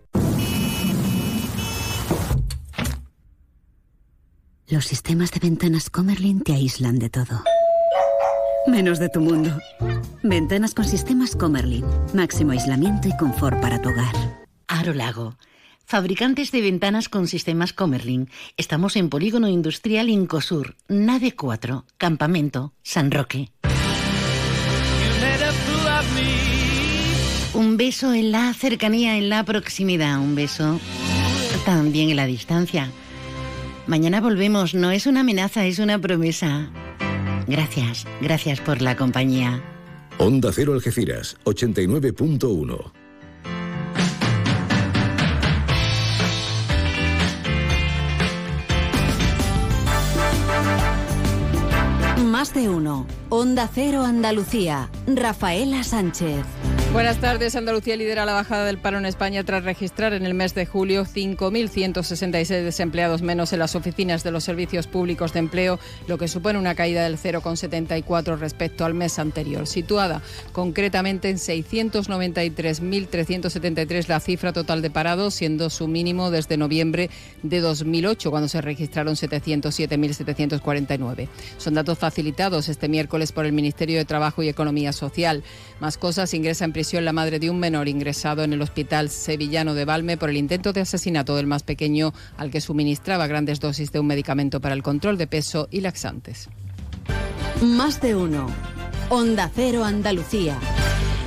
Los sistemas de ventanas Comerlin te aíslan de todo. Menos de tu mundo. Ventanas con sistemas Comerlin. Máximo aislamiento y confort para tu hogar. Aro Lago. Fabricantes de ventanas con sistemas Comerlin. Estamos en Polígono Industrial Incosur, Nave 4, Campamento, San Roque. Un beso en la cercanía, en la proximidad. Un beso también en la distancia. Mañana volvemos, no es una amenaza, es una promesa. Gracias, gracias por la compañía. Onda Cero Algeciras, 89.1. Más de uno. Onda Cero Andalucía. Rafaela Sánchez. Buenas tardes. Andalucía lidera la bajada del paro en España tras registrar en el mes de julio 5.166 desempleados menos en las oficinas de los servicios públicos de empleo, lo que supone una caída del 0,74 respecto al mes anterior, situada concretamente en 693.373 la cifra total de parados, siendo su mínimo desde noviembre de 2008, cuando se registraron 707.749. Son datos facilitados este miércoles por el Ministerio de Trabajo y Economía Social. Más cosas ingresa en prisión la madre de un menor ingresado en el hospital sevillano de Valme por el intento de asesinato del más pequeño al que suministraba grandes dosis de un medicamento para el control de peso y laxantes. Más de uno. Onda Cero Andalucía.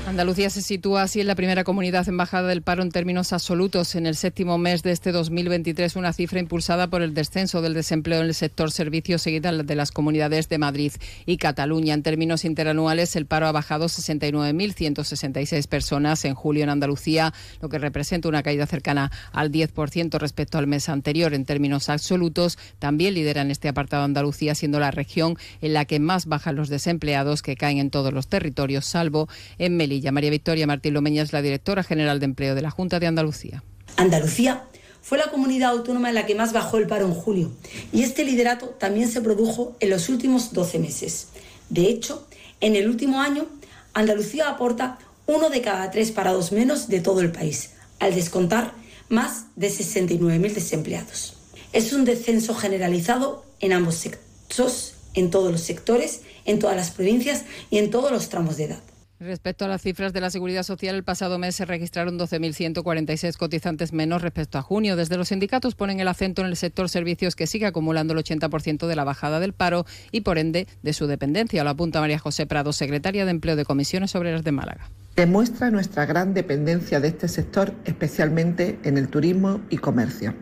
Andalucía se sitúa así en la primera comunidad en bajada del paro en términos absolutos en el séptimo mes de este 2023, una cifra impulsada por el descenso del desempleo en el sector servicios seguida de las comunidades de Madrid y Cataluña. En términos interanuales, el paro ha bajado 69.166 personas en julio en Andalucía, lo que representa una caída cercana al 10% respecto al mes anterior. En términos absolutos, también lidera en este apartado Andalucía, siendo la región en la que más bajan los desempleados, que caen en todos los territorios, salvo en Melilla. María Victoria Martín Lomeña la directora general de empleo de la Junta de Andalucía. Andalucía fue la comunidad autónoma en la que más bajó el paro en julio y este liderato también se produjo en los últimos 12 meses. De hecho, en el último año, Andalucía aporta uno de cada tres parados menos de todo el país, al descontar más de 69.000 desempleados. Es un descenso generalizado en ambos sectores, en todos los sectores, en todas las provincias y en todos los tramos de edad. Respecto a las cifras de la Seguridad Social, el pasado mes se registraron 12.146 cotizantes menos respecto a junio. Desde los sindicatos ponen el acento en el sector servicios que sigue acumulando el 80% de la bajada del paro y, por ende, de su dependencia. Lo apunta María José Prado, secretaria de Empleo de Comisiones Obreras de Málaga. Demuestra nuestra gran dependencia de este sector, especialmente en el turismo y comercio.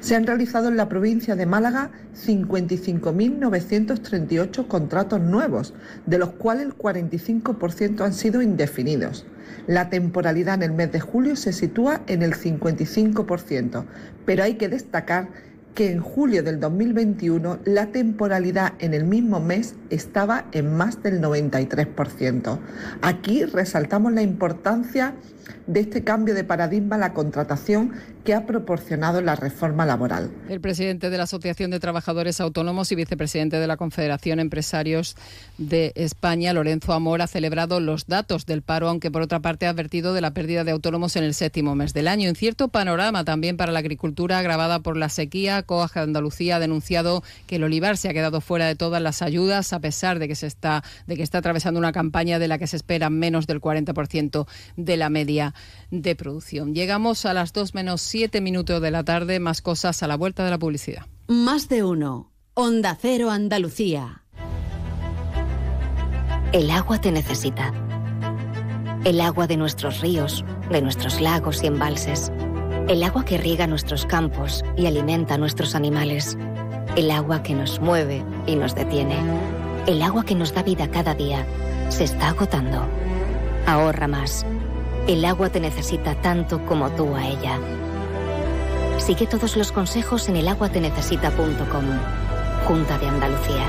Se han realizado en la provincia de Málaga 55.938 contratos nuevos, de los cuales el 45% han sido indefinidos. La temporalidad en el mes de julio se sitúa en el 55%, pero hay que destacar que en julio del 2021 la temporalidad en el mismo mes estaba en más del 93%. Aquí resaltamos la importancia de este cambio de paradigma la contratación que ha proporcionado la reforma laboral. El presidente de la Asociación de Trabajadores Autónomos y vicepresidente de la Confederación Empresarios de España, Lorenzo Amor, ha celebrado los datos del paro, aunque por otra parte ha advertido de la pérdida de autónomos en el séptimo mes del año. En cierto panorama también para la agricultura agravada por la sequía, de Andalucía ha denunciado que el olivar se ha quedado fuera de todas las ayudas, a pesar de que se está, de que está atravesando una campaña de la que se espera menos del 40% de la media de producción. Llegamos a las 2 menos 7 minutos de la tarde, más cosas a la vuelta de la publicidad. Más de uno. Onda Cero Andalucía. El agua te necesita. El agua de nuestros ríos, de nuestros lagos y embalses. El agua que riega nuestros campos y alimenta a nuestros animales. El agua que nos mueve y nos detiene. El agua que nos da vida cada día. Se está agotando. Ahorra más. El agua te necesita tanto como tú a ella. Sigue todos los consejos en elaguatenecesita.com. Junta de Andalucía.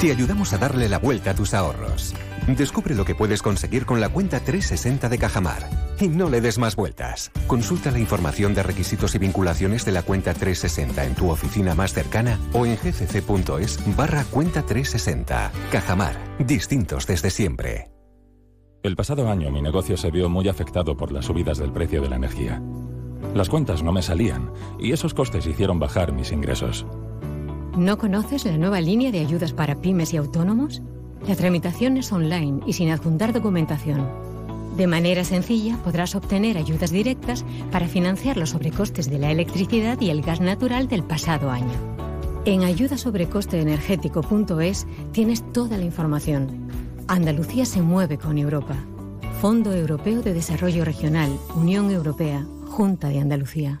Te ayudamos a darle la vuelta a tus ahorros. Descubre lo que puedes conseguir con la cuenta 360 de Cajamar. Y no le des más vueltas. Consulta la información de requisitos y vinculaciones de la cuenta 360 en tu oficina más cercana o en gcc.es barra cuenta 360. Cajamar. Distintos desde siempre. El pasado año mi negocio se vio muy afectado por las subidas del precio de la energía. Las cuentas no me salían y esos costes hicieron bajar mis ingresos. ¿No conoces la nueva línea de ayudas para pymes y autónomos? La tramitación es online y sin adjuntar documentación. De manera sencilla podrás obtener ayudas directas para financiar los sobrecostes de la electricidad y el gas natural del pasado año. En ayudasobrecosteenergético.es tienes toda la información. Andalucía se mueve con Europa. Fondo Europeo de Desarrollo Regional, Unión Europea, Junta de Andalucía.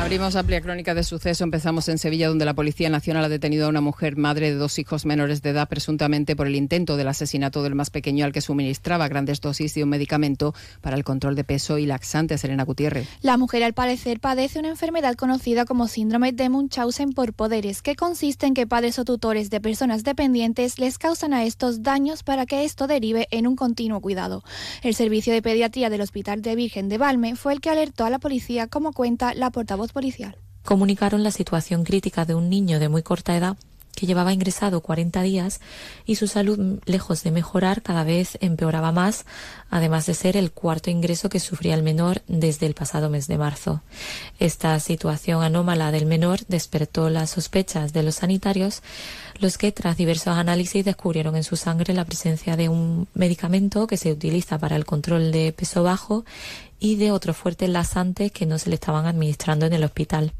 Abrimos amplia crónica de suceso. Empezamos en Sevilla, donde la Policía Nacional ha detenido a una mujer madre de dos hijos menores de edad, presuntamente por el intento del asesinato del más pequeño al que suministraba grandes dosis de un medicamento para el control de peso y laxante. Serena Gutiérrez. La mujer, al parecer, padece una enfermedad conocida como síndrome de Munchausen por poderes, que consiste en que padres o tutores de personas dependientes les causan a estos daños para que esto derive en un continuo cuidado. El servicio de pediatría del Hospital de Virgen de Valme fue el que alertó a la policía, como cuenta la portavoz Comunicaron la situación crítica de un niño de muy corta edad que llevaba ingresado 40 días y su salud, lejos de mejorar, cada vez empeoraba más, además de ser el cuarto ingreso que sufría el menor desde el pasado mes de marzo. Esta situación anómala del menor despertó las sospechas de los sanitarios, los que tras diversos análisis descubrieron en su sangre la presencia de un medicamento que se utiliza para el control de peso bajo y de otros fuertes laxantes que no se le estaban administrando en el hospital.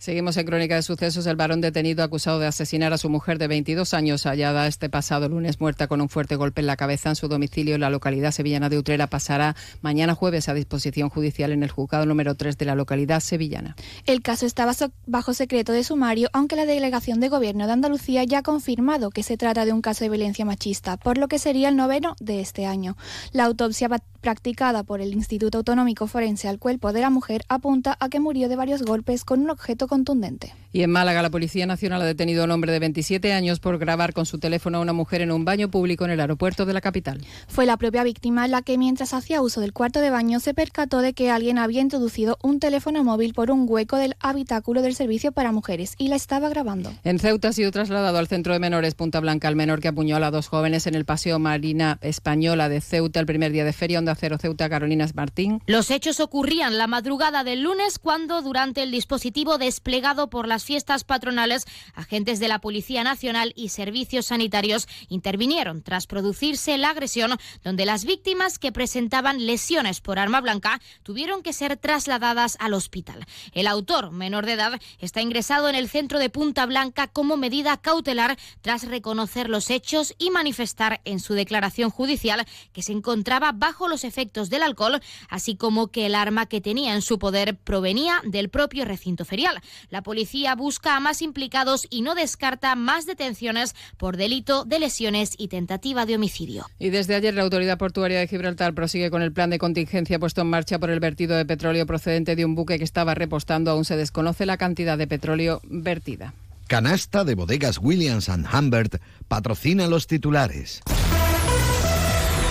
Seguimos en Crónica de Sucesos. El varón detenido acusado de asesinar a su mujer de 22 años, hallada este pasado lunes muerta con un fuerte golpe en la cabeza en su domicilio en la localidad sevillana de Utrera, pasará mañana jueves a disposición judicial en el juzgado número 3 de la localidad sevillana. El caso estaba bajo secreto de sumario, aunque la delegación de gobierno de Andalucía ya ha confirmado que se trata de un caso de violencia machista, por lo que sería el noveno de este año. La autopsia practicada por el Instituto Autonómico Forense al cuerpo de la mujer apunta a que murió de varios golpes con un objeto contundente. Y en Málaga, la Policía Nacional ha detenido a un hombre de 27 años por grabar con su teléfono a una mujer en un baño público en el aeropuerto de la capital. Fue la propia víctima la que, mientras hacía uso del cuarto de baño, se percató de que alguien había introducido un teléfono móvil por un hueco del habitáculo del servicio para mujeres y la estaba grabando. En Ceuta ha sido trasladado al centro de menores Punta Blanca el menor que apuñaló a dos jóvenes en el Paseo Marina Española de Ceuta el primer día de feria. Onda Cero Ceuta, Carolinas Martín. Los hechos ocurrían la madrugada del lunes cuando, durante el dispositivo de desplegado por las fiestas patronales, agentes de la Policía Nacional y servicios sanitarios intervinieron tras producirse la agresión, donde las víctimas que presentaban lesiones por arma blanca tuvieron que ser trasladadas al hospital. El autor, menor de edad, está ingresado en el centro de Punta Blanca como medida cautelar tras reconocer los hechos y manifestar en su declaración judicial que se encontraba bajo los efectos del alcohol, así como que el arma que tenía en su poder provenía del propio recinto ferial. La policía busca a más implicados y no descarta más detenciones por delito de lesiones y tentativa de homicidio. Y desde ayer la autoridad portuaria de Gibraltar prosigue con el plan de contingencia puesto en marcha por el vertido de petróleo procedente de un buque que estaba repostando. Aún se desconoce la cantidad de petróleo vertida. Canasta de bodegas Williams ⁇ Humbert patrocina los titulares.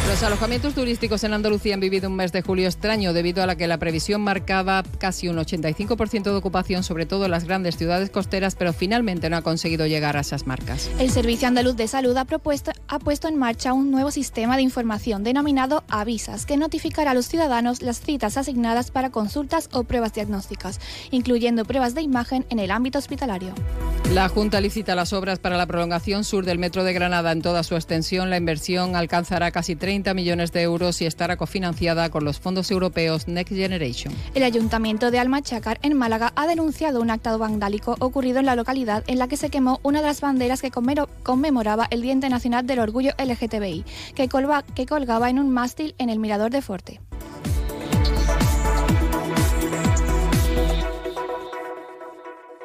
Los alojamientos turísticos en Andalucía han vivido un mes de julio extraño debido a la que la previsión marcaba casi un 85% de ocupación, sobre todo en las grandes ciudades costeras, pero finalmente no ha conseguido llegar a esas marcas. El Servicio Andaluz de Salud ha, propuesto, ha puesto en marcha un nuevo sistema de información denominado Avisas, que notificará a los ciudadanos las citas asignadas para consultas o pruebas diagnósticas, incluyendo pruebas de imagen en el ámbito hospitalario. La Junta licita las obras para la prolongación sur del Metro de Granada en toda su extensión. La inversión alcanzará casi 30 millones de euros y estará cofinanciada con los fondos europeos Next Generation. El Ayuntamiento de Almachacar, en Málaga, ha denunciado un acto vandálico ocurrido en la localidad en la que se quemó una de las banderas que conmemoraba el Día Internacional del Orgullo LGTBI, que colgaba en un mástil en el Mirador de Forte.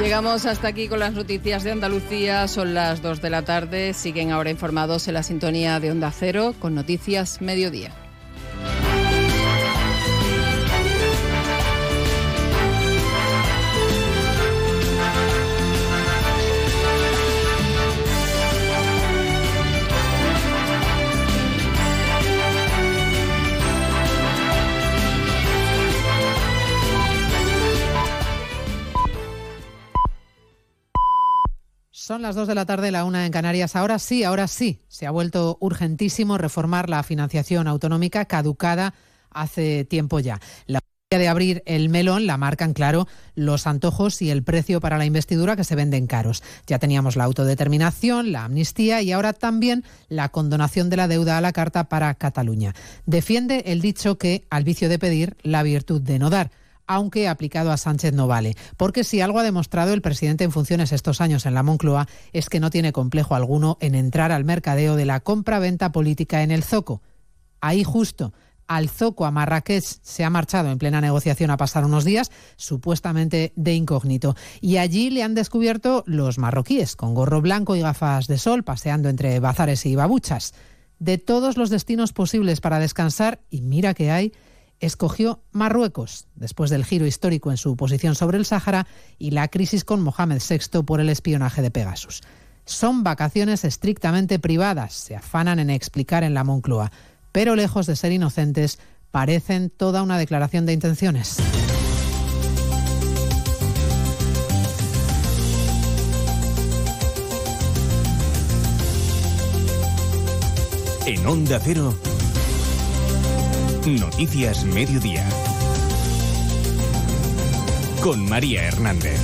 Llegamos hasta aquí con las noticias de Andalucía. Son las 2 de la tarde. Siguen ahora informados en la sintonía de Onda Cero con Noticias Mediodía. Son las 2 de la tarde, la una en Canarias. Ahora sí, ahora sí, se ha vuelto urgentísimo reformar la financiación autonómica caducada hace tiempo ya. La de abrir el melón la marcan claro los antojos y el precio para la investidura que se venden caros. Ya teníamos la autodeterminación, la amnistía y ahora también la condonación de la deuda a la carta para Cataluña. Defiende el dicho que al vicio de pedir la virtud de no dar aunque aplicado a Sánchez no vale. Porque si algo ha demostrado el presidente en funciones estos años en la Moncloa es que no tiene complejo alguno en entrar al mercadeo de la compra-venta política en el Zoco. Ahí justo, al Zoco a Marrakech se ha marchado en plena negociación a pasar unos días, supuestamente de incógnito. Y allí le han descubierto los marroquíes, con gorro blanco y gafas de sol, paseando entre bazares y babuchas. De todos los destinos posibles para descansar, y mira que hay, escogió Marruecos, después del giro histórico en su posición sobre el Sáhara y la crisis con Mohamed VI por el espionaje de Pegasus. Son vacaciones estrictamente privadas, se afanan en explicar en la Moncloa, pero lejos de ser inocentes, parecen toda una declaración de intenciones. En Onda Cero. Noticias Mediodía. Con María Hernández.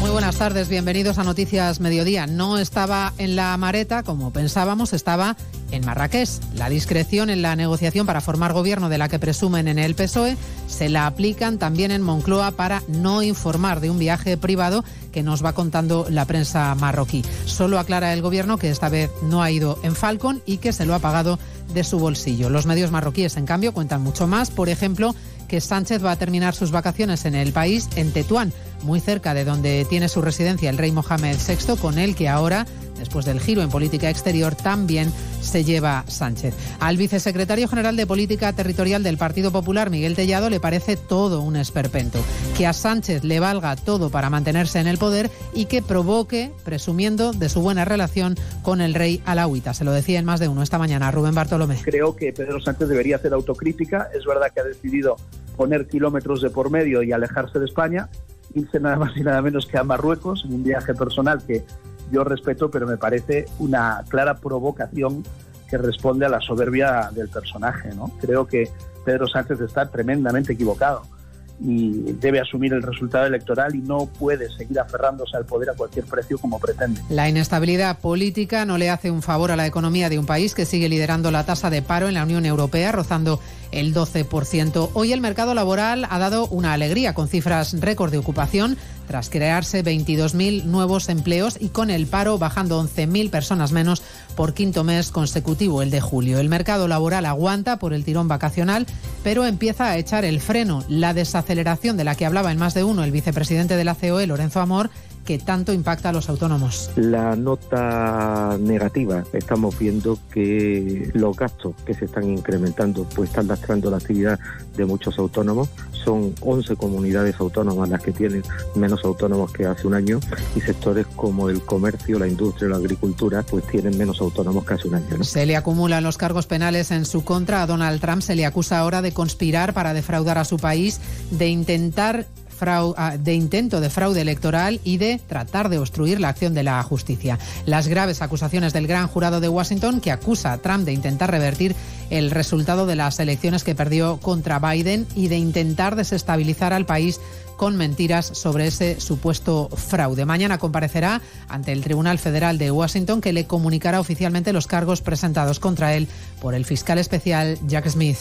Muy buenas tardes, bienvenidos a Noticias Mediodía. No estaba en la mareta, como pensábamos, estaba en Marrakech. La discreción en la negociación para formar gobierno de la que presumen en el PSOE se la aplican también en Moncloa para no informar de un viaje privado que nos va contando la prensa marroquí. Solo aclara el gobierno que esta vez no ha ido en Falcon y que se lo ha pagado de su bolsillo. Los medios marroquíes, en cambio, cuentan mucho más. Por ejemplo, que Sánchez va a terminar sus vacaciones en el país, en Tetuán, muy cerca de donde tiene su residencia el rey Mohamed VI, con el que ahora después del giro en política exterior, también se lleva Sánchez. Al vicesecretario general de Política Territorial del Partido Popular, Miguel Tellado, le parece todo un esperpento. Que a Sánchez le valga todo para mantenerse en el poder y que provoque, presumiendo de su buena relación con el rey alauita. Se lo decía en más de uno esta mañana Rubén Bartolomé. Creo que Pedro Sánchez debería hacer autocrítica. Es verdad que ha decidido poner kilómetros de por medio y alejarse de España, irse nada más y nada menos que a Marruecos en un viaje personal que yo respeto, pero me parece una clara provocación que responde a la soberbia del personaje. ¿no? Creo que Pedro Sánchez está tremendamente equivocado y debe asumir el resultado electoral y no puede seguir aferrándose al poder a cualquier precio como pretende. La inestabilidad política no le hace un favor a la economía de un país que sigue liderando la tasa de paro en la Unión Europea, rozando el 12%. Hoy el mercado laboral ha dado una alegría con cifras récord de ocupación tras crearse 22.000 nuevos empleos y con el paro bajando 11.000 personas menos por quinto mes consecutivo, el de julio. El mercado laboral aguanta por el tirón vacacional, pero empieza a echar el freno. La desaceleración de la que hablaba en más de uno el vicepresidente de la COE, Lorenzo Amor, que tanto impacta a los autónomos? La nota negativa, estamos viendo que los gastos que se están incrementando pues están lastrando la actividad de muchos autónomos. Son 11 comunidades autónomas las que tienen menos autónomos que hace un año y sectores como el comercio, la industria, la agricultura pues tienen menos autónomos que hace un año. Se le acumulan los cargos penales en su contra. A Donald Trump se le acusa ahora de conspirar para defraudar a su país, de intentar de intento de fraude electoral y de tratar de obstruir la acción de la justicia. Las graves acusaciones del gran jurado de Washington que acusa a Trump de intentar revertir el resultado de las elecciones que perdió contra Biden y de intentar desestabilizar al país con mentiras sobre ese supuesto fraude. Mañana comparecerá ante el Tribunal Federal de Washington que le comunicará oficialmente los cargos presentados contra él por el fiscal especial Jack Smith.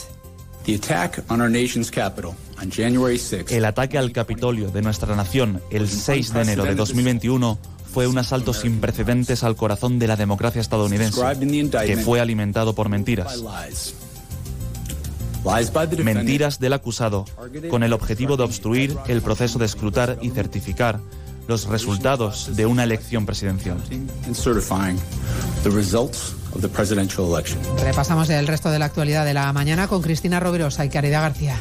El ataque al Capitolio de nuestra nación el 6 de enero de 2021 fue un asalto sin precedentes al corazón de la democracia estadounidense, que fue alimentado por mentiras. Mentiras del acusado, con el objetivo de obstruir el proceso de escrutar y certificar los resultados de una elección presidencial. Repasamos el resto de la actualidad de la mañana con Cristina Rovirosa y Caridad García.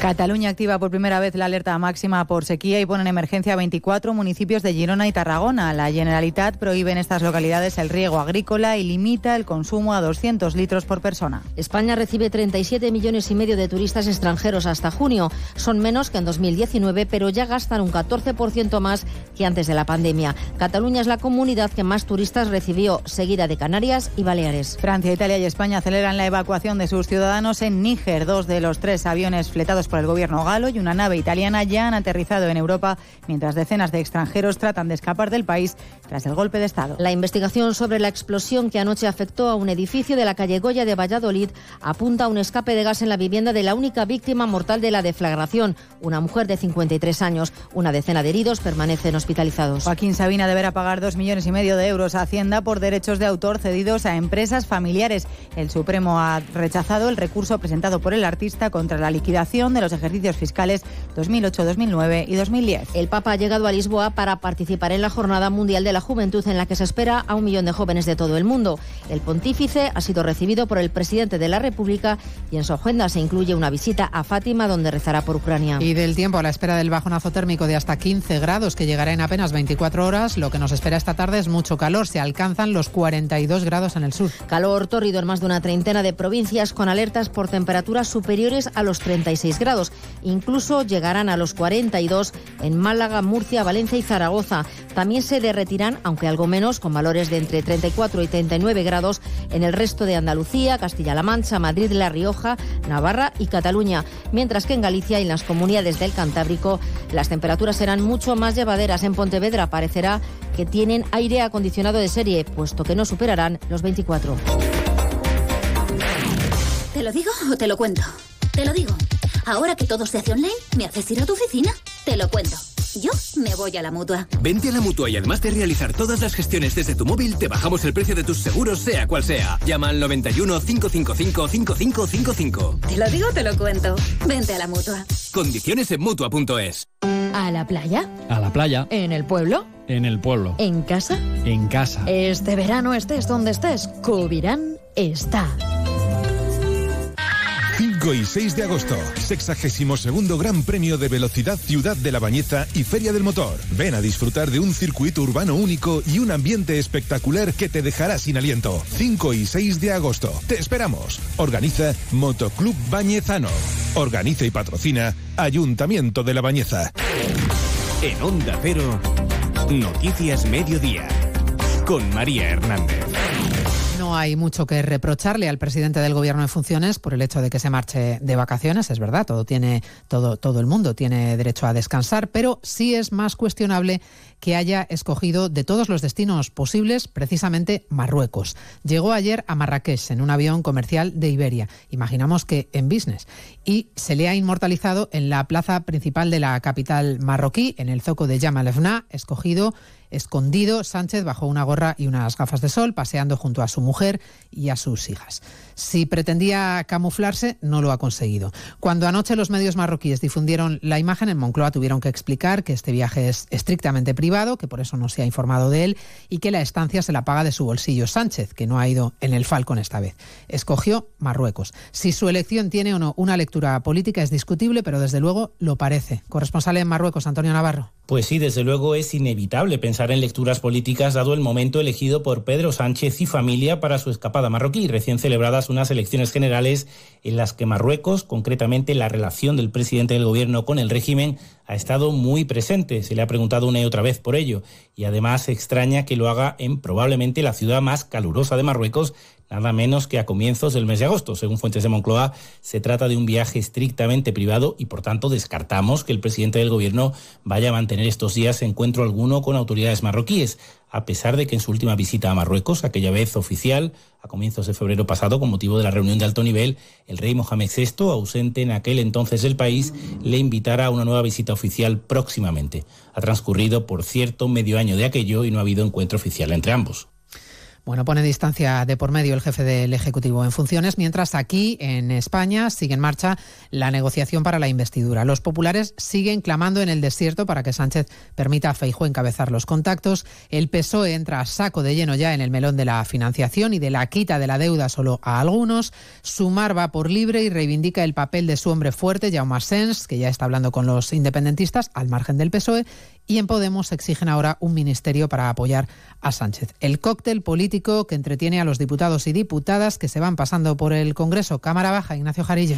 Cataluña activa por primera vez la alerta máxima por sequía y pone en emergencia 24 municipios de Girona y Tarragona. La Generalitat prohíbe en estas localidades el riego agrícola y limita el consumo a 200 litros por persona. España recibe 37 millones y medio de turistas extranjeros hasta junio. Son menos que en 2019, pero ya gastan un 14% más que antes de la pandemia. Cataluña es la comunidad que más turistas recibió, seguida de Canarias y Baleares. Francia, Italia y España aceleran la evacuación de sus ciudadanos en Níger. Dos de los tres aviones fletados por el gobierno galo y una nave italiana ya han aterrizado en Europa, mientras decenas de extranjeros tratan de escapar del país tras el golpe de Estado. La investigación sobre la explosión que anoche afectó a un edificio de la calle Goya de Valladolid apunta a un escape de gas en la vivienda de la única víctima mortal de la deflagración, una mujer de 53 años. Una decena de heridos permanecen hospitalizados. Joaquín Sabina deberá pagar dos millones y medio de euros a Hacienda por derechos de autor cedidos a empresas familiares. El Supremo ha rechazado el recurso presentado por el artista contra la liquidación de los ejercicios fiscales 2008, 2009 y 2010. El Papa ha llegado a Lisboa para participar en la Jornada Mundial de la Juventud en la que se espera a un millón de jóvenes de todo el mundo. El pontífice ha sido recibido por el presidente de la República y en su agenda se incluye una visita a Fátima donde rezará por Ucrania. Y del tiempo a la espera del bajonazo térmico de hasta 15 grados que llegará en apenas 24 horas, lo que nos espera esta tarde es mucho calor. Se alcanzan los 42 grados en el sur. Calor tórrido en más de una treintena de provincias con alertas por temperaturas superiores a los 36 grados. Incluso llegarán a los 42 en Málaga, Murcia, Valencia y Zaragoza. También se derretirán, aunque algo menos, con valores de entre 34 y 39 grados en el resto de Andalucía, Castilla-La Mancha, Madrid, La Rioja, Navarra y Cataluña. Mientras que en Galicia y en las comunidades del Cantábrico las temperaturas serán mucho más llevaderas. En Pontevedra parecerá que tienen aire acondicionado de serie, puesto que no superarán los 24. ¿Te lo digo o te lo cuento? Te lo digo. Ahora que todo se hace online, ¿me haces ir a tu oficina? Te lo cuento. Yo me voy a la mutua. Vente a la mutua y además de realizar todas las gestiones desde tu móvil, te bajamos el precio de tus seguros, sea cual sea. Llama al 91 555 5555. Te lo digo, te lo cuento. Vente a la mutua. Condiciones en mutua.es. ¿A la playa? A la playa. ¿En el pueblo? En el pueblo. ¿En casa? En casa. Este verano estés donde estés, Cubirán está. 5 y 6 de agosto, 62 Gran Premio de Velocidad Ciudad de la Bañeza y Feria del Motor. Ven a disfrutar de un circuito urbano único y un ambiente espectacular que te dejará sin aliento. 5 y 6 de agosto. Te esperamos. Organiza Motoclub Bañezano. Organiza y patrocina Ayuntamiento de la Bañeza. En Onda Cero, Noticias Mediodía, con María Hernández. No hay mucho que reprocharle al presidente del gobierno en funciones por el hecho de que se marche de vacaciones, es verdad, todo tiene todo todo el mundo tiene derecho a descansar, pero sí es más cuestionable que haya escogido de todos los destinos posibles precisamente Marruecos. Llegó ayer a Marrakech en un avión comercial de Iberia, imaginamos que en business, y se le ha inmortalizado en la plaza principal de la capital marroquí, en el zoco de Yamal Efna, escogido escondido Sánchez bajo una gorra y unas gafas de sol, paseando junto a su mujer y a sus hijas. Si pretendía camuflarse, no lo ha conseguido. Cuando anoche los medios marroquíes difundieron la imagen, en Moncloa tuvieron que explicar que este viaje es estrictamente privado, que por eso no se ha informado de él y que la estancia se la paga de su bolsillo Sánchez, que no ha ido en el Falcon esta vez. Escogió Marruecos. Si su elección tiene o no una lectura política es discutible, pero desde luego lo parece. Corresponsal en Marruecos, Antonio Navarro. Pues sí, desde luego es inevitable pensar en lecturas políticas dado el momento elegido por Pedro Sánchez y familia para su escapada marroquí, recién celebradas unas elecciones generales en las que Marruecos, concretamente la relación del presidente del gobierno con el régimen, ha estado muy presente. Se le ha preguntado una y otra vez por ello. Y además extraña que lo haga en probablemente la ciudad más calurosa de Marruecos, nada menos que a comienzos del mes de agosto. Según fuentes de Moncloa, se trata de un viaje estrictamente privado y por tanto descartamos que el presidente del gobierno vaya a mantener estos días encuentro alguno con autoridades marroquíes, a pesar de que en su última visita a Marruecos, aquella vez oficial, a comienzos de febrero pasado, con motivo de la reunión de alto nivel, el rey Mohamed VI, ausente en aquel entonces del país, le invitara a una nueva visita oficial próximamente. Ha transcurrido, por cierto, medio año de aquello y no ha habido encuentro oficial entre ambos. Bueno, pone distancia de por medio el jefe del Ejecutivo en funciones, mientras aquí en España sigue en marcha la negociación para la investidura. Los populares siguen clamando en el desierto para que Sánchez permita a Feijóo encabezar los contactos. El PSOE entra a saco de lleno ya en el melón de la financiación y de la quita de la deuda solo a algunos. Sumar va por libre y reivindica el papel de su hombre fuerte, Jaume Sens, que ya está hablando con los independentistas al margen del PSOE y en Podemos exigen ahora un ministerio para apoyar a Sánchez. El cóctel político que entretiene a los diputados y diputadas que se van pasando por el Congreso. Cámara Baja, Ignacio Jarillo.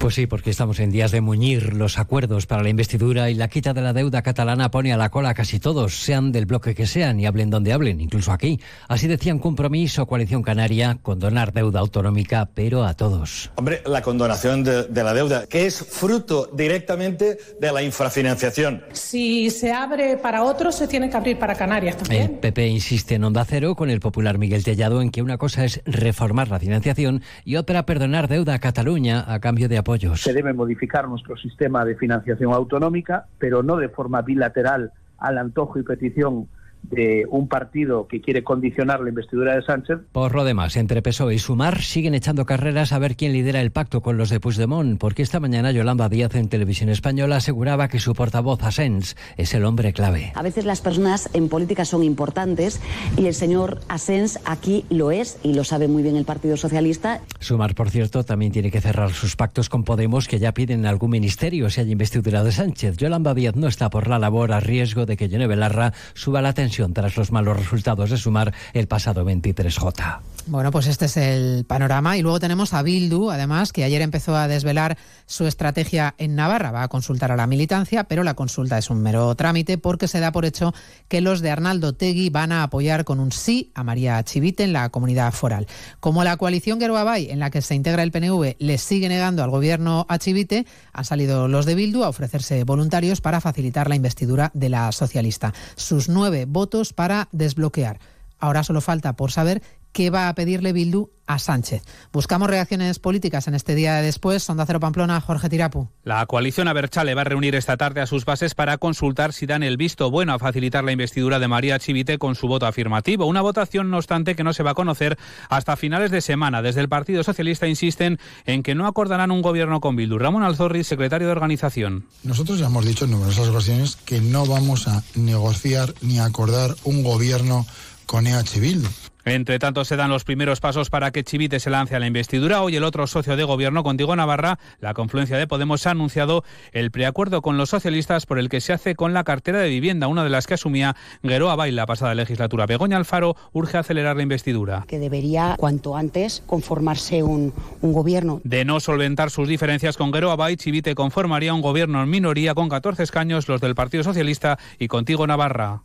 Pues sí, porque estamos en días de muñir. Los acuerdos para la investidura y la quita de la deuda catalana pone a la cola a casi todos, sean del bloque que sean y hablen donde hablen, incluso aquí. Así decían compromiso Coalición Canaria, condonar deuda autonómica, pero a todos. Hombre, la condonación de, de la deuda, que es fruto directamente de la infrafinanciación. Si se abre para otros, se tiene que abrir para Canarias también. El PP insiste en Onda Cero con el popular Miguel Tellado en que una cosa es reformar la financiación y otra perdonar deuda a Cataluña a cambio de apoyos. Se debe modificar nuestro sistema de financiación autonómica, pero no de forma bilateral al antojo y petición de un partido que quiere condicionar la investidura de Sánchez. Por lo demás, entre PSOE y Sumar siguen echando carreras a ver quién lidera el pacto con los de Puigdemont, porque esta mañana Yolanda Díaz en Televisión Española aseguraba que su portavoz Asens es el hombre clave. A veces las personas en política son importantes y el señor Asens aquí lo es y lo sabe muy bien el Partido Socialista. Sumar, por cierto, también tiene que cerrar sus pactos con Podemos, que ya piden algún ministerio si hay investidura de Sánchez. Yolanda Díaz no está por la labor a riesgo de que Yone Belarra suba la tensión tras los malos resultados de sumar el pasado 23J. Bueno, pues este es el panorama. Y luego tenemos a Bildu, además, que ayer empezó a desvelar su estrategia en Navarra. Va a consultar a la militancia, pero la consulta es un mero trámite porque se da por hecho que los de Arnaldo Tegui van a apoyar con un sí a María Chivite en la comunidad foral. Como la coalición Geroabay, en la que se integra el PNV, le sigue negando al gobierno a Chivite, han salido los de Bildu a ofrecerse voluntarios para facilitar la investidura de la socialista. Sus nueve votos para desbloquear. Ahora solo falta por saber ¿Qué va a pedirle Bildu a Sánchez? Buscamos reacciones políticas en este día de después. Sonda Cero Pamplona, Jorge Tirapu. La coalición Aberchale va a reunir esta tarde a sus bases para consultar si dan el visto bueno a facilitar la investidura de María Chivite con su voto afirmativo. Una votación, no obstante, que no se va a conocer hasta finales de semana. Desde el Partido Socialista insisten en que no acordarán un gobierno con Bildu. Ramón Alzorri, secretario de organización. Nosotros ya hemos dicho en numerosas ocasiones que no vamos a negociar ni acordar un gobierno con EH Bildu. Entre tanto, se dan los primeros pasos para que Chivite se lance a la investidura. Hoy el otro socio de gobierno, Contigo Navarra, la confluencia de Podemos, ha anunciado el preacuerdo con los socialistas por el que se hace con la cartera de vivienda, una de las que asumía Gueroa Bail la pasada legislatura. Begoña Alfaro urge acelerar la investidura. Que debería, cuanto antes, conformarse un, un gobierno. De no solventar sus diferencias con Gueroa Bail, Chivite conformaría un gobierno en minoría con 14 escaños, los del Partido Socialista y Contigo Navarra.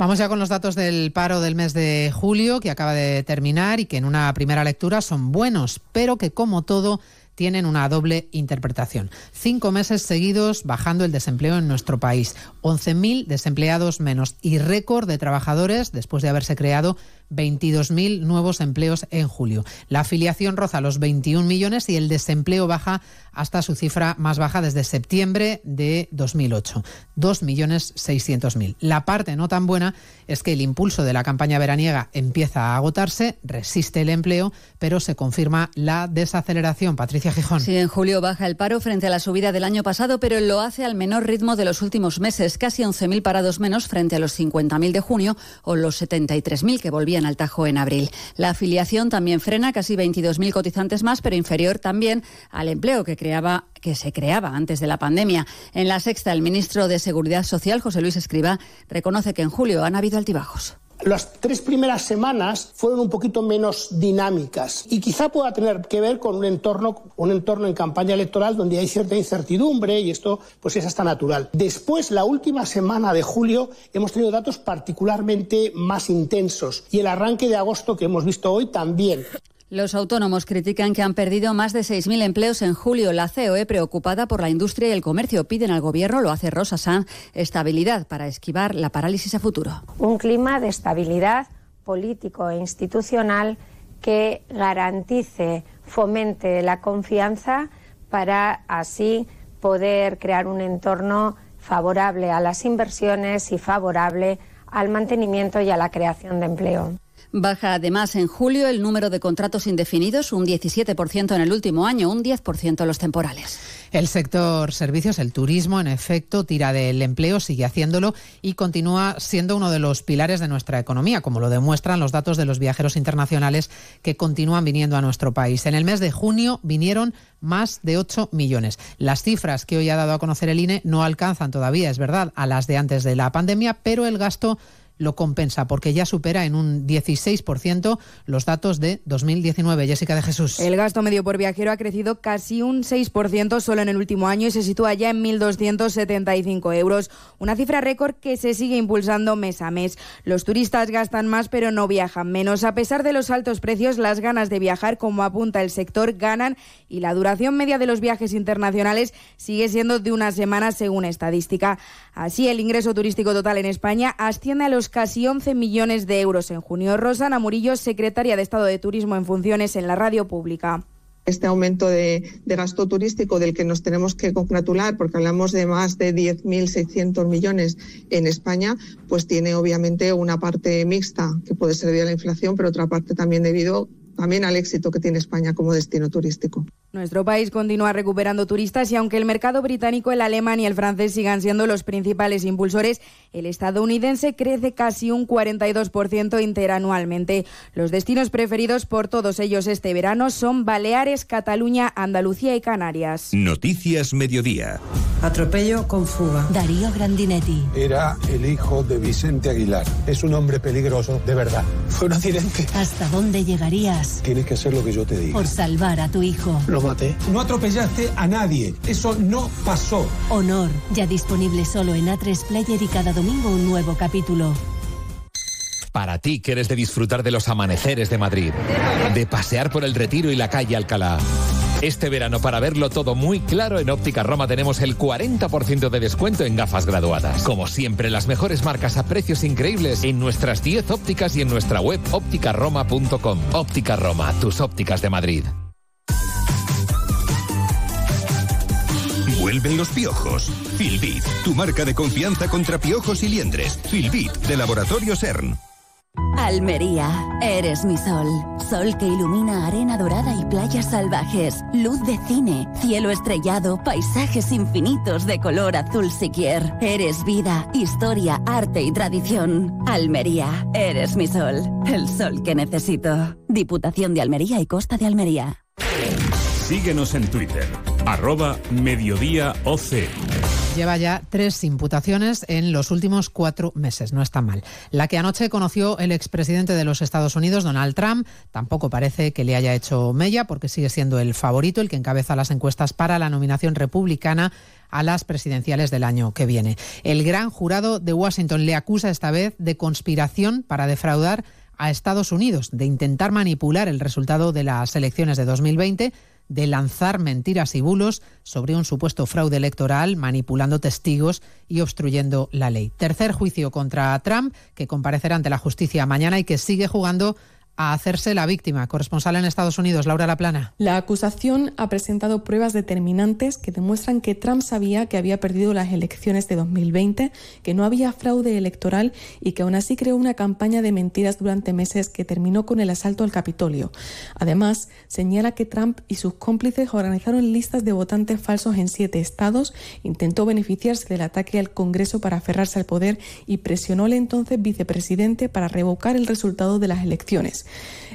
Vamos ya con los datos del paro del mes de julio que acaba de terminar y que en una primera lectura son buenos, pero que como todo tienen una doble interpretación. Cinco meses seguidos bajando el desempleo en nuestro país, 11.000 desempleados menos y récord de trabajadores después de haberse creado 22.000 nuevos empleos en julio. La afiliación roza los 21 millones y el desempleo baja hasta su cifra más baja desde septiembre de 2008, 2.600.000. La parte no tan buena es que el impulso de la campaña veraniega empieza a agotarse, resiste el empleo, pero se confirma la desaceleración. Patricia Gijón. Sí, en julio baja el paro frente a la subida del año pasado, pero lo hace al menor ritmo de los últimos meses, casi 11.000 parados menos frente a los 50.000 de junio o los 73.000 que volvían al Tajo en abril. La afiliación también frena casi 22.000 cotizantes más, pero inferior también al empleo que creaba que se creaba antes de la pandemia. En la sexta, el ministro de Seguridad Social, José Luis Escriba, reconoce que en julio han habido altibajos. Las tres primeras semanas fueron un poquito menos dinámicas y quizá pueda tener que ver con un entorno, un entorno en campaña electoral donde hay cierta incertidumbre y esto pues es hasta natural. Después, la última semana de julio hemos tenido datos particularmente más intensos y el arranque de agosto que hemos visto hoy también. Los autónomos critican que han perdido más de 6.000 empleos en julio. La COE, preocupada por la industria y el comercio, piden al Gobierno, lo hace Rosa Sanz, estabilidad para esquivar la parálisis a futuro. Un clima de estabilidad político e institucional que garantice, fomente la confianza para así poder crear un entorno favorable a las inversiones y favorable al mantenimiento y a la creación de empleo. Baja además en julio el número de contratos indefinidos, un 17% en el último año, un 10% los temporales. El sector servicios, el turismo, en efecto, tira del empleo, sigue haciéndolo y continúa siendo uno de los pilares de nuestra economía, como lo demuestran los datos de los viajeros internacionales que continúan viniendo a nuestro país. En el mes de junio vinieron más de 8 millones. Las cifras que hoy ha dado a conocer el INE no alcanzan todavía, es verdad, a las de antes de la pandemia, pero el gasto lo compensa porque ya supera en un 16% los datos de 2019. Jessica de Jesús. El gasto medio por viajero ha crecido casi un 6% solo en el último año y se sitúa ya en 1.275 euros, una cifra récord que se sigue impulsando mes a mes. Los turistas gastan más pero no viajan menos. A pesar de los altos precios, las ganas de viajar, como apunta el sector, ganan y la duración media de los viajes internacionales sigue siendo de una semana según estadística. Así, el ingreso turístico total en España asciende a los casi 11 millones de euros en junio. Rosana Murillo, secretaria de Estado de Turismo en funciones en la radio pública este aumento de, de, gasto turístico del que nos tenemos que congratular, porque hablamos de más de 10.600 millones en España, pues tiene obviamente una parte mixta que puede ser debido a la inflación, pero otra parte también debido también al éxito que tiene España como destino turístico. Nuestro país continúa recuperando turistas y aunque el mercado británico, el alemán y el francés sigan siendo los principales impulsores, el estadounidense crece casi un 42% interanualmente. Los destinos preferidos por todos ellos este verano son Baleares, Cataluña, Andalucía y Canarias. Noticias Mediodía. Atropello con fuga. Darío Grandinetti. Era el hijo de Vicente Aguilar. Es un hombre peligroso, de verdad. Fue un accidente. ¿Hasta dónde llegarías? Tienes que hacer lo que yo te diga. Por salvar a tu hijo. Lo maté. No atropellaste a nadie. Eso no pasó. Honor. Ya disponible solo en A3 Player y cada domingo un nuevo capítulo. Para ti que eres de disfrutar de los amaneceres de Madrid, de pasear por el Retiro y la calle Alcalá Este verano, para verlo todo muy claro, en Óptica Roma tenemos el 40% de descuento en gafas graduadas. Como siempre, las mejores marcas a precios increíbles en nuestras 10 ópticas y en nuestra web ópticaroma.com. Óptica Roma, tus ópticas de Madrid. Vuelven los piojos. Filbit, tu marca de confianza contra piojos y liendres. Filbit, de Laboratorio CERN. Almería, eres mi sol. Sol que ilumina arena dorada y playas salvajes. Luz de cine, cielo estrellado, paisajes infinitos de color azul siquier. Eres vida, historia, arte y tradición. Almería, eres mi sol. El sol que necesito. Diputación de Almería y Costa de Almería. Síguenos en Twitter, arroba Mediodía OC. Lleva ya tres imputaciones en los últimos cuatro meses, no está mal. La que anoche conoció el expresidente de los Estados Unidos, Donald Trump, tampoco parece que le haya hecho mella porque sigue siendo el favorito, el que encabeza las encuestas para la nominación republicana a las presidenciales del año que viene. El gran jurado de Washington le acusa esta vez de conspiración para defraudar a Estados Unidos, de intentar manipular el resultado de las elecciones de 2020 de lanzar mentiras y bulos sobre un supuesto fraude electoral, manipulando testigos y obstruyendo la ley. Tercer juicio contra Trump, que comparecerá ante la justicia mañana y que sigue jugando a hacerse la víctima. Corresponsal en Estados Unidos, Laura Laplana. La acusación ha presentado pruebas determinantes que demuestran que Trump sabía que había perdido las elecciones de 2020, que no había fraude electoral y que aún así creó una campaña de mentiras durante meses que terminó con el asalto al Capitolio. Además, señala que Trump y sus cómplices organizaron listas de votantes falsos en siete estados, intentó beneficiarse del ataque al Congreso para aferrarse al poder y presionó al entonces vicepresidente para revocar el resultado de las elecciones.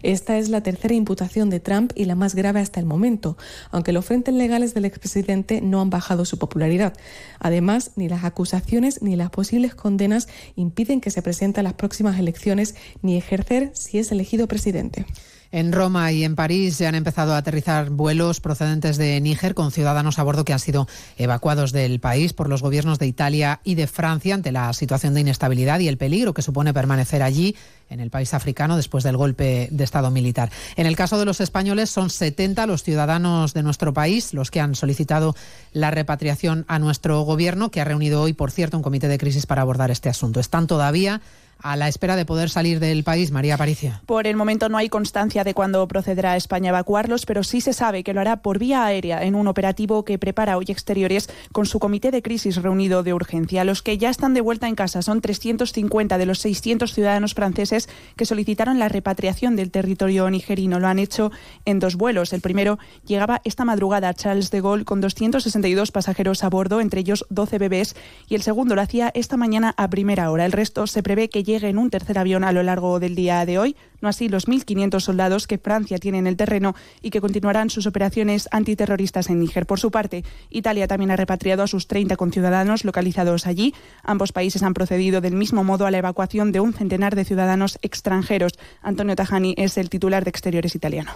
Esta es la tercera imputación de Trump y la más grave hasta el momento, aunque los frentes legales del expresidente no han bajado su popularidad. Además, ni las acusaciones ni las posibles condenas impiden que se presente a las próximas elecciones ni ejercer si es elegido presidente. En Roma y en París se han empezado a aterrizar vuelos procedentes de Níger con ciudadanos a bordo que han sido evacuados del país por los gobiernos de Italia y de Francia ante la situación de inestabilidad y el peligro que supone permanecer allí en el país africano después del golpe de Estado militar. En el caso de los españoles son 70 los ciudadanos de nuestro país los que han solicitado la repatriación a nuestro gobierno, que ha reunido hoy, por cierto, un comité de crisis para abordar este asunto. Están todavía a la espera de poder salir del país. María Aparicio. Por el momento no hay constancia de cuándo procederá España a evacuarlos, pero sí se sabe que lo hará por vía aérea en un operativo que prepara hoy Exteriores con su comité de crisis reunido de urgencia. Los que ya están de vuelta en casa son 350 de los 600 ciudadanos franceses que solicitaron la repatriación del territorio nigerino. Lo han hecho en dos vuelos. El primero llegaba esta madrugada a Charles de Gaulle con 262 pasajeros a bordo, entre ellos 12 bebés, y el segundo lo hacía esta mañana a primera hora. El resto se prevé que llegue en un tercer avión a lo largo del día de hoy, no así los 1.500 soldados que Francia tiene en el terreno y que continuarán sus operaciones antiterroristas en Níger. Por su parte, Italia también ha repatriado a sus 30 conciudadanos localizados allí. Ambos países han procedido del mismo modo a la evacuación de un centenar de ciudadanos extranjeros. Antonio Tajani es el titular de Exteriores italiano.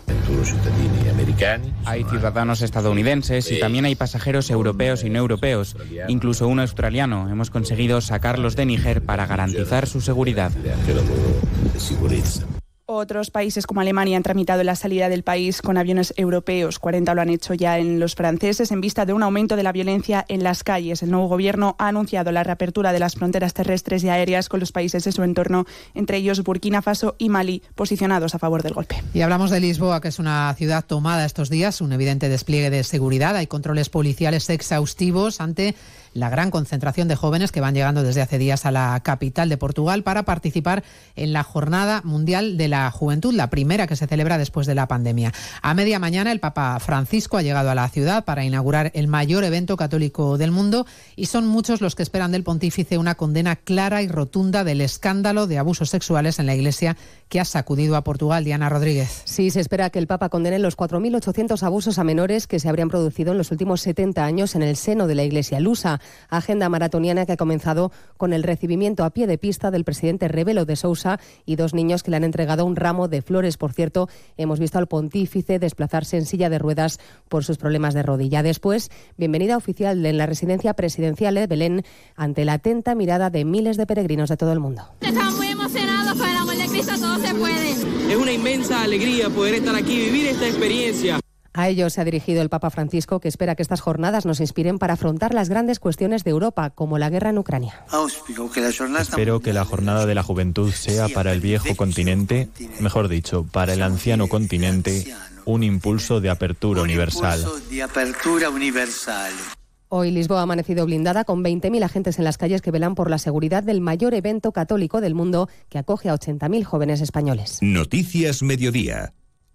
Hay ciudadanos estadounidenses y también hay pasajeros europeos y no europeos, incluso un australiano. Hemos conseguido sacarlos de Níger para garantizar su seguridad. Otros países como Alemania han tramitado la salida del país con aviones europeos. 40 lo han hecho ya en los franceses en vista de un aumento de la violencia en las calles. El nuevo gobierno ha anunciado la reapertura de las fronteras terrestres y aéreas con los países de su entorno, entre ellos Burkina Faso y Mali, posicionados a favor del golpe. Y hablamos de Lisboa, que es una ciudad tomada estos días, un evidente despliegue de seguridad. Hay controles policiales exhaustivos ante la gran concentración de jóvenes que van llegando desde hace días a la capital de Portugal para participar en la Jornada Mundial de la Juventud, la primera que se celebra después de la pandemia. A media mañana el Papa Francisco ha llegado a la ciudad para inaugurar el mayor evento católico del mundo y son muchos los que esperan del pontífice una condena clara y rotunda del escándalo de abusos sexuales en la Iglesia que ha sacudido a Portugal. Diana Rodríguez. Sí, se espera que el Papa condene los 4.800 abusos a menores que se habrían producido en los últimos 70 años en el seno de la Iglesia lusa. Agenda maratoniana que ha comenzado con el recibimiento a pie de pista del presidente Rebelo de Sousa y dos niños que le han entregado un ramo de flores. Por cierto, hemos visto al pontífice desplazarse en silla de ruedas por sus problemas de rodilla. Después, bienvenida oficial en la residencia presidencial de Belén ante la atenta mirada de miles de peregrinos de todo el mundo. Estamos muy emocionados con el amor de Cristo, todo se puede. Es una inmensa alegría poder estar aquí y vivir esta experiencia. A ello se ha dirigido el Papa Francisco, que espera que estas jornadas nos inspiren para afrontar las grandes cuestiones de Europa, como la guerra en Ucrania. Espero que la jornada de la juventud sea para el viejo continente, mejor dicho, para el anciano continente, un impulso de apertura universal. Hoy Lisboa ha amanecido blindada con 20.000 agentes en las calles que velan por la seguridad del mayor evento católico del mundo que acoge a 80.000 jóvenes españoles. Noticias Mediodía.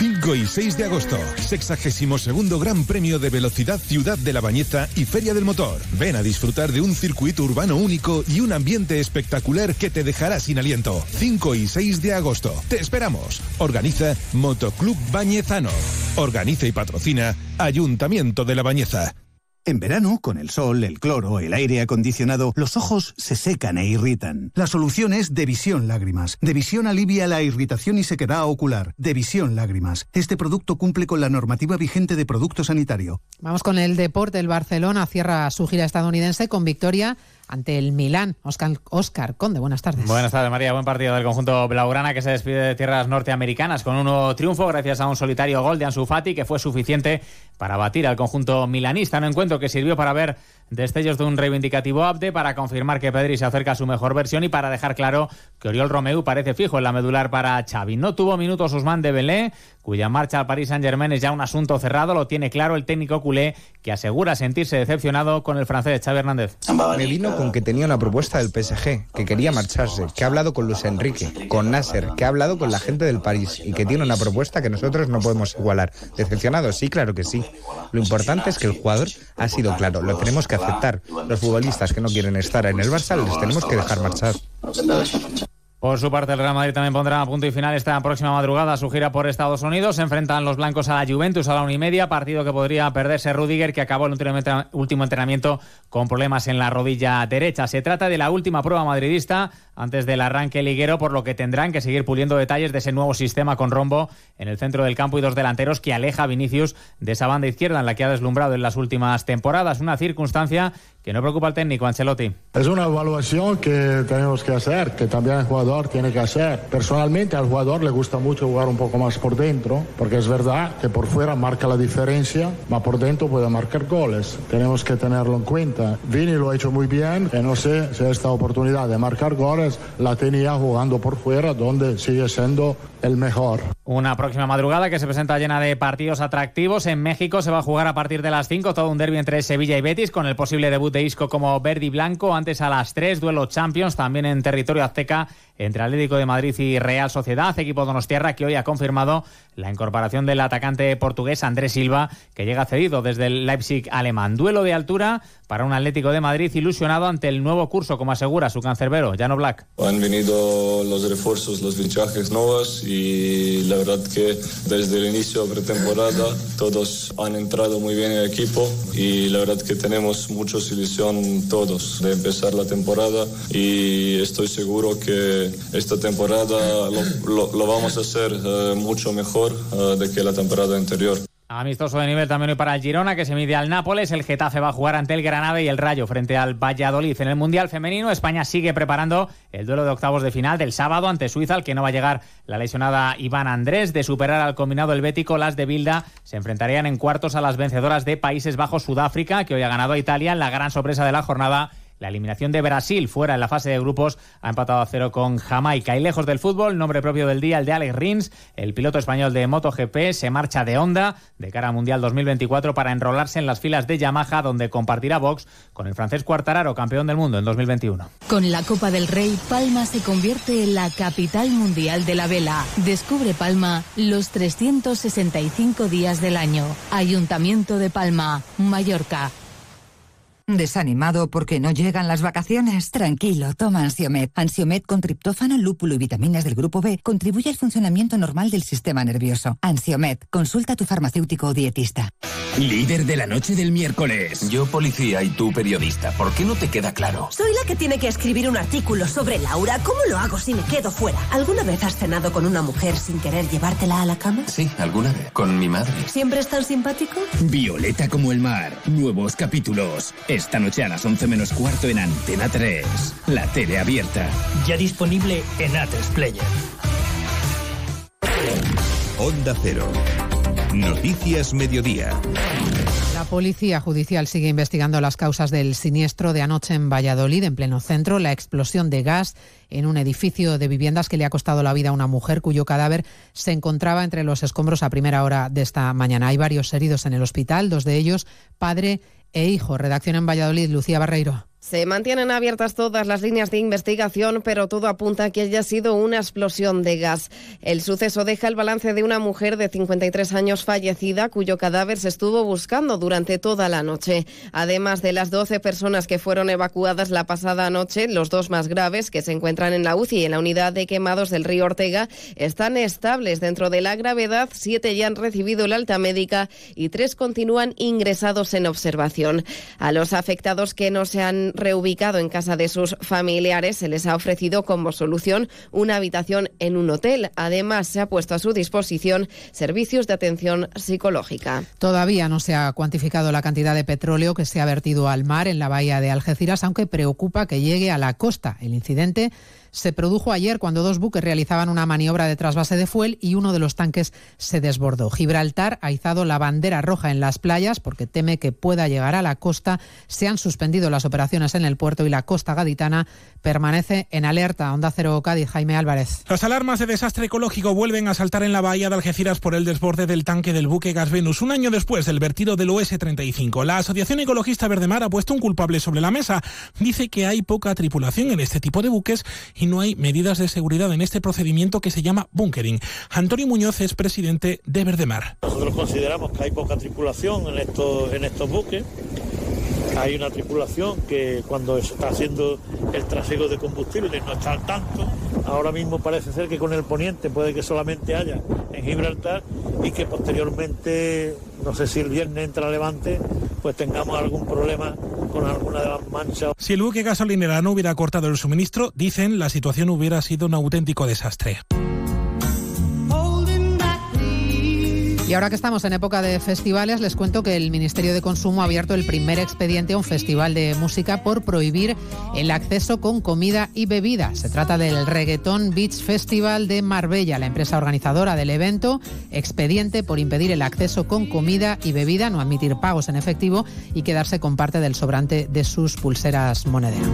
5 y 6 de agosto, 62 Gran Premio de Velocidad Ciudad de la Bañeza y Feria del Motor. Ven a disfrutar de un circuito urbano único y un ambiente espectacular que te dejará sin aliento. 5 y 6 de agosto. Te esperamos. Organiza Motoclub Bañezano. Organiza y patrocina Ayuntamiento de la Bañeza. En verano, con el sol, el cloro, el aire acondicionado, los ojos se secan e irritan. La solución es Devisión Lágrimas. Devisión alivia la irritación y sequedad ocular. Devisión Lágrimas. Este producto cumple con la normativa vigente de producto sanitario. Vamos con el deporte. El Barcelona cierra su gira estadounidense con victoria ante el Milán. Oscar, Oscar Conde, buenas tardes. Buenas tardes, María. Buen partido del conjunto blaugrana que se despide de tierras norteamericanas con un nuevo triunfo gracias a un solitario gol de Ansu Fati que fue suficiente para batir al conjunto milanista. Un encuentro que sirvió para ver destellos de un reivindicativo Abde, para confirmar que Pedri se acerca a su mejor versión y para dejar claro que Oriol Romeu parece fijo en la medular para Xavi. No tuvo minutos Usman de Belé, cuya marcha al Paris Saint-Germain es ya un asunto cerrado, lo tiene claro el técnico culé, que asegura sentirse decepcionado con el francés Xavi Hernández. Me vino con que tenía una propuesta del PSG, que quería marcharse, que ha hablado con Luis Enrique, con Nasser, que ha hablado con la gente del París y que tiene una propuesta que nosotros no podemos igualar. ¿Decepcionado? Sí, claro que sí. Lo importante es que el jugador ha sido claro, lo tenemos que aceptar. Los futbolistas que no quieren estar en el Barça les tenemos que dejar marchar. Por su parte, el Real Madrid también pondrá a punto y final esta próxima madrugada su gira por Estados Unidos. Se enfrentan los blancos a la Juventus a la una y media, partido que podría perderse Rudiger, que acabó el último entrenamiento con problemas en la rodilla derecha. Se trata de la última prueba madridista antes del arranque liguero, por lo que tendrán que seguir puliendo detalles de ese nuevo sistema con rombo en el centro del campo y dos delanteros que aleja a Vinicius de esa banda izquierda en la que ha deslumbrado en las últimas temporadas. Una circunstancia que no preocupa al técnico Ancelotti. Es una evaluación que tenemos que hacer, que también el jugador tiene que hacer. Personalmente al jugador le gusta mucho jugar un poco más por dentro, porque es verdad que por fuera marca la diferencia, pero por dentro puede marcar goles. Tenemos que tenerlo en cuenta. Vini lo ha hecho muy bien, que no sé si esta oportunidad de marcar goles la tenía jugando por fuera, donde sigue siendo el mejor. Una próxima madrugada que se presenta llena de partidos atractivos. En México se va a jugar a partir de las 5 todo un derby entre Sevilla y Betis con el posible debut de Isco como verde y blanco. Antes a las 3 duelo Champions también en territorio azteca entre Atlético de Madrid y Real Sociedad, equipo Donostierra que hoy ha confirmado la incorporación del atacante portugués Andrés Silva, que llega cedido desde el Leipzig alemán. Duelo de altura para un Atlético de Madrid ilusionado ante el nuevo curso, como asegura su cancerbero, Jano Black. Han venido los refuerzos, los fichajes nuevos y la verdad que desde el inicio de pretemporada todos han entrado muy bien en el equipo y la verdad que tenemos mucha ilusión todos de empezar la temporada y estoy seguro que esta temporada lo, vamos a hacer eh, mucho mejor uh, de que la temporada anterior. Amistoso de nivel también hoy para el Girona, que se mide al Nápoles. El Getafe va a jugar ante el Granada y el Rayo frente al Valladolid. En el Mundial Femenino, España sigue preparando el duelo de octavos de final del sábado ante Suiza, al que no va a llegar la lesionada Iván Andrés. De superar al combinado helvético, las de Bilda se enfrentarían en cuartos a las vencedoras de Países Bajos Sudáfrica, que hoy ha ganado a Italia. La gran sorpresa de la jornada la eliminación de Brasil fuera en la fase de grupos ha empatado a cero con Jamaica. Y lejos del fútbol, nombre propio del día, el de Alex Rins, el piloto español de MotoGP, se marcha de Honda de cara al Mundial 2024 para enrolarse en las filas de Yamaha, donde compartirá box con el francés Cuartararo, campeón del mundo en 2021. Con la Copa del Rey, Palma se convierte en la capital mundial de la vela. Descubre Palma los 365 días del año. Ayuntamiento de Palma, Mallorca. ¿Desanimado porque no llegan las vacaciones? Tranquilo, toma Ansiomet. Ansiomet con triptófano, lúpulo y vitaminas del grupo B contribuye al funcionamiento normal del sistema nervioso. Ansiomet, consulta a tu farmacéutico o dietista. Líder de la noche del miércoles. Yo policía y tú periodista. ¿Por qué no te queda claro? Soy la que tiene que escribir un artículo sobre Laura. ¿Cómo lo hago si me quedo fuera? ¿Alguna vez has cenado con una mujer sin querer llevártela a la cama? Sí, alguna vez. Con mi madre. ¿Siempre es tan simpático? Violeta como el mar. Nuevos capítulos. Esta noche a las 11 menos cuarto en Antena 3. La tele abierta. Ya disponible en Atresplayer. Player. Onda Cero. Noticias Mediodía. La Policía Judicial sigue investigando las causas del siniestro de anoche en Valladolid, en pleno centro, la explosión de gas en un edificio de viviendas que le ha costado la vida a una mujer cuyo cadáver se encontraba entre los escombros a primera hora de esta mañana. Hay varios heridos en el hospital, dos de ellos padre e hijo. Redacción en Valladolid, Lucía Barreiro. Se mantienen abiertas todas las líneas de investigación, pero todo apunta a que haya sido una explosión de gas. El suceso deja el balance de una mujer de 53 años fallecida, cuyo cadáver se estuvo buscando durante toda la noche. Además de las 12 personas que fueron evacuadas la pasada noche, los dos más graves, que se encuentran en la UCI y en la unidad de quemados del río Ortega, están estables dentro de la gravedad. Siete ya han recibido el alta médica y tres continúan ingresados en observación. A los afectados que no se han reubicado en casa de sus familiares, se les ha ofrecido como solución una habitación en un hotel. Además, se ha puesto a su disposición servicios de atención psicológica. Todavía no se ha cuantificado la cantidad de petróleo que se ha vertido al mar en la bahía de Algeciras, aunque preocupa que llegue a la costa. El incidente se produjo ayer cuando dos buques realizaban una maniobra de trasvase de fuel y uno de los tanques se desbordó. Gibraltar ha izado la bandera roja en las playas porque teme que pueda llegar a la costa. Se han suspendido las operaciones en el puerto y la costa gaditana permanece en alerta. Onda Cero Cádiz, Jaime Álvarez. Las alarmas de desastre ecológico vuelven a saltar en la bahía de Algeciras por el desborde del tanque del buque Gas Venus un año después del vertido del OS-35. La Asociación Ecologista Verdemar ha puesto un culpable sobre la mesa. Dice que hay poca tripulación en este tipo de buques y no hay medidas de seguridad en este procedimiento que se llama bunkering. Antonio Muñoz es presidente de Verdemar. Nosotros consideramos que hay poca tripulación en estos, en estos buques. Hay una tripulación que cuando está haciendo el trasiego de combustible no está al tanto. Ahora mismo parece ser que con el poniente puede que solamente haya en Gibraltar y que posteriormente, no sé si el viernes entra Levante, pues tengamos algún problema con alguna de las manchas. Si el buque gasolinera no hubiera cortado el suministro, dicen, la situación hubiera sido un auténtico desastre. Y ahora que estamos en época de festivales, les cuento que el Ministerio de Consumo ha abierto el primer expediente a un festival de música por prohibir el acceso con comida y bebida. Se trata del Reggaeton Beach Festival de Marbella, la empresa organizadora del evento. Expediente por impedir el acceso con comida y bebida, no admitir pagos en efectivo y quedarse con parte del sobrante de sus pulseras monedero.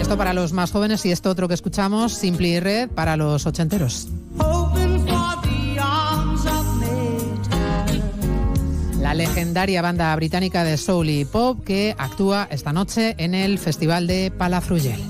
Esto para los más jóvenes y esto otro que escuchamos, Simply Red, para los ochenteros. La legendaria banda británica de soul y pop que actúa esta noche en el Festival de Palafrugell.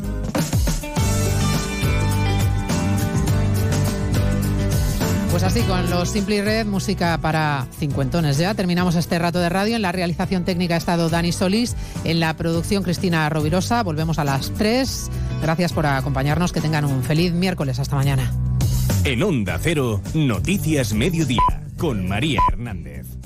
Pues así, con los Simply Red, música para cincuentones ya. Terminamos este rato de radio. En la realización técnica ha estado Dani Solís, en la producción Cristina Rovirosa. Volvemos a las 3. Gracias por acompañarnos. Que tengan un feliz miércoles. Hasta mañana. En Onda Cero, Noticias Mediodía, con María Hernández.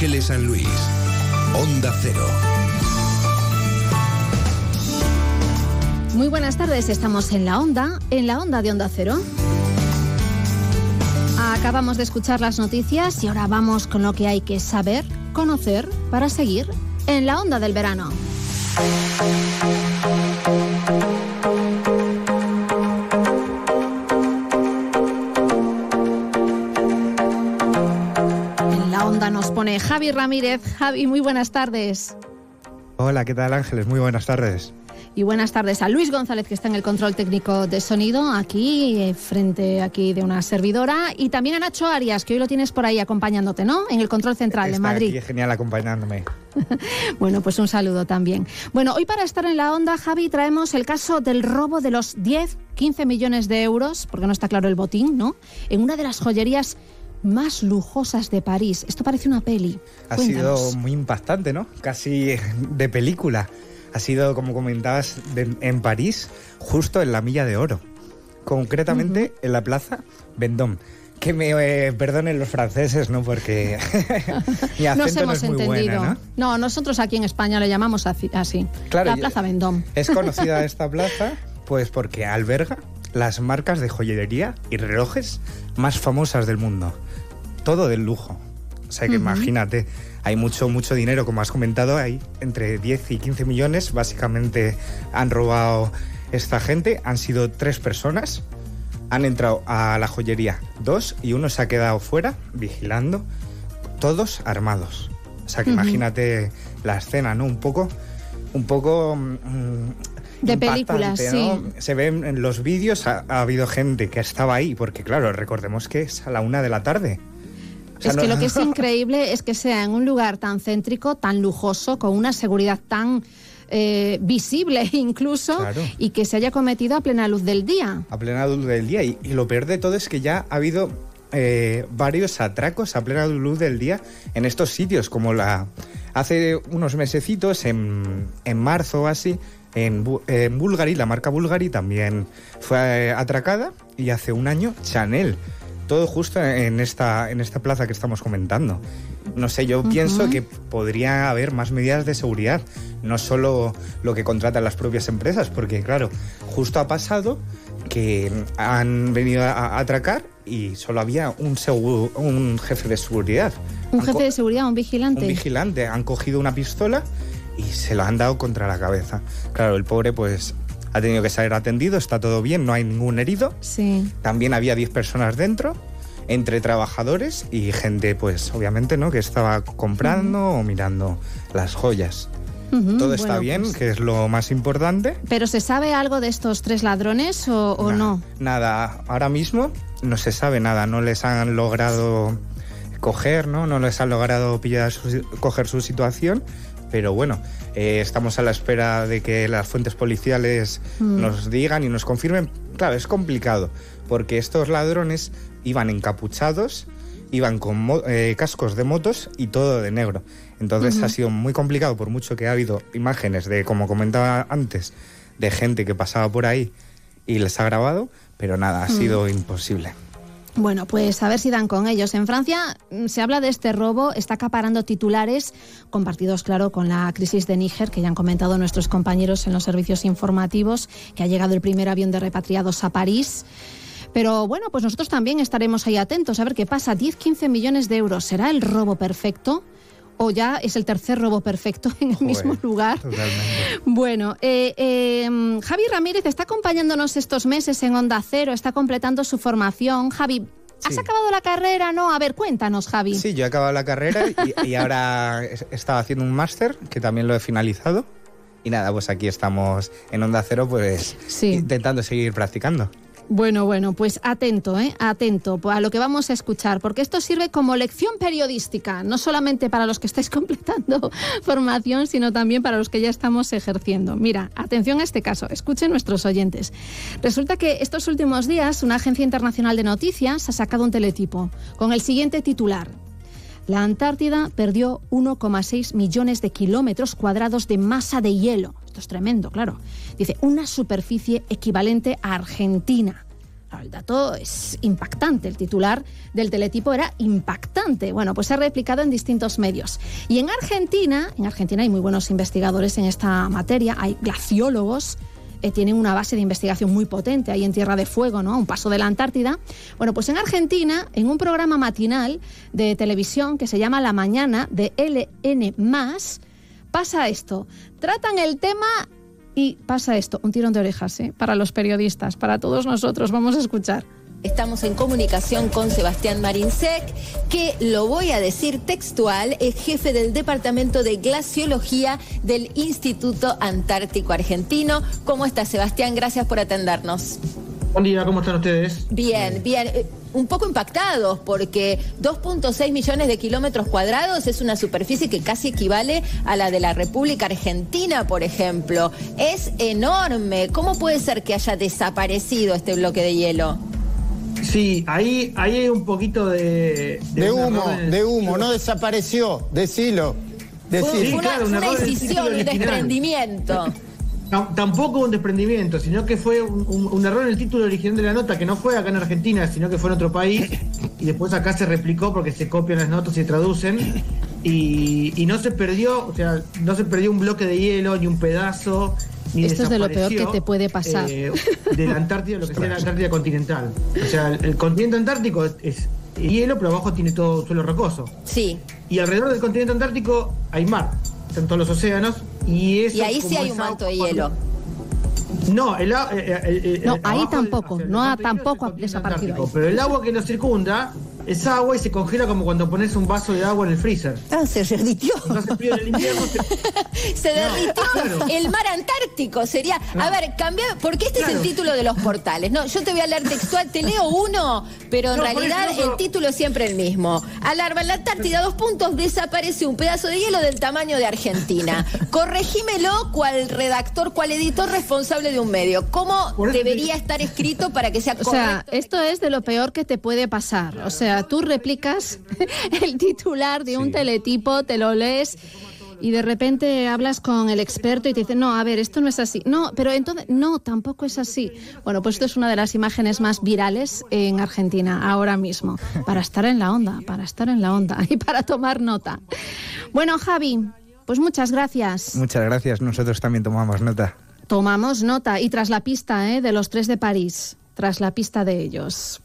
San Luis. Onda Cero. Muy buenas tardes, estamos en la onda, en la onda de Onda Cero. Acabamos de escuchar las noticias y ahora vamos con lo que hay que saber, conocer para seguir en la onda del verano. Pone Javi Ramírez. Javi, muy buenas tardes. Hola, ¿qué tal Ángeles? Muy buenas tardes. Y buenas tardes a Luis González, que está en el control técnico de sonido, aquí, eh, frente aquí de una servidora. Y también a Nacho Arias, que hoy lo tienes por ahí acompañándote, ¿no? En el control central de Madrid. aquí genial acompañándome. [LAUGHS] Bueno, pues un saludo también. Bueno, hoy para estar en la onda, Javi, traemos el caso del robo de los 10, 15 millones de euros, porque no está claro el botín, ¿no? En una de las joyerías más lujosas de París. Esto parece una peli. Ha Cuéntanos. sido muy impactante, ¿no? Casi de película. Ha sido, como comentabas, de- en París, justo en la Milla de Oro. Concretamente en la Plaza Vendôme. Que me eh, perdonen los franceses, ¿no? Porque [LAUGHS] mi acento Nos no hemos muy entendido. bueno, ¿no? nosotros aquí en España le llamamos así. Claro, la Plaza Vendôme. Es [LAUGHS] conocida esta plaza, pues porque alberga las marcas de joyería y relojes más famosas del mundo. Todo del lujo. O sea que Ujú. imagínate, hay mucho, mucho dinero, como has comentado, hay entre 10 y 15 millones. Básicamente han robado esta gente, han sido tres personas. Han entrado a la joyería dos y uno se ha quedado fuera vigilando, todos armados. O sea que Ujú. imagínate la escena, ¿no? Un poco, un poco mm, De impactante, películas, ¿no? sí. Se ven en los vídeos, ha, ha habido gente que estaba ahí, porque claro, recordemos que es a la una de la tarde. O sea, es no- que lo que es [LAUGHS] increíble es que sea en un lugar tan céntrico, tan lujoso, con una seguridad tan eh, visible [LAUGHS] incluso, Claro. y que se haya cometido a plena luz del día. a plena luz del día. Y, y lo peor de todo es que ya ha habido eh, varios atracos a plena luz del día en estos sitios, como la hace unos mesecitos, en, en marzo o así, en, en Bulgari, la marca Bulgari también fue eh, atracada y hace un año Chanel. Todo justo en esta, en esta plaza que estamos comentando. No sé, yo pienso que podría haber más medidas de seguridad, no solo lo que contratan las propias empresas, porque claro, justo ha pasado que han venido a, atracar y solo había un, jefe de seguridad. Un Han jefe de seguridad, un vigilante. un vigilante. Han cogido una pistola y se lo han dado contra la cabeza. Claro, el pobre pues ha tenido que ser atendido, está todo bien, no hay ningún herido. Sí. También había 10 personas dentro, entre trabajadores y gente pues obviamente, ¿no? Que estaba comprando o mirando las joyas. Todo está bueno, bien, pues- que es lo más importante. ¿Pero se sabe algo de estos tres ladrones o, o no? Nada, ahora mismo no se sabe nada, no les han logrado coger, ¿no? No les han logrado pillar su- coger su situación, pero bueno, eh, estamos a la espera de que las fuentes policiales Mm. nos digan y nos confirmen. Claro, es complicado, porque estos ladrones iban encapuchados, iban con eh, cascos de motos y todo de negro. Entonces ha sido muy complicado, por mucho que ha habido imágenes de, como comentaba antes, de gente que pasaba por ahí y les ha grabado, pero nada, ha Mm. sido imposible. Bueno, pues a ver si dan con ellos. En Francia mm, se habla de este robo, está acaparando titulares compartidos, claro, con la crisis de Níger, que ya han comentado nuestros compañeros en los servicios informativos, que ha llegado el primer avión de repatriados a París. Pero bueno, pues nosotros también estaremos ahí atentos a ver qué pasa. 10-15 millones de euros. ¿Será el robo perfecto? ¿O ya es el tercer robo perfecto [LAUGHS] en el mismo lugar? Bueno, eh, eh, Javi Ramírez está acompañándonos estos meses en Onda Cero, está completando su formación. Javi, ¿has Sí. acabado la carrera? No, a ver, cuéntanos, Javi. Sí, yo he acabado la carrera y, y ahora es- estaba haciendo un máster, que también lo he finalizado. Y nada, pues aquí estamos en Onda Cero, pues intentando seguir practicando. Bueno, bueno, pues atento, ¿eh? Atento a lo que vamos a escuchar, porque esto sirve como lección periodística, no solamente para los que estáis [LAUGHS] completando formación, sino también para los que ya estamos ejerciendo. Mira, atención a este caso, escuchen nuestros oyentes. Resulta que estos últimos días una agencia internacional de noticias ha sacado un teletipo con el siguiente titular. La Antártida perdió 1,6 millones de kilómetros cuadrados de masa de hielo. Esto es tremendo, claro. Dice, una superficie equivalente a Argentina. El dato es impactante. El titular del teletipo era impactante. Bueno, pues se ha replicado en distintos medios. Y en Argentina, en Argentina hay muy buenos investigadores en esta materia, hay glaciólogos eh, tienen una base de investigación muy potente ahí en Tierra de Fuego, ¿no? A un paso de la Antártida. Bueno, pues en Argentina, en un programa matinal de televisión que se llama La Mañana de LN, pasa esto. Tratan el tema y pasa esto. Un tirón de orejas, ¿eh? Para los periodistas, para todos nosotros. Vamos a escuchar. Estamos en comunicación con Sebastián Marinsec, que lo voy a decir textual, es jefe del Departamento de Glaciología del Instituto Antártico Argentino. ¿Cómo está Sebastián? Gracias por atendernos. Buen día, ¿cómo están ustedes? Bien, bien. Eh, Un poco impactados porque 2.6 millones de kilómetros cuadrados es una superficie que casi equivale a la de la República Argentina, por ejemplo. Es enorme. ¿Cómo puede ser que haya desaparecido este bloque de hielo? Sí, ahí, ahí hay un poquito de... De humo, el de humo, no desapareció, decilo. Fue, Sí, fue una, claro, una decisión, un desprendimiento. [LAUGHS] Tam- Tampoco un desprendimiento, sino que fue un, un- un error en el título original de la nota, que no fue acá en Argentina, sino que fue en otro país, y después acá se replicó porque se copian las notas y se traducen, y, y no se perdió, o sea, no se perdió un bloque de hielo, ni un pedazo, ni Esto es de lo peor que te puede pasar. eh, de la Antártida, lo que sería la Antártida continental. O sea, el, el continente antártico es, es hielo, pero abajo tiene todo suelo rocoso. Sí. Y alrededor del continente antártico hay mar, están todos los océanos, y eso Y ahí sí hay es un manto de hielo. no, el, a- eh, eh, eh, No, eh, ahí del- tampoco, hacia el no tampoco desaparecido ahí. Pero el agua que lo circunda es agua y se congela como cuando pones un vaso de agua en el freezer. Ah, se derritió. Entonces frío en el invierno se- [LAUGHS] Se derritió claro. el mar Antártico. Sería. A ver, cambia. Porque este es el título de los portales. No, yo te voy a leer textual, te leo uno, pero en No, realidad eso no- el título es siempre el mismo. Alarma en la Antártida, dos puntos, desaparece un pedazo de hielo del tamaño de Argentina. Corregímelo cual redactor, cual editor responsable de un medio. ¿Cómo debería estar escrito para que sea O correcto? sea, esto es de lo peor que te puede pasar. O sea, tú replicas [LAUGHS] el titular de un teletipo, te lo lees y de repente hablas con el experto y te dice, no, a ver, esto no es así. No, pero entonces, no, tampoco es así. Bueno, pues esto es una de las imágenes más virales en Argentina ahora mismo. Para estar en la onda, para estar en la onda [LAUGHS] y para tomar nota. Bueno, Javi, pues muchas gracias. Muchas gracias, nosotros también tomamos nota. Tomamos nota y tras la pista ¿eh? de los tres de París, tras la pista de ellos.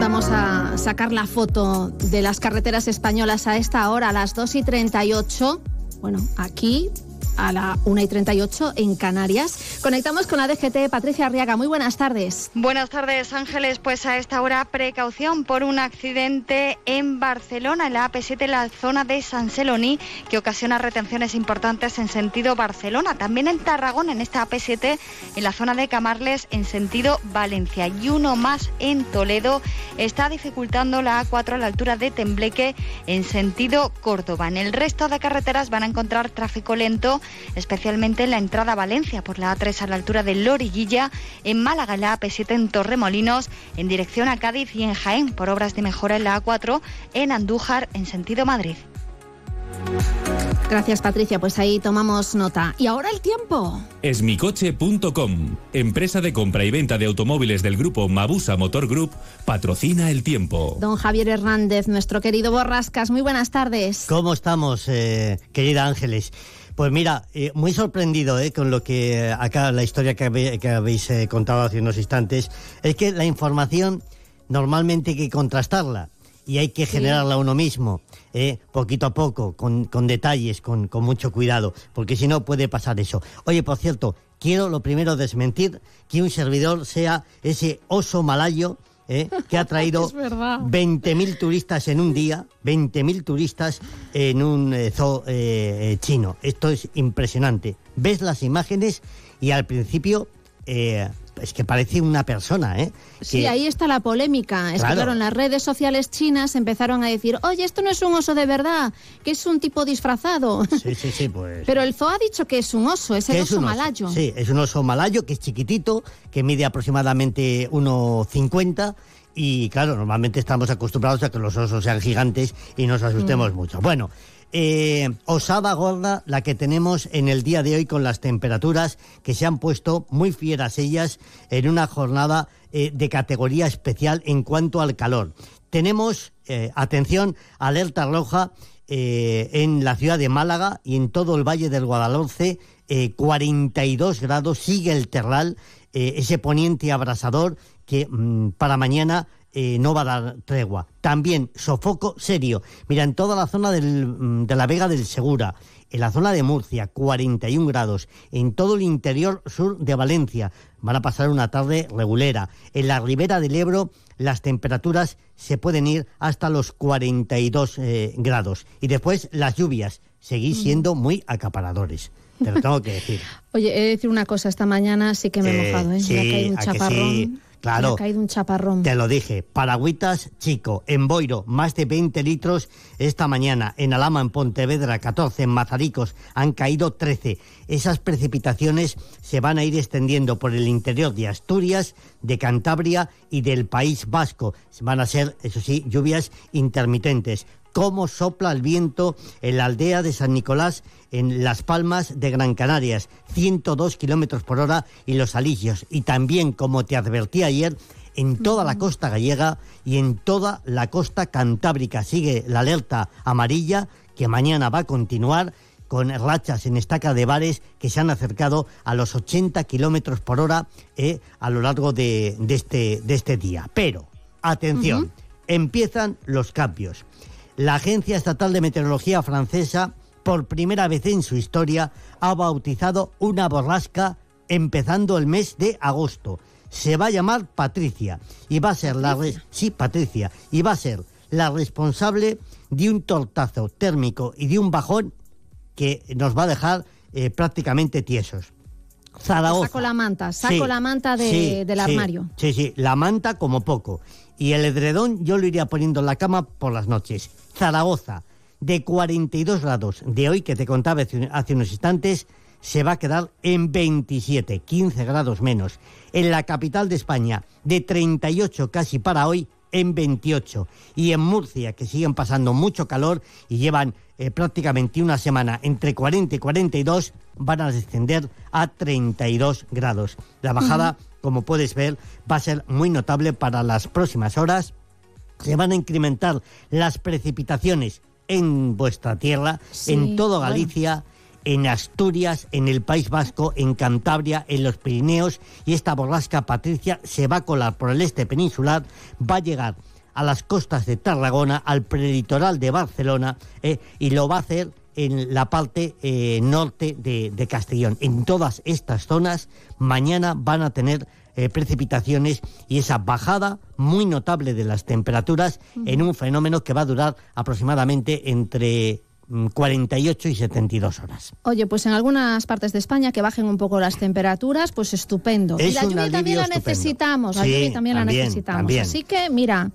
Vamos a sacar la foto de las carreteras españolas a esta hora, a las 2 y 38. Bueno, aquí a la 1 y 38 en Canarias. Conectamos con la DGT. Patricia Arriaga, muy buenas tardes. Buenas tardes, Ángeles. Pues a esta hora, precaución por un accidente en Barcelona, en la AP7, en la zona de San Celoni, que ocasiona retenciones importantes en sentido Barcelona. También en Tarragona, en esta AP7, en la zona de Camarles, en sentido Valencia. Y uno más en Toledo. Está dificultando la A4 a la altura de Tembleque, en sentido Córdoba. En el resto de carreteras van a encontrar tráfico lento especialmente en la entrada a Valencia por la A3 a la altura de Loriguilla, en Málaga en la AP7 en Torremolinos, en dirección a Cádiz y en Jaén por obras de mejora en la A4 en Andújar en sentido Madrid. Gracias, Patricia. Pues ahí tomamos nota. Y ahora el tiempo. Esmicoche.com, empresa de compra y venta de automóviles del grupo Mabusa Motor Group, patrocina el tiempo. Don Javier Hernández, nuestro querido Borrascas. Muy buenas tardes. ¿Cómo estamos, eh, querida Ángeles? Pues mira, eh, muy sorprendido eh, con lo que eh, acá, la historia que, habe- que habéis eh, contado hace unos instantes, es que la información normalmente hay que contrastarla y hay que generarla uno mismo, poquito a poco, con, con detalles, con, con mucho cuidado, porque si no puede pasar eso. Oye, por cierto, quiero lo primero desmentir que un servidor sea ese oso malayo eh, que ha [LAUGHS] traído Es verdad. 20.000 turistas en un día, 20.000 turistas en un eh, zoo eh, chino. Esto es impresionante. Ves las imágenes y al principio es que parece una persona, ¿eh? Sí, ahí está la polémica. Es que Claro. claro, en las redes sociales chinas empezaron a decir, oye, esto no es un oso de verdad, que es un tipo disfrazado. Sí, sí, sí, [LAUGHS] pues... Pero el zoo ha dicho que es un oso, es el oso, malayo. Sí, es un oso malayo que es chiquitito, que mide aproximadamente 1,50 y claro, normalmente estamos acostumbrados a que los osos sean gigantes y nos asustemos Mm. mucho. Bueno, eh, osada gorda la que tenemos en el día de hoy con las temperaturas que se han puesto muy fieras ellas en una jornada eh, de categoría especial en cuanto al calor. Tenemos, eh, atención, alerta roja eh, en la ciudad de Málaga y en todo el Valle del Guadalhorce, eh, 42 grados, sigue el terral, ese poniente abrasador que mm, para mañana eh, no va a dar tregua. También sofoco serio. Mira, en toda la zona del, mm, de la Vega del Segura, En la zona de Murcia, 41 grados. En todo el interior sur de Valencia, van a pasar una tarde regulera. En la ribera del Ebro, las temperaturas se pueden ir hasta los 42 eh, grados. Y después las lluvias, seguís siendo muy acaparadores. Te lo tengo que decir. [LAUGHS] Oye, he de decir una cosa, esta mañana sí que me he Eh, mojado, ¿eh? sí, me ha caído un ¿a que sí? chaparrón. Claro. Me ha caído un chaparrón. Te lo dije, Paragüitas Chico, en Boiro, más de 20 litros esta mañana, en Alama, en Pontevedra, 14, en Mazaricos, han caído 13. Esas precipitaciones se van a ir extendiendo por el interior de Asturias, de Cantabria y del País Vasco. Van a ser, eso sí, lluvias intermitentes. Cómo sopla el viento en la aldea de San Nicolás, en Las Palmas de Gran Canarias, 102 kilómetros por hora y los alisios. Y también, como te advertí ayer, en toda la costa gallega y en toda la costa cantábrica. Sigue la alerta amarilla que mañana va a continuar con rachas en estaca de bares que se han acercado a los 80 kilómetros por hora eh, a lo largo de, de este, de este día. Pero, atención, empiezan los cambios. La Agencia Estatal de Meteorología francesa, por primera vez en su historia, ha bautizado una borrasca empezando el mes de agosto. Se va a llamar Patricia y va a ser la re- sí Patricia y va a ser la responsable de un tortazo térmico y de un bajón que nos va a dejar eh, prácticamente tiesos. Zaragoza. Saco la manta, saco Sí, la manta de- sí, del armario. Sí, sí, la manta como poco. Y el edredón yo lo iría poniendo en la cama por las noches. Zaragoza, de 42 grados de hoy, que te contaba hace unos instantes, se va a quedar en 27, 15 grados menos. En la capital de España, de 38 casi para hoy, en 28. Y en Murcia, que siguen pasando mucho calor y llevan eh, prácticamente una semana entre 40 y 42, van a descender a 32 grados. La bajada, como puedes ver, va a ser muy notable para las próximas horas. Se van a incrementar las precipitaciones en vuestra tierra, Sí, en todo bueno. Galicia, en Asturias, en el País Vasco, en Cantabria, en los Pirineos, y esta borrasca Patricia se va a colar por el este peninsular, va a llegar a las costas de Tarragona, al prelitoral de Barcelona, eh, y lo va a hacer en la parte eh, norte de, de Castellón. En todas estas zonas, mañana van a tener eh, precipitaciones y esa bajada muy notable de las temperaturas en un fenómeno que va a durar aproximadamente entre mm, 48 y 72 horas. Oye, pues en algunas partes de España que bajen un poco las temperaturas, pues estupendo. Es y la lluvia también la necesitamos, la Sí, lluvia también, la necesitamos. también. Así que, mira,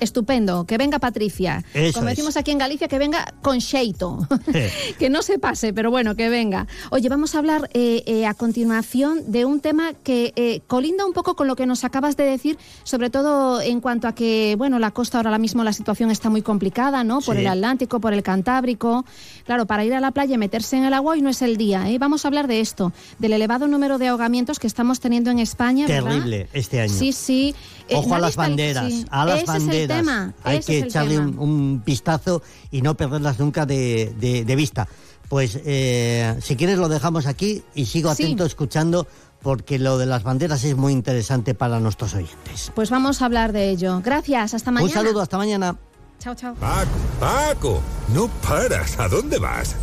estupendo, que venga Patricia. Eso Como es. decimos aquí en Galicia, que venga con Sheito. [LAUGHS] que no se pase, pero bueno, que venga. Oye, vamos a hablar eh, eh, a continuación de un tema que eh, colinda un poco con lo que nos acabas de decir, sobre todo en cuanto a que, bueno, la costa ahora mismo la situación está muy complicada, ¿no? Por Sí. el Atlántico, por el Cantábrico. Claro, para ir a la playa y meterse en el agua hoy no es el día, ¿eh? Vamos a hablar de esto, del elevado número de ahogamientos que estamos teniendo en España, ¿verdad? Terrible este año. Sí, sí. Ojo a las banderas, sí. a las Ese banderas. El tema, Hay ese que echarle un, un vistazo y no perderlas nunca de, de- de vista. Pues eh, si quieres lo dejamos aquí y sigo Sí. atento escuchando porque lo de las banderas es muy interesante para nuestros oyentes. Pues vamos a hablar de ello. Gracias, hasta mañana. Un saludo, hasta mañana. Chao, chao. Paco, Paco, no paras. ¿A dónde vas?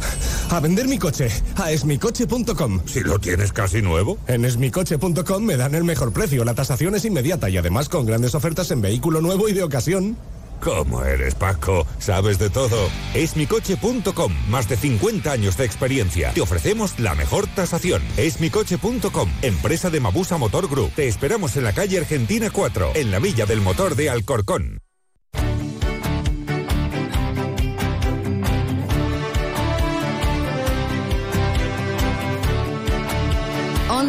A vender mi coche, a esmicoche.com. Si lo tienes casi nuevo. En esmicoche.com me dan el mejor precio, la tasación es inmediata y además con grandes ofertas en vehículo nuevo y de ocasión. ¿Cómo eres, Paco? Sabes de todo. Esmicoche.com. Más de 50 años de experiencia. Te ofrecemos la mejor tasación. Esmicoche.com. Empresa de Mabusa Motor Group. Te esperamos en la calle Argentina 4, en la Villa del Motor de Alcorcón.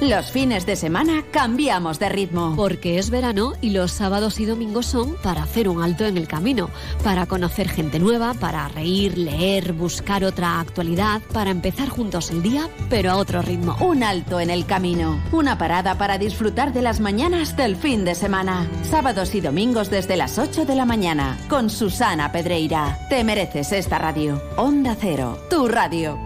Los fines de semana cambiamos de ritmo. Porque es verano y los sábados y domingos son para hacer un alto en el camino, para conocer gente nueva, para reír, leer, buscar otra actualidad, para empezar juntos el día, pero a otro ritmo. Un alto en el camino. Una parada para disfrutar de las mañanas del fin de semana. Sábados y domingos desde las 8 de la mañana. Con Susana Pedreira. Te mereces esta radio. Onda Cero. Tu radio.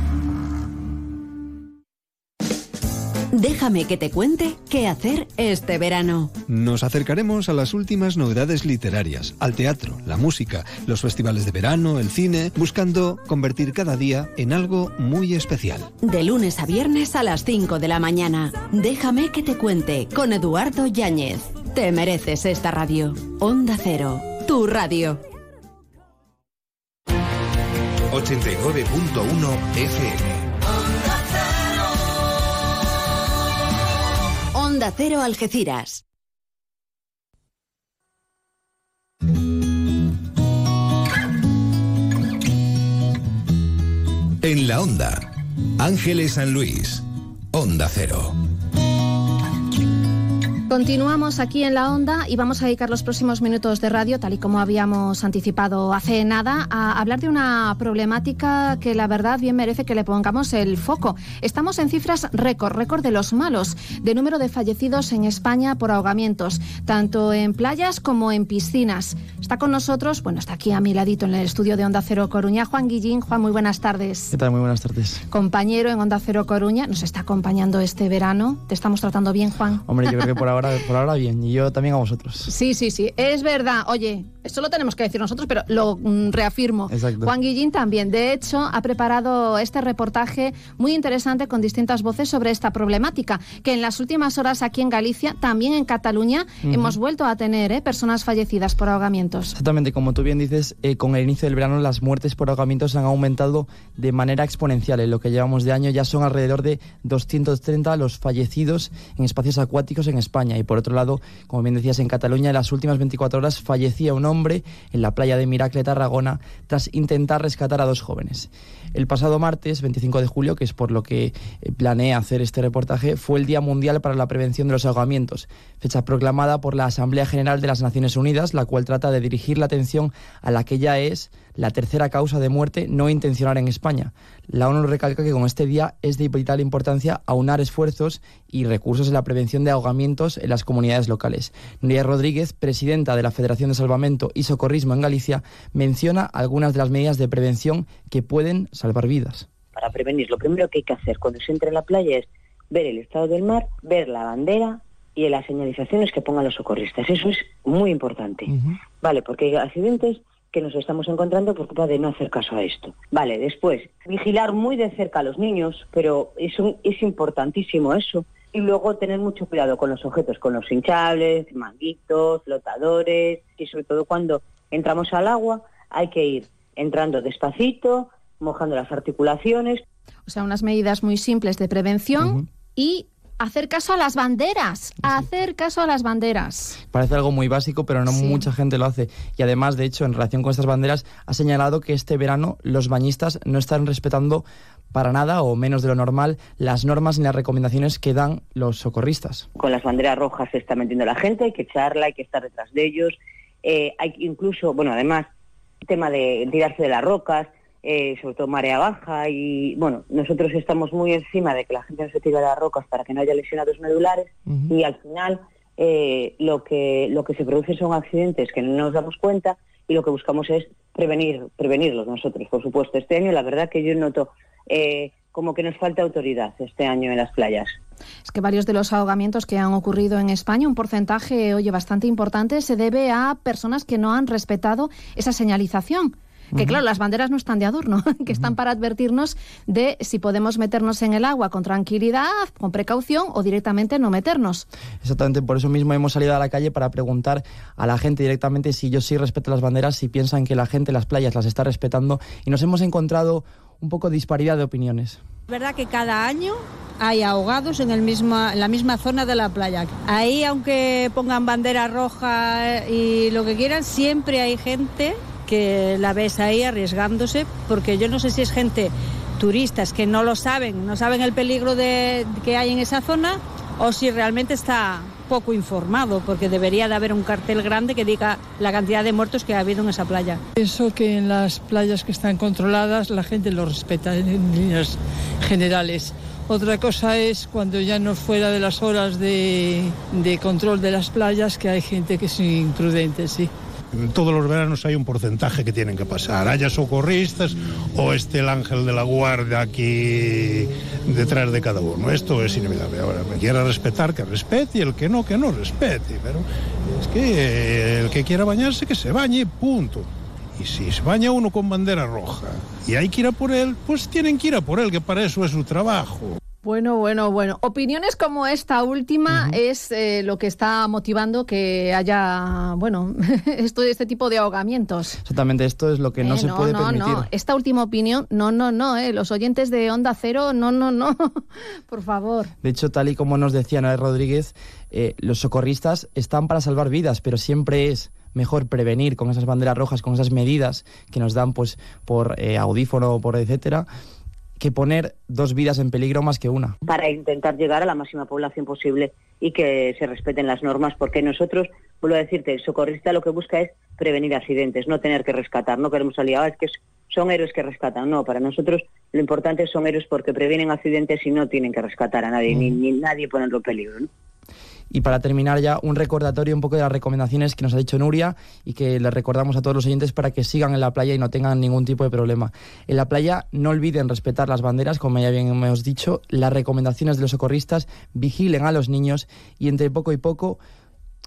Déjame que te cuente qué hacer este verano. Nos acercaremos a las últimas novedades literarias, al teatro, la música, los festivales de verano, el cine, buscando convertir cada día en algo muy especial. De lunes a viernes a las 5 de la mañana. Déjame que te cuente con Eduardo Yáñez. Te mereces esta radio. Onda Cero, tu radio. 89.1 FM. Onda Cero Algeciras. En la Onda, Ángeles San Luis, Onda Cero. Continuamos aquí en la onda y vamos a dedicar los próximos minutos de radio, tal y como habíamos anticipado hace nada, a hablar de una problemática que la verdad bien merece que le pongamos el foco. Estamos en cifras récord, récord de los malos, de número de fallecidos en España por ahogamientos, tanto en playas como en piscinas. Está con nosotros, bueno, está aquí a mi ladito en el estudio de Onda Cero Coruña, Juan Guillín. Juan, muy buenas tardes. ¿Qué tal? Muy buenas tardes. Compañero en Onda Cero Coruña, nos está acompañando este verano. ¿Te estamos tratando bien, Juan? Hombre, yo creo que por ahora por ahora bien, y yo también a vosotros. Sí, sí, sí, es verdad. Oye, esto lo tenemos que decir nosotros, pero lo mm, reafirmo. Exacto. Juan Guillín también. De hecho, ha preparado este reportaje muy interesante con distintas voces sobre esta problemática, que en las últimas horas aquí en Galicia, también en Cataluña, Ujú. hemos vuelto a tener ¿eh? personas fallecidas por ahogamientos. Exactamente, como tú bien dices, eh, con el inicio del verano las muertes por ahogamientos han aumentado de manera exponencial. En lo que llevamos de año ya son alrededor de 230 los fallecidos en espacios acuáticos en España. Y por otro lado, como bien decías, en Cataluña en las últimas 24 horas fallecía un hombre en la playa de Miracle, Tarragona, tras intentar rescatar a dos jóvenes. El pasado martes, 25 de julio, que es por lo que eh, planeé hacer este reportaje, fue el Día Mundial para la Prevención de los Ahogamientos, fecha proclamada por la Asamblea General de las Naciones Unidas, la cual trata de dirigir la atención a la que ya es la tercera causa de muerte no intencional en España. La ONU recalca que con este día es de vital importancia aunar esfuerzos y recursos en la prevención de ahogamientos en las comunidades locales. Nuria Rodríguez, presidenta de la Federación de Salvamento y Socorrismo en Galicia, menciona algunas de las medidas de prevención que pueden salvar vidas. para prevenir, lo primero que hay que hacer cuando se entra en la playa es ver el estado del mar, ver la bandera y las señalizaciones que pongan los socorristas. Eso es muy importante. Vale, porque hay accidentes que nos estamos encontrando por culpa de no hacer caso a esto. Vale, después, vigilar muy de cerca a los niños, pero es, un- es importantísimo eso. Y luego tener mucho cuidado con los objetos, con los hinchables, manguitos, flotadores, y sobre todo cuando entramos al agua hay que ir entrando despacito, mojando las articulaciones, O sea, unas medidas muy simples de prevención y hacer caso a las banderas. Hacer caso a las banderas. Parece algo muy básico, pero no Sí. mucha gente lo hace. Y además, de hecho, en relación con estas banderas, ha señalado que este verano los bañistas no están respetando para nada o menos de lo normal las normas ni las recomendaciones que dan los socorristas. con las banderas rojas se está metiendo la gente, hay que echarla, hay que estar detrás de ellos. Eh, hay que incluso, bueno, además, el tema de tirarse de las rocas, eh, sobre todo marea baja, y bueno, nosotros estamos muy encima de que la gente no se tire de las rocas para que no haya lesionados medulares, y al final eh, lo, que, lo que se produce son accidentes que no nos damos cuenta y lo que buscamos es prevenir, prevenirlos nosotros, por supuesto. Este año la verdad que yo noto eh, como que nos falta autoridad este año en las playas. Es que varios de los ahogamientos que han ocurrido en España, un porcentaje, oye, bastante importante, se debe a personas que no han respetado esa señalización. Que claro, las banderas no están de adorno, [LAUGHS] que están para advertirnos de si podemos meternos en el agua con tranquilidad, con precaución o directamente no meternos. Exactamente, por eso mismo hemos salido a la calle para preguntar a la gente directamente si ellos sí respetan las banderas, si piensan que la gente en las playas las está respetando. Y nos hemos encontrado un poco disparidad de opiniones. Es verdad que cada año hay ahogados en, el mismo, en la misma zona de la playa. Ahí, aunque pongan bandera roja y lo que quieran, siempre hay gente que la ves ahí arriesgándose, porque yo no sé si es gente turistas que no lo saben, no saben el peligro de, que hay en esa zona, o si realmente está poco informado, porque debería de haber un cartel grande que diga la cantidad de muertos que ha habido en esa playa. Pienso que en las playas que están controladas la gente lo respeta en líneas generales. Otra cosa es cuando ya no fuera de las horas de control de las playas que hay gente que es imprudente, sí. Todos los veranos hay un porcentaje que tienen que pasar, haya socorristas o esté el ángel de la guardia aquí detrás de cada uno. Esto es inevitable. Ahora, me quiera respetar, que respete, y el que no, que no respete. Pero es que el que quiera bañarse, que se bañe, punto. Y si se baña uno con bandera roja y hay que ir a por él, pues tienen que ir a por él, que para eso es su trabajo. Bueno, bueno, bueno. Opiniones como esta última es eh, lo que está motivando que haya, bueno, [LAUGHS] esto, este tipo de ahogamientos. Exactamente, esto es lo que no Eh, se puede no, permitir. No, esta última opinión, no, no, no, eh. los oyentes de Onda Cero, no, no, no, [LAUGHS] por favor. De hecho, tal y como nos decía Noé Rodríguez, eh, los socorristas están para salvar vidas, pero siempre es mejor prevenir con esas banderas rojas, con esas medidas que nos dan pues por audífono, por etcétera, que poner dos vidas en peligro más que una. para intentar llegar a la máxima población posible y que se respeten las normas, porque nosotros, vuelvo a decirte, el socorrista lo que busca es prevenir accidentes, no tener que rescatar, no queremos salir, ah, es que son héroes que rescatan, no, para nosotros lo importante son héroes porque previenen accidentes y no tienen que rescatar a nadie, ni, ni nadie ponerlo en peligro. ¿no? Y para terminar ya, un recordatorio un poco de las recomendaciones que nos ha dicho Nuria y que les recordamos a todos los oyentes para que sigan en la playa y no tengan ningún tipo de problema. En la playa no olviden respetar las banderas, como ya bien hemos dicho, las recomendaciones de los socorristas, vigilen a los niños y entre poco y poco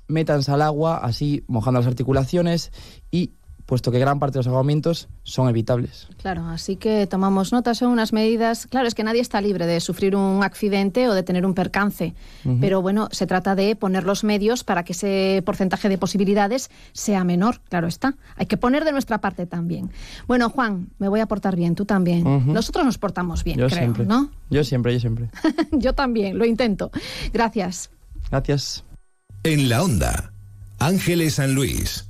métanse al agua, así mojando las articulaciones y puesto que gran parte de los ahogamientos son evitables. Claro, así que tomamos nota, son unas medidas. Claro, es que nadie está libre de sufrir un accidente o de tener un percance, pero bueno, se trata de poner los medios para que ese porcentaje de posibilidades sea menor, claro está. Hay que poner de nuestra parte también. Bueno, Juan, me voy a portar bien, tú también. Nosotros nos portamos bien, yo creo, siempre. ¿no? Yo siempre, yo siempre. [LAUGHS] yo también, lo intento. Gracias. Gracias. En la onda, Ángeles San Luis.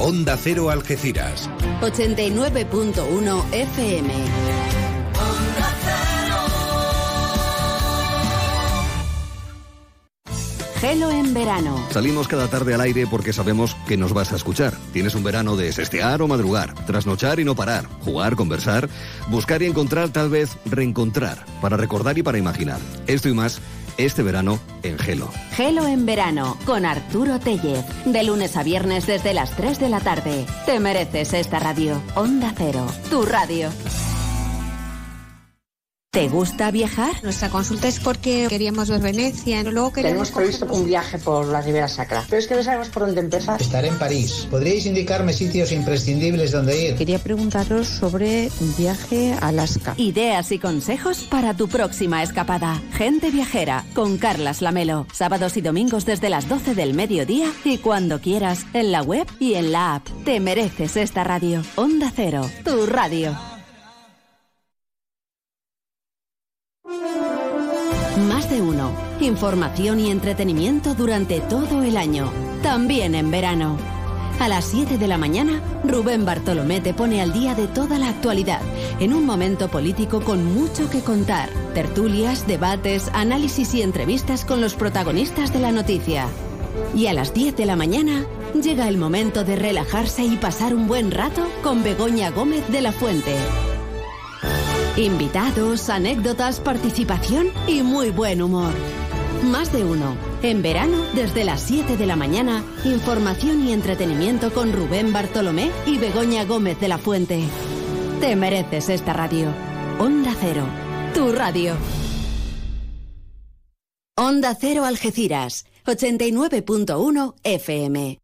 Onda Cero Algeciras. 89.1 FM. Gelo en verano. Salimos cada tarde al aire porque sabemos que nos vas a escuchar. Tienes un verano de sestear o madrugar, trasnochar y no parar, jugar, conversar, buscar y encontrar, tal vez reencontrar, para recordar y para imaginar. Esto y más, este verano en Gelo. Gelo en verano con Arturo Tellez. De lunes a viernes desde las 3 de la tarde. Te mereces esta radio. Onda Cero, tu radio. ¿Te gusta viajar? Nuestra consulta es porque queríamos ver Venecia, luego queríamos Tenemos previsto un viaje por la Ribera Sacra, pero es que no sabemos por dónde empezar. Estaré en París. ¿Podríais indicarme sitios imprescindibles donde ir? Quería preguntaros sobre un viaje a Alaska. Ideas y consejos para tu próxima escapada. Gente viajera con Carlas Lamelo. Sábados y domingos desde las 12 del mediodía y cuando quieras en la web y en la app. Te mereces esta radio. Onda Cero, tu radio. Más de uno. Información y entretenimiento durante todo el año. También en verano. A las 7 de la mañana, Rubén Bartolomé te pone al día de toda la actualidad, en un momento político con mucho que contar. Tertulias, debates, análisis y entrevistas con los protagonistas de la noticia. Y a las 10 de la mañana, llega el momento de relajarse y pasar un buen rato con Begoña Gómez de la Fuente. Invitados, anécdotas, participación y muy buen humor. Más de uno. En verano, desde las 7 de la mañana, información y entretenimiento con Rubén Bartolomé y Begoña Gómez de la Fuente. Te mereces esta radio. Onda Cero, tu radio. Onda Cero Algeciras, 89.1 FM.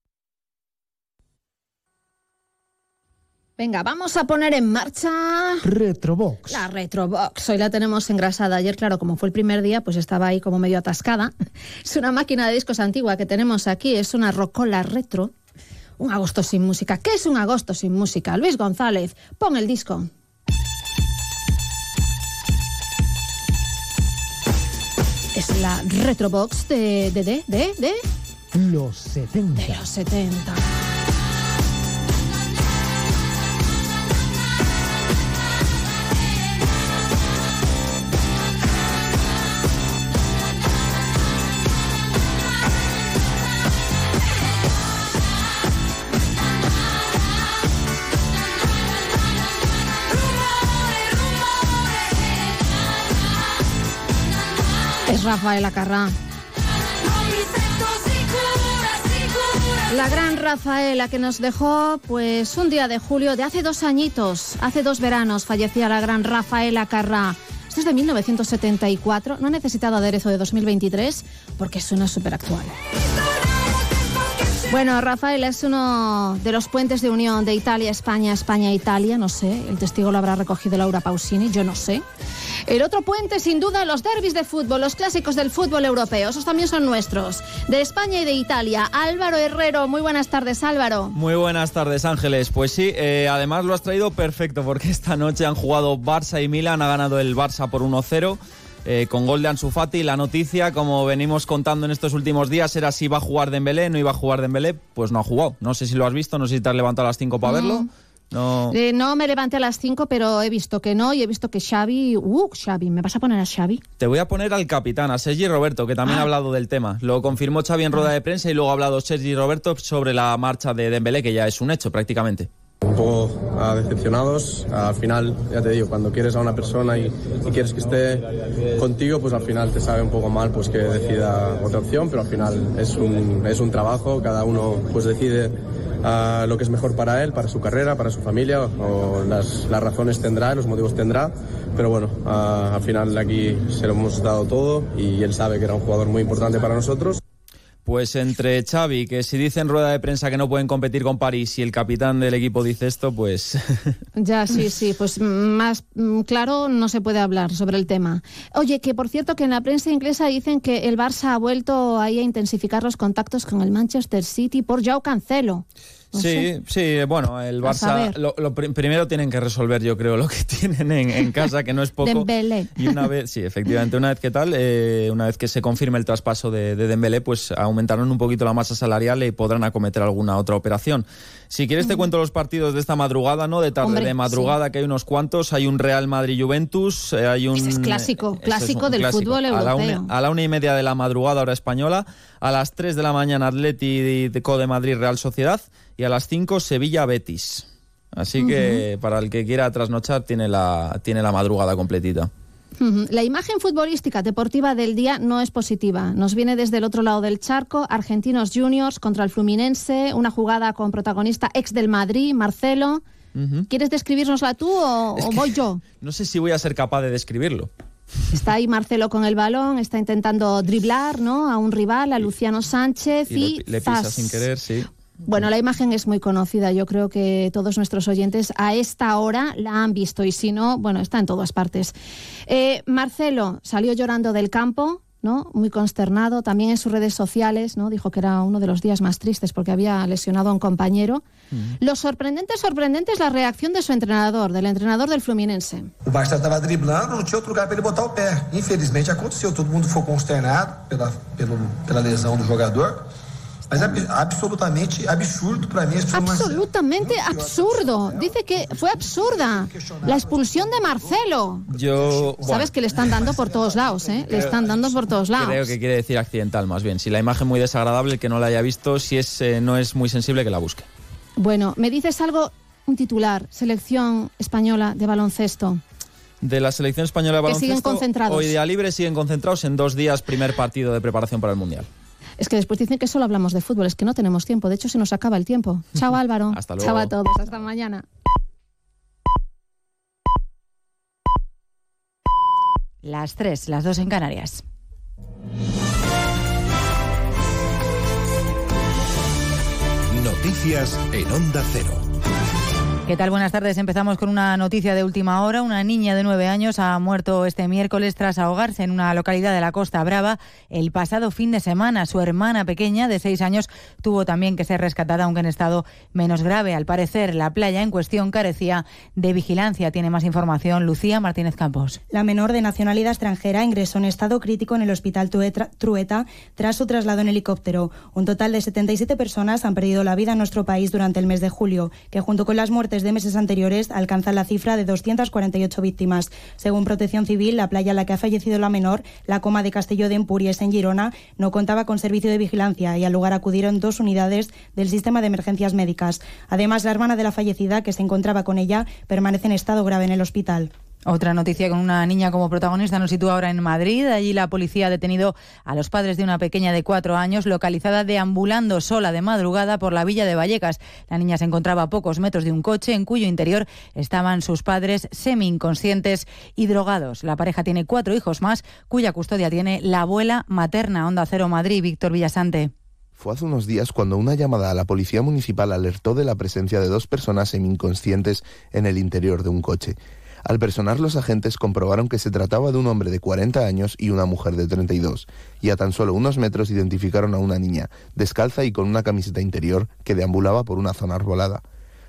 Venga, vamos a poner en marcha. Retrobox. La Retrobox. Hoy la tenemos engrasada. Ayer, claro, como fue el primer día, pues estaba ahí como medio atascada. [LAUGHS] Es una máquina de discos antigua que tenemos aquí. Es una rocola retro. Un agosto sin música. ¿Qué es un agosto sin música? Luis González, pon el disco. Es la Retrobox de. de. de. de. de. Los 70. De los 70. Rafael Acarrá. La gran Rafaela que nos dejó, pues un día de julio de hace dos añitos, hace dos veranos, fallecía la gran Rafaela Carrá. Esto es de 1974, no ha necesitado aderezo de 2023 porque suena súper actual. Bueno, Rafael es uno de los puentes de unión de Italia, España, España, Italia, no sé, el testigo lo habrá recogido Laura Pausini, yo no sé. El otro puente, sin duda, los derbis de fútbol, los clásicos del fútbol europeo, esos también son nuestros, de España y de Italia. Álvaro Herrero, muy buenas tardes, Álvaro. Muy buenas tardes, Ángeles. Pues sí, eh, además lo has traído perfecto porque esta noche han jugado Barça y Milan, ha ganado el Barça por 1-0. Eh, con gol de Ansu Fati, la noticia, como venimos contando en estos últimos días, era si iba a jugar Dembélé, no iba a jugar Dembélé, pues no ha jugado. No sé si lo has visto, no sé si te has levantado a las 5 para Mm. verlo. No. Eh, no me levanté a las 5, pero he visto que no y he visto que Xavi... Uh, Xavi, ¿me vas a poner a Xavi? Te voy a poner al capitán, a Sergi Roberto, que también ha hablado del tema. Lo confirmó Xavi en rueda de prensa y luego ha hablado Sergi Roberto sobre la marcha de Dembélé, que ya es un hecho prácticamente. Un poco ah, decepcionados. Al final, ya te digo, cuando quieres a una persona y, y quieres que esté contigo, pues al final te sabe un poco mal pues que decida otra opción, pero al final es un, es un trabajo, cada uno pues decide ah, lo que es mejor para él, para su carrera, para su familia, o las, las razones tendrá, los motivos tendrá, pero bueno, ah, al final aquí se lo hemos dado todo y él sabe que era un jugador muy importante para nosotros. Pues entre Xavi, que si dice en rueda de prensa que no pueden competir con París y el capitán del equipo dice esto, pues [LAUGHS] Ya, sí, sí, pues más claro no se puede hablar sobre el tema. Oye, que por cierto que en la prensa inglesa dicen que el Barça ha vuelto ahí a intensificar los contactos con el Manchester City por Joao Cancelo. No sí, sé. sí, bueno, el Barça lo, lo prim- primero tienen que resolver, yo creo, lo que [LAUGHS] tienen en, en casa, que no es poco. Dembélé. Y una vez, sí, efectivamente, una vez que tal, eh, una vez que se confirme el traspaso de, de Dembélé, pues aumentarán un poquito la masa salarial y podrán acometer alguna otra operación. Si quieres te cuento los partidos de esta madrugada, ¿no? De tarde, Hombre, de madrugada, que hay unos cuantos. Hay un Real Madrid-Juventus, eh, hay un... Ese es clásico, es clásico un del clásico. fútbol A la, europeo. una, a la una y media de la madrugada, hora española. A las 3 de la mañana, Atleti de de Madrid, Real Sociedad. Y a las 5, Sevilla-Betis. Así que para el que quiera trasnochar, tiene la, tiene la madrugada completita. La imagen futbolística deportiva del día no es positiva. Nos viene desde el otro lado del charco, Argentinos Juniors contra el Fluminense, una jugada con protagonista ex del Madrid, Marcelo. ¿Quieres describirnosla tú o, o voy yo? No sé si voy a ser capaz de describirlo. Está ahí Marcelo con el balón, está intentando driblar ¿no? a un rival, a Luciano Sánchez y, Y le, le pisa sin querer, sí. Bueno, la imagen es muy conocida. Yo creo que todos nuestros oyentes a esta hora la han visto y si no, bueno, está en todas partes. Eh, Marcelo salió llorando del campo. ¿no? Muy consternado, también en sus redes sociales, ¿no? Dijo que era uno de los días más tristes porque había lesionado a un compañero. Lo sorprendente, sorprendente es la reacción de su entrenador, del entrenador del Fluminense. O Barça estava driblando, não tinha outro lugar para ele botar o pé. Infelizmente aconteceu, todo mundo ficou consternado pela, pelo, pela lesão do jogador. Mas é ab- absolutamente absurdo para não- Absolutamente absurdo. Dice que fue absurda la expulsión de Marcelo. Yo. bueno, Sabes que le están dando por todos lados, ¿eh? Le están dando por todos lados. Creo que quiere decir accidental, más bien. Si la imagen muy desagradable, el que no la haya visto, si es, eh, no es muy sensible, que la busque. Bueno, me dices algo, un titular, selección española de baloncesto. De la selección española de Que baloncesto, siguen concentrados. hoy día libre, siguen concentrados en dos días, primer partido de preparación para el Mundial. Es que después dicen que solo hablamos de fútbol, es que no tenemos tiempo. De hecho, se nos acaba el tiempo. [LAUGHS] Chao Álvaro. Hasta luego. Chao a todos. Hasta mañana. Las tres, las dos en Canarias. Noticias en Onda Cero. ¿Qué tal? Buenas tardes. Empezamos con una noticia de última hora. Una niña de nueve años ha muerto este miércoles tras ahogarse en una localidad de la Costa Brava el pasado fin de semana. Su hermana pequeña de seis años tuvo también que ser rescatada, aunque en estado menos grave. Al parecer, la playa en cuestión carecía de vigilancia. Tiene más información Lucía Martínez Campos. La menor de nacionalidad extranjera ingresó en estado crítico en el hospital Trueta tras su traslado en helicóptero. Un total de 77 personas han perdido la vida en nuestro país durante el mes de julio, que junto con las muertes de meses anteriores alcanzan la cifra de 248 víctimas. Según Protección Civil, la playa en la que ha fallecido la menor, la coma de Castelló de Empúries en Girona, no contaba con servicio de vigilancia y al lugar acudieron dos unidades del sistema de emergencias médicas. Además, la hermana de la fallecida, que se encontraba con ella, permanece en estado grave en el hospital. Otra noticia con una niña como protagonista nos sitúa ahora en Madrid. Allí la policía ha detenido a los padres de una pequeña de cuatro años localizada deambulando sola de madrugada por la villa de Vallecas. La niña se encontraba a pocos metros de un coche en cuyo interior estaban sus padres semi-inconscientes y drogados. La pareja tiene cuatro hijos más cuya custodia tiene la abuela materna. Onda Cero Madrid, Víctor Villasante. Fue hace unos días cuando una llamada a la policía municipal alertó de la presencia de dos personas semi-inconscientes en el interior de un coche. Al personar los agentes comprobaron que se trataba de un hombre de 40 años y una mujer de 32, y a tan solo unos metros identificaron a una niña, descalza y con una camiseta interior, que deambulaba por una zona arbolada.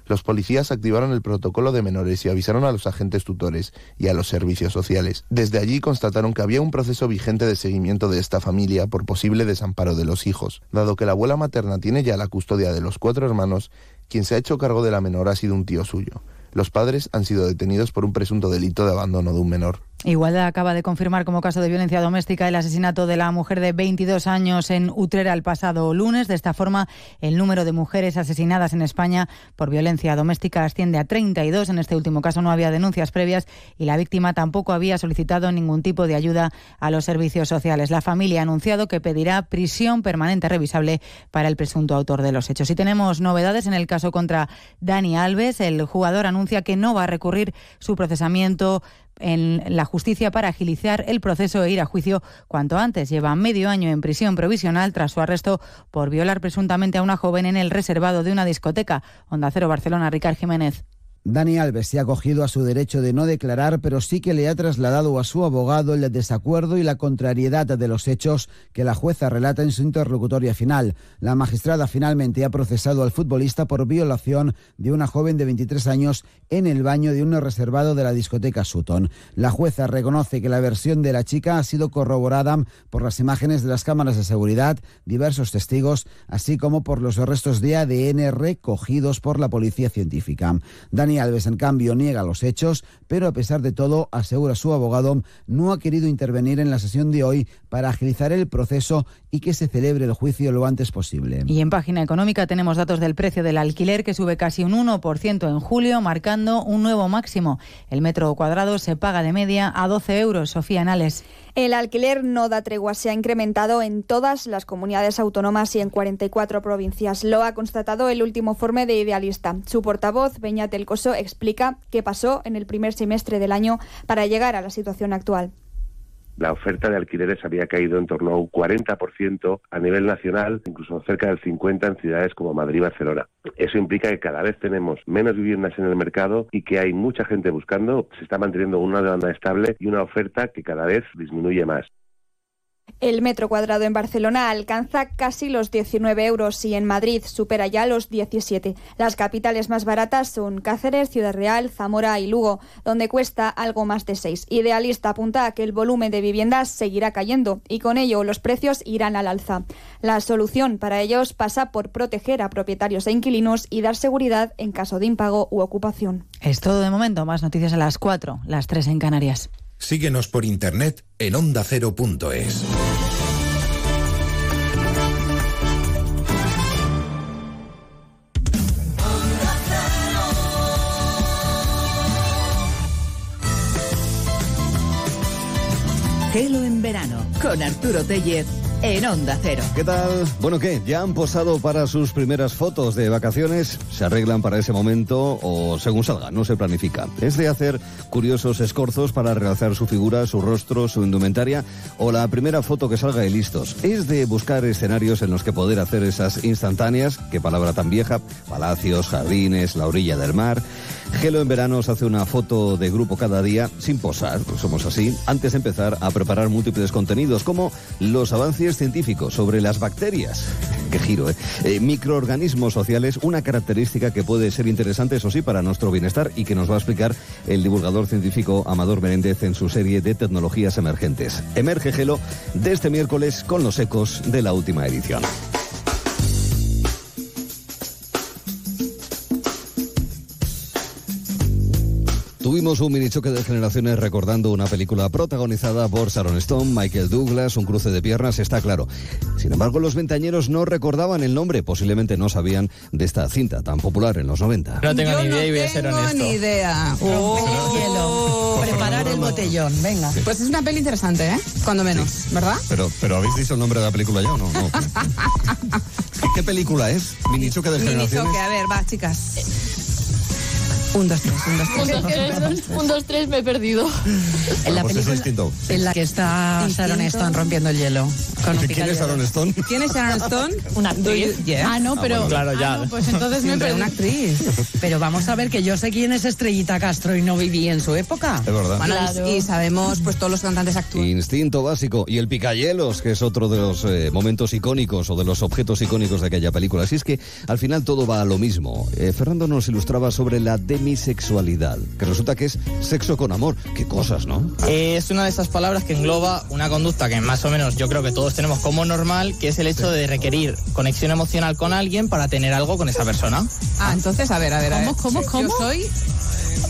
Los policías activaron el protocolo de menores y avisaron a los agentes tutores y a los servicios sociales. Desde allí constataron que había un proceso vigente de seguimiento de esta familia por posible desamparo de los hijos. Dado que la abuela materna tiene ya la custodia de los cuatro hermanos, quien se ha hecho cargo de la menor ha sido un tío suyo. Los padres han sido detenidos por un presunto delito de abandono de un menor. Igualdad acaba de confirmar como caso de violencia doméstica el asesinato de la mujer de 22 años en Utrera el pasado lunes. De esta forma, el número de mujeres asesinadas en España por violencia doméstica asciende a 32. En este último caso no había denuncias previas y la víctima tampoco había solicitado ningún tipo de ayuda a los servicios sociales. La familia ha anunciado que pedirá prisión permanente revisable para el presunto autor de los hechos. Y tenemos novedades en el caso contra Dani Alves. El jugador anuncia que no va a recurrir su procesamiento en la justicia para agilizar el proceso e ir a juicio cuanto antes. Lleva medio año en prisión provisional tras su arresto por violar presuntamente a una joven en el reservado de una discoteca. Onda Cero Barcelona, Ricard Jiménez. Dani Alves se ha acogido a su derecho de no declarar, pero sí que le ha trasladado a su abogado el desacuerdo y la contrariedad de los hechos que la jueza relata en su interlocutoria final. La magistrada finalmente ha procesado al futbolista por violación de una joven de 23 años en el baño de un reservado de la discoteca Sutton. La jueza reconoce que la versión de la chica ha sido corroborada por las imágenes de las cámaras de seguridad, diversos testigos, así como por los restos de ADN recogidos por la policía científica. Dani Alves, en cambio, niega los hechos, pero a pesar de todo, asegura su abogado, no ha querido intervenir en la sesión de hoy para agilizar el proceso y que se celebre el juicio lo antes posible. Y en página económica tenemos datos del precio del alquiler que sube casi un 1% en julio, marcando un nuevo máximo. El metro cuadrado se paga de media a 12 euros. Sofía Anales. El alquiler no da tregua, se ha incrementado en todas las comunidades autónomas y en 44 provincias. Lo ha constatado el último informe de Idealista. Su portavoz, Beñat Telcoso, explica qué pasó en el primer semestre del año para llegar a la situación actual la oferta de alquileres había caído en torno a un 40% a nivel nacional, incluso cerca del 50% en ciudades como Madrid y Barcelona. Eso implica que cada vez tenemos menos viviendas en el mercado y que hay mucha gente buscando, se está manteniendo una demanda estable y una oferta que cada vez disminuye más. El metro cuadrado en Barcelona alcanza casi los 19 euros y en Madrid supera ya los 17. Las capitales más baratas son Cáceres, Ciudad Real, Zamora y Lugo, donde cuesta algo más de 6. Idealista apunta a que el volumen de viviendas seguirá cayendo y con ello los precios irán al alza. La solución para ellos pasa por proteger a propietarios e inquilinos y dar seguridad en caso de impago u ocupación. Es todo de momento. Más noticias a las 4, las 3 en Canarias. Síguenos por internet en ondacero.es. Gelo en verano con Arturo Tellez en Onda Cero. ¿Qué tal? Bueno, ¿qué? ¿Ya han posado para sus primeras fotos de vacaciones? ¿Se arreglan para ese momento o según salga? No se planifica. ¿Es de hacer curiosos escorzos para realzar su figura, su rostro, su indumentaria? ¿O la primera foto que salga de listos? ¿Es de buscar escenarios en los que poder hacer esas instantáneas? ¿Qué palabra tan vieja? Palacios, jardines, la orilla del mar. Gelo en verano os hace una foto de grupo cada día, sin posar, somos así, antes de empezar a preparar múltiples contenidos, como los avances científicos sobre las bacterias. [LAUGHS] Qué giro, ¿eh? Eh, Microorganismos sociales, una característica que puede ser interesante, eso sí, para nuestro bienestar y que nos va a explicar el divulgador científico Amador Menéndez en su serie de tecnologías emergentes. Emerge Gelo de este miércoles con los ecos de la última edición. Tuvimos un mini choque de generaciones recordando una película protagonizada por Sharon Stone, Michael Douglas, un cruce de piernas, está claro. Sin embargo, los ventañeros no recordaban el nombre, posiblemente no sabían de esta cinta tan popular en los 90. No tengo ni idea y voy a ser tengo honesto. ni idea. Oh, Preparar el botellón, venga. Pues es una peli interesante, ¿eh? Cuando menos, ¿verdad? Pero, pero ¿habéis dicho el nombre de la película ya o no? No. ¿Qué, [LAUGHS] qué película es? Mini choque de Mini generaciones. choque, a ver, va, chicas. Un, dos, tres, un, dos, tres. Un, dos, tres, un, dos, tres, me he perdido. En la pues es distinto. En la que está Distinto. Sharon Stone rompiendo el hielo. Con un ¿Quién es. Sharon Stone? ¿Quién es Sharon Stone? [LAUGHS] Una actriz. Yeah. Ah, no, pero. bueno, claro, ya. Ah, no, pues entonces me Siempre perdí. una actriz. Pero vamos a ver que yo sé quién es Estrellita Castro y no viví en su época. Es verdad. Bueno, y- Claro. y sabemos, pues todos los cantantes actúan. Instinto básico y el picayelos, que es otro de los eh, momentos icónicos o de los objetos icónicos de aquella película. Así es que al final todo va a lo mismo. Eh, Fernando nos ilustraba sobre la demisexualidad, que resulta que es sexo con amor. Qué cosas, ¿no? Eh, Es una de esas palabras que engloba una conducta que más o menos yo creo que todos tenemos como normal, que es el hecho de requerir conexión emocional con alguien para tener algo con esa persona. Ah, entonces, a ver, a ver, a ver. ¿Cómo, cómo, Yo soy...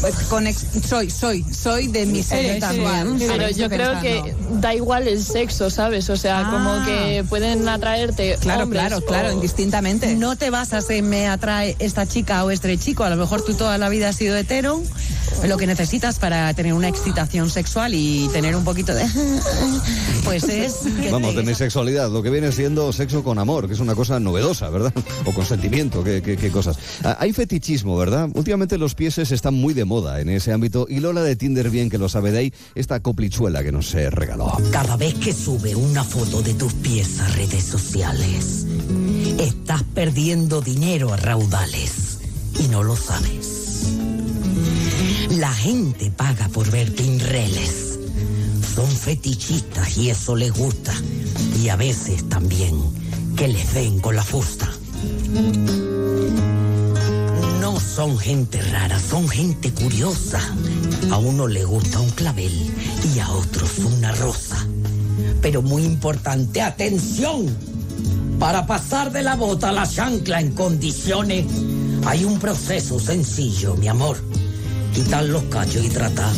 pues, conex- soy, soy, soy de mi sexual. Pero yo creo que da igual el sexo, ¿sabes? O sea, Ah. como que pueden atraerte Claro, hombres claro, o- claro, indistintamente. No te basas en me atrae esta chica o este chico. A lo mejor tú toda la vida has sido hetero. Lo que necesitas para tener una excitación sexual y tener un poquito de. [LAUGHS] Pues es. que Vamos, te- demisexualidad, lo que viene siendo sexo con amor, que es una cosa novedosa, ¿verdad? [LAUGHS] O con sentimiento, qué, qué- qué cosas. Ah, hay fetichismo, ¿verdad? Últimamente los pieses están muy de moda en ese ámbito y Lola de Tinder bien que lo sabe de ahí, esta coplichuela que nos eh, regaló. Cada vez que sube una foto de tus pies a redes sociales, estás perdiendo dinero a raudales y no lo sabes. La gente paga por ver pinreles. Son fetichistas y eso les gusta. Y a veces también que les den con la fusta. No son gente rara, son gente curiosa. A uno le gusta un clavel y a otros una rosa. Pero muy importante, atención. Para pasar de la bota a la chancla en condiciones, hay un proceso sencillo, mi amor. Quitar los cachos y tratar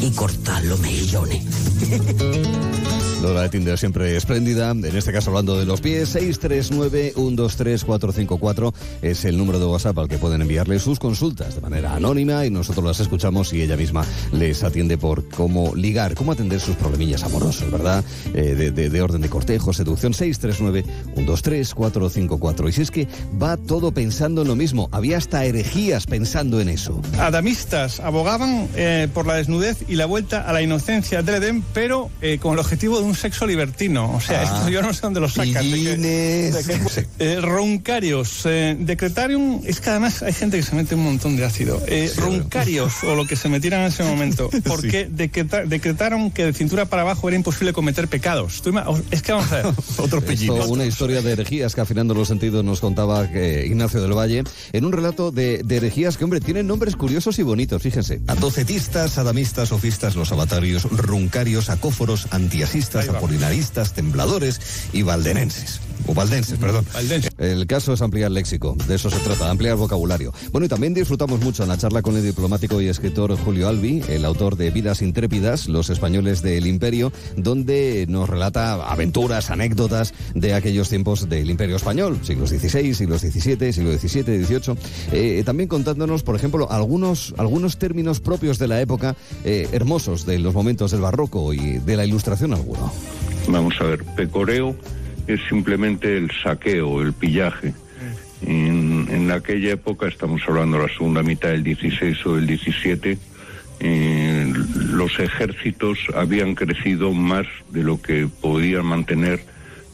y cortar los mejillones. [LAUGHS] Lola de Tinder siempre espléndida, en este caso hablando de los pies, 639-123-454 es el número de WhatsApp al que pueden enviarle sus consultas de manera anónima y nosotros las escuchamos y ella misma les atiende por cómo ligar, cómo atender sus problemillas amorosos, ¿verdad? Eh, de orden de cortejo, seducción, 639-123-454. Y si es que va todo pensando en lo mismo, había hasta herejías pensando en eso. Adamistas abogaban eh, por la desnudez y la vuelta a la inocencia del Edén, pero eh, con el objetivo de un sexo libertino. O sea, Ah. esto yo no sé dónde lo sacan. de que- Pillines. de que- eh, roncarios. eh, decretarium, es que además hay gente que se mete un montón de ácido. Eh, roncarios, o lo que se metieran en ese momento, [LAUGHS] porque decreta- decretaron que de cintura para abajo era imposible cometer pecados. Es que vamos a ver. [LAUGHS] Otro Una historia de herejías que afinando los sentidos nos contaba eh, Ignacio del Valle en un relato de, de herejías que, hombre, tienen nombres curiosos y bonitos, fíjense. Atocetistas, adamistas, sofistas, los avatarios, runcarios, acóforos, antiasistas, apolinaristas, tembladores y valdenenses. O valdenses, perdón. El caso es ampliar léxico, de eso se trata, ampliar vocabulario. Bueno, y también disfrutamos mucho en la charla con el diplomático y escritor Julio Albi, el autor de Vidas Intrépidas, Los Españoles del Imperio, donde nos relata aventuras, anécdotas de aquellos tiempos del Imperio Español, siglos XVI, siglos XVII, siglo XVII, XVIII. Eh, también contándonos, por ejemplo, algunos, algunos términos propios de la época, eh, hermosos de los momentos del barroco y de la ilustración alguno. Vamos a ver, pecoreo es simplemente el saqueo, el pillaje. En, en aquella época, estamos hablando de la segunda mitad del 16 o del 17, eh, los ejércitos habían crecido más de lo que podían mantener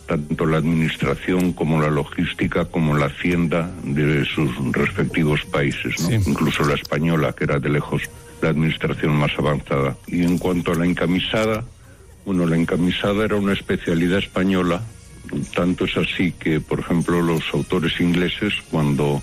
tanto la administración como la logística como la hacienda de sus respectivos países, ¿no? incluso la española, que era de lejos la administración más avanzada. Y en cuanto a la encamisada, bueno, la encamisada era una especialidad española, tanto es así que, por ejemplo, los autores ingleses, cuando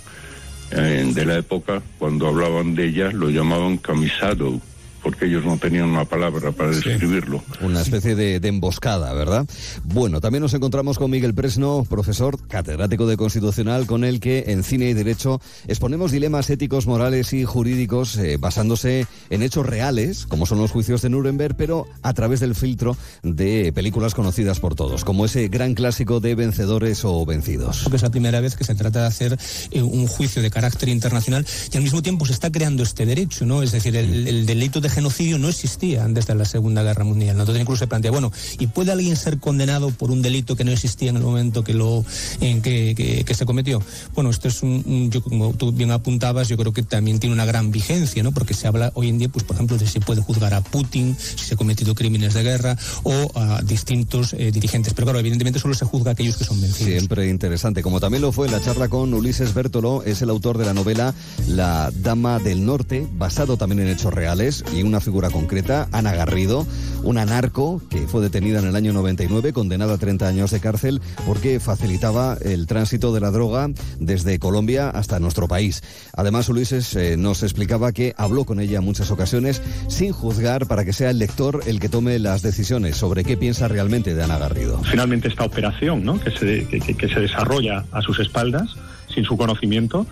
eh, de la época, cuando hablaban de ella, lo llamaban camisado, porque ellos no tenían una palabra para describirlo. Una especie de, de emboscada, ¿verdad? Bueno, también nos encontramos con Miguel Presno, profesor catedrático de Constitucional, con el que en Cine y Derecho exponemos dilemas éticos, morales y jurídicos eh, basándose en hechos reales, como son los juicios de Nuremberg, pero a través del filtro de películas conocidas por todos, como ese gran clásico de vencedores o vencidos. Es la primera vez que se trata de hacer eh, un juicio de carácter internacional y al mismo tiempo se está creando este derecho, ¿no? Es decir, el, el delito de genocidio no existía desde la Segunda Guerra Mundial. Entonces incluso se plantea, bueno, ¿y puede alguien ser condenado por un delito que no existía en el momento que lo en que, se cometió? Bueno, esto es un, yo como tú bien apuntabas, yo creo que también tiene una gran vigencia, ¿no? Porque se habla hoy en día, pues por ejemplo, de si puede juzgar a Putin, si se ha cometido crímenes de guerra o a distintos eh, dirigentes. Pero claro, evidentemente solo se juzga a aquellos que son vencidos. Siempre interesante, como también lo fue en la charla con Ulises Bertolo, es el autor de la novela La Dama del Norte, basado también en hechos reales una figura concreta, Ana Garrido, una narco que fue detenida en el año 99, condenada a 30 años de cárcel porque facilitaba el tránsito de la droga desde Colombia hasta nuestro país. Además, Ulises eh, nos explicaba que habló con ella en muchas ocasiones sin juzgar para que sea el lector el que tome las decisiones sobre qué piensa realmente de Ana Garrido. finalmente esta operación ¿no? que, se, desarrolla a sus espaldas sin su conocimiento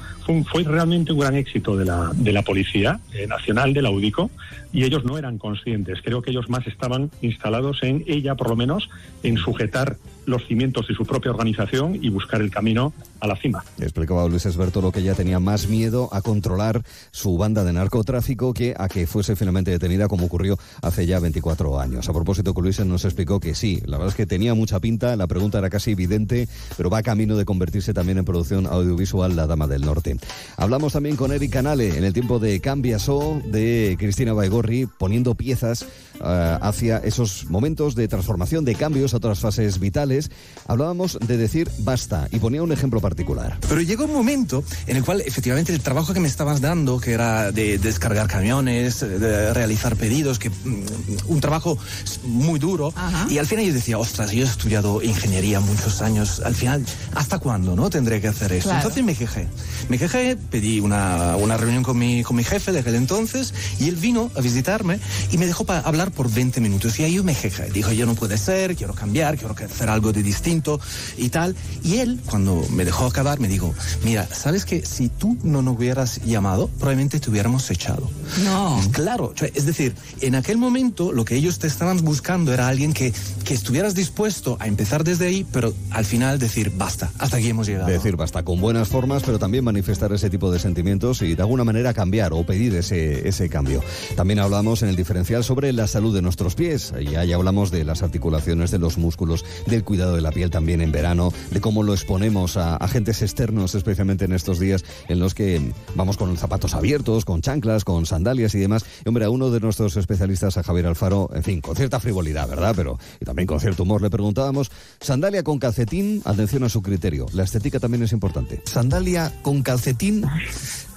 fue realmente un gran éxito de la, de la Policía eh, Nacional, de la UDICO, y ellos no eran conscientes. Creo que ellos más estaban instalados en ella, por lo menos, en sujetar los cimientos de su propia organización y buscar el camino a la cima. Explicaba Luis Esbertolo que ella tenía más miedo a controlar su banda de narcotráfico que a que fuese finalmente detenida como ocurrió hace ya 24 años. A propósito, que Luis nos explicó que sí, la verdad es que tenía mucha pinta, la pregunta era casi evidente, pero va camino de convertirse también en producción audiovisual La Dama del Norte. Hablamos también con Eric Canale en el tiempo de Cambiaso de Cristina Baigorri, poniendo piezas eh, hacia esos momentos de transformación, de cambios a otras fases vitales. Hablábamos de decir basta y ponía un ejemplo particular. Pero llegó un momento en el cual efectivamente el trabajo que me estabas dando, que era de descargar camiones, de realizar pedidos, que mm, un trabajo muy duro, y al final yo decía, ostras, yo he estudiado ingeniería muchos años, al final, ¿hasta cuándo no tendré que hacer esto? Claro. Entonces me quejé. Me quejé, pedí una, una reunión con mi, con mi jefe de aquel entonces, y él vino a visitarme y me dejó para hablar por 20 minutos. Y ahí yo me quejé. Dijo, yo no puede ser, quiero cambiar, quiero hacer algo de distinto y tal. Y él, cuando me dejó acabar, me dijo, mira, ¿sabes que si tú no nos hubieras llamado, probablemente te hubiéramos echado? No. Claro, es decir, en aquel momento lo que ellos te estaban buscando era alguien que, que estuvieras dispuesto a empezar desde ahí, pero al final decir, basta, hasta aquí hemos llegado. Decir basta con buenas formas, pero también manifestar ese tipo de sentimientos y de alguna manera cambiar o pedir ese, ese cambio. También hablamos en el diferencial sobre la salud de nuestros pies. Y ahí hablamos de las articulaciones, de los músculos, del cuidado de la piel también en verano, de cómo lo exponemos a agentes externos, especialmente en estos días en los que vamos con zapatos abiertos, con chanclas, con sandalias y demás. Y hombre, a uno de nuestros especialistas, a Javier Alfaro, en fin, con cierta frivolidad, ¿verdad? Pero y también con cierto humor le preguntábamos, sandalia con calcetín, atención a su criterio. La estética también es importante. Sandalia con calcetín,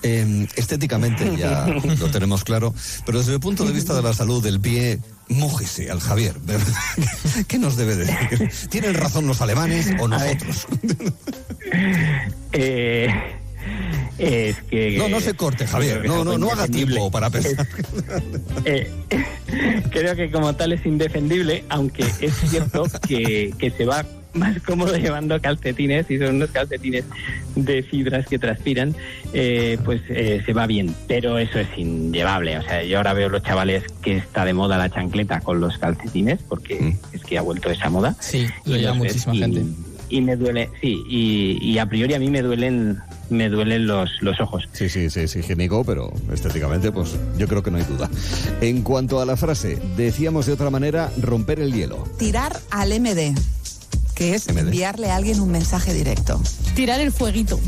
eh, estéticamente ya [LAUGHS] lo tenemos claro, pero desde el punto de vista de la salud del pie, mójese al Javier. [LAUGHS] ¿Qué nos debe decir? ¿Tienen razón los alemanes o nosotros? [LAUGHS] Eh, es que. No, no se corte, Javier. No, no, no haga tiempo para pensar. Eh, creo que como tal es indefendible, aunque es cierto que, que se va más cómodo llevando calcetines y son unos calcetines de fibras que transpiran, eh, pues eh, se va bien. Pero eso es inllevable. O sea, yo ahora veo los chavales que está de moda la chancleta con los calcetines, porque es que ha vuelto esa moda. Sí, lo Y lleva muchísima y- gente. Y me duele, sí, y, y a priori a mí me duelen, me duelen los, los ojos. Sí, sí, sí, es higiénico, pero estéticamente, pues yo creo que no hay duda. En cuanto a la frase, decíamos de otra manera, romper el hielo. Tirar al MD. Que es enviarle a alguien un mensaje directo. Tirar el fueguito.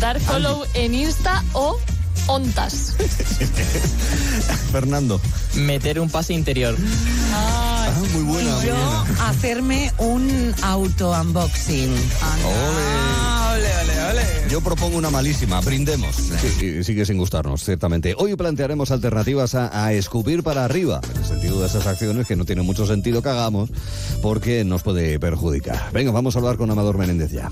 Dar follow en Insta o ontas. [LAUGHS] Fernando. Meter un pase interior. Ah, muy buena, muy Yo buena. hacerme un auto-unboxing. Ole, ole, ole. Yo propongo una malísima, brindemos. Sí, y sigue sin gustarnos, ciertamente. Hoy plantearemos alternativas a, a escupir para arriba, en el sentido de esas acciones que no tiene mucho sentido que hagamos porque nos puede perjudicar. Venga, vamos a hablar con Amador Menéndez ya.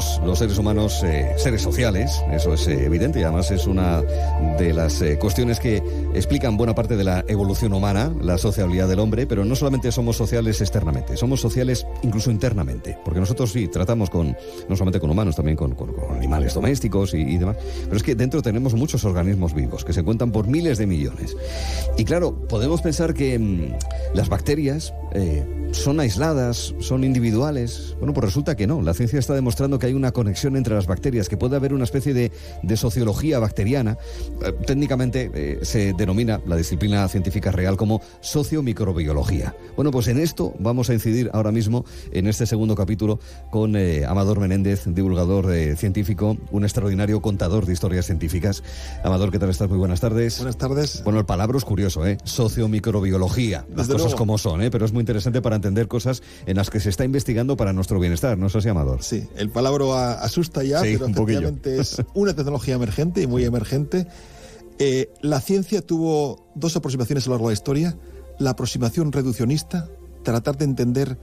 Somos los seres humanos eh, seres sociales, eso es eh, evidente y además es una de las eh, cuestiones que explican buena parte de la evolución humana, la sociabilidad del hombre, pero no solamente somos sociales externamente, somos sociales incluso internamente, porque nosotros sí tratamos con, no solamente con humanos, también con, con- con animales domésticos y, y demás, pero es que dentro tenemos muchos organismos vivos que se cuentan por miles de millones. Y claro, podemos pensar que mm, las bacterias eh, son aisladas, son individuales. Bueno, pues resulta que no. La ciencia está demostrando que hay una conexión entre las bacterias, que puede haber una especie de, de sociología bacteriana. Eh, técnicamente eh, se denomina la disciplina científica real como sociomicrobiología. Bueno, pues en esto vamos a incidir ahora mismo en este segundo capítulo con eh, Amador Menéndez, divulgador eh, científico, un extraordinario contador de historias científicas. Amador, ¿qué tal estás? Muy buenas tardes. Buenas tardes. Bueno, el palabra es curioso, ¿eh? Sociomicrobiología. Las Desde cosas luego. como son, ¿eh? Pero es muy interesante para entender cosas en las que se está investigando para nuestro bienestar, ¿no es así, Amador? Sí, el palabra asusta ya, Sí, pero un poquillo. efectivamente es [LAUGHS] una tecnología emergente y muy emergente. Eh, la ciencia tuvo dos aproximaciones a lo largo de la historia. La aproximación reduccionista, tratar de entender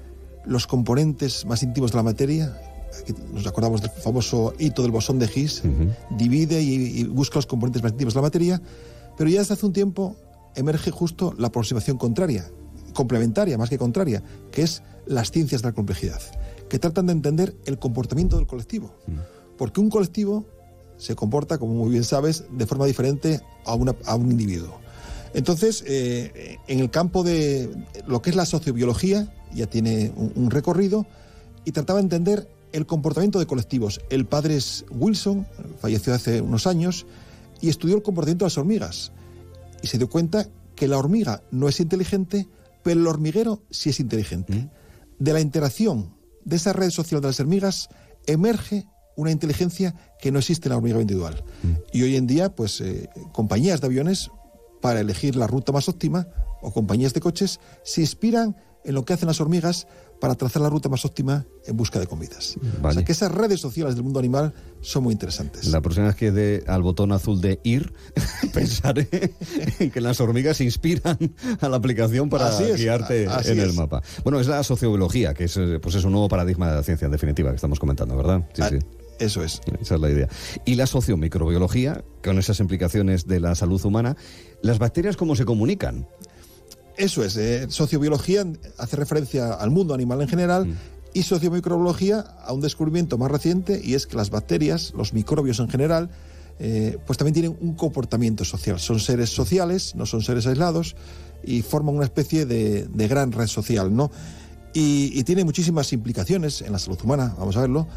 los componentes más íntimos de la materia. Aquí nos acordamos del famoso hito del bosón de Higgs. Divide y, y busca los componentes más íntimos de la materia. Pero ya desde hace un tiempo emerge justo la aproximación contraria, complementaria más que contraria, que es las ciencias de la complejidad, que tratan de entender el comportamiento del colectivo. Porque un colectivo se comporta, como muy bien sabes, de forma diferente a, una- a un individuo. Entonces, eh, en el campo de lo que es la sociobiología, ya tiene un, un recorrido, y trataba de entender el comportamiento de colectivos. El padre es Wilson, falleció hace unos años, y estudió el comportamiento de las hormigas. Y se dio cuenta que la hormiga no es inteligente, pero el hormiguero sí es inteligente. De la interacción de esa red social de las hormigas emerge una inteligencia que no existe en la hormiga individual. Y hoy en día, pues, eh, compañías de aviones, para elegir la ruta más óptima, o compañías de coches, se inspiran en lo que hacen las hormigas para trazar la ruta más óptima en busca de comidas. O sea que esas redes sociales del mundo animal son muy interesantes. La próxima vez que dé al botón azul de ir, [LAUGHS] pensaré en que las hormigas se inspiran a la aplicación para Así es, guiarte así en el mapa. Bueno, es la sociobiología, que es, pues es un nuevo paradigma de la ciencia en definitiva que estamos comentando, ¿verdad? Sí, Ah, sí. Eso es. Esa es la idea. Y la sociomicrobiología, con esas implicaciones de la salud humana, ¿las bacterias cómo se comunican? Eso es, eh, sociobiología hace referencia al mundo animal en general y sociomicrobiología a un descubrimiento más reciente y es que las bacterias, los microbios en general, eh, pues también tienen un comportamiento social. Son seres sociales, no son seres aislados y forman una especie de, de gran red social, ¿no? Y, y tiene muchísimas implicaciones en la salud humana, vamos a verlo.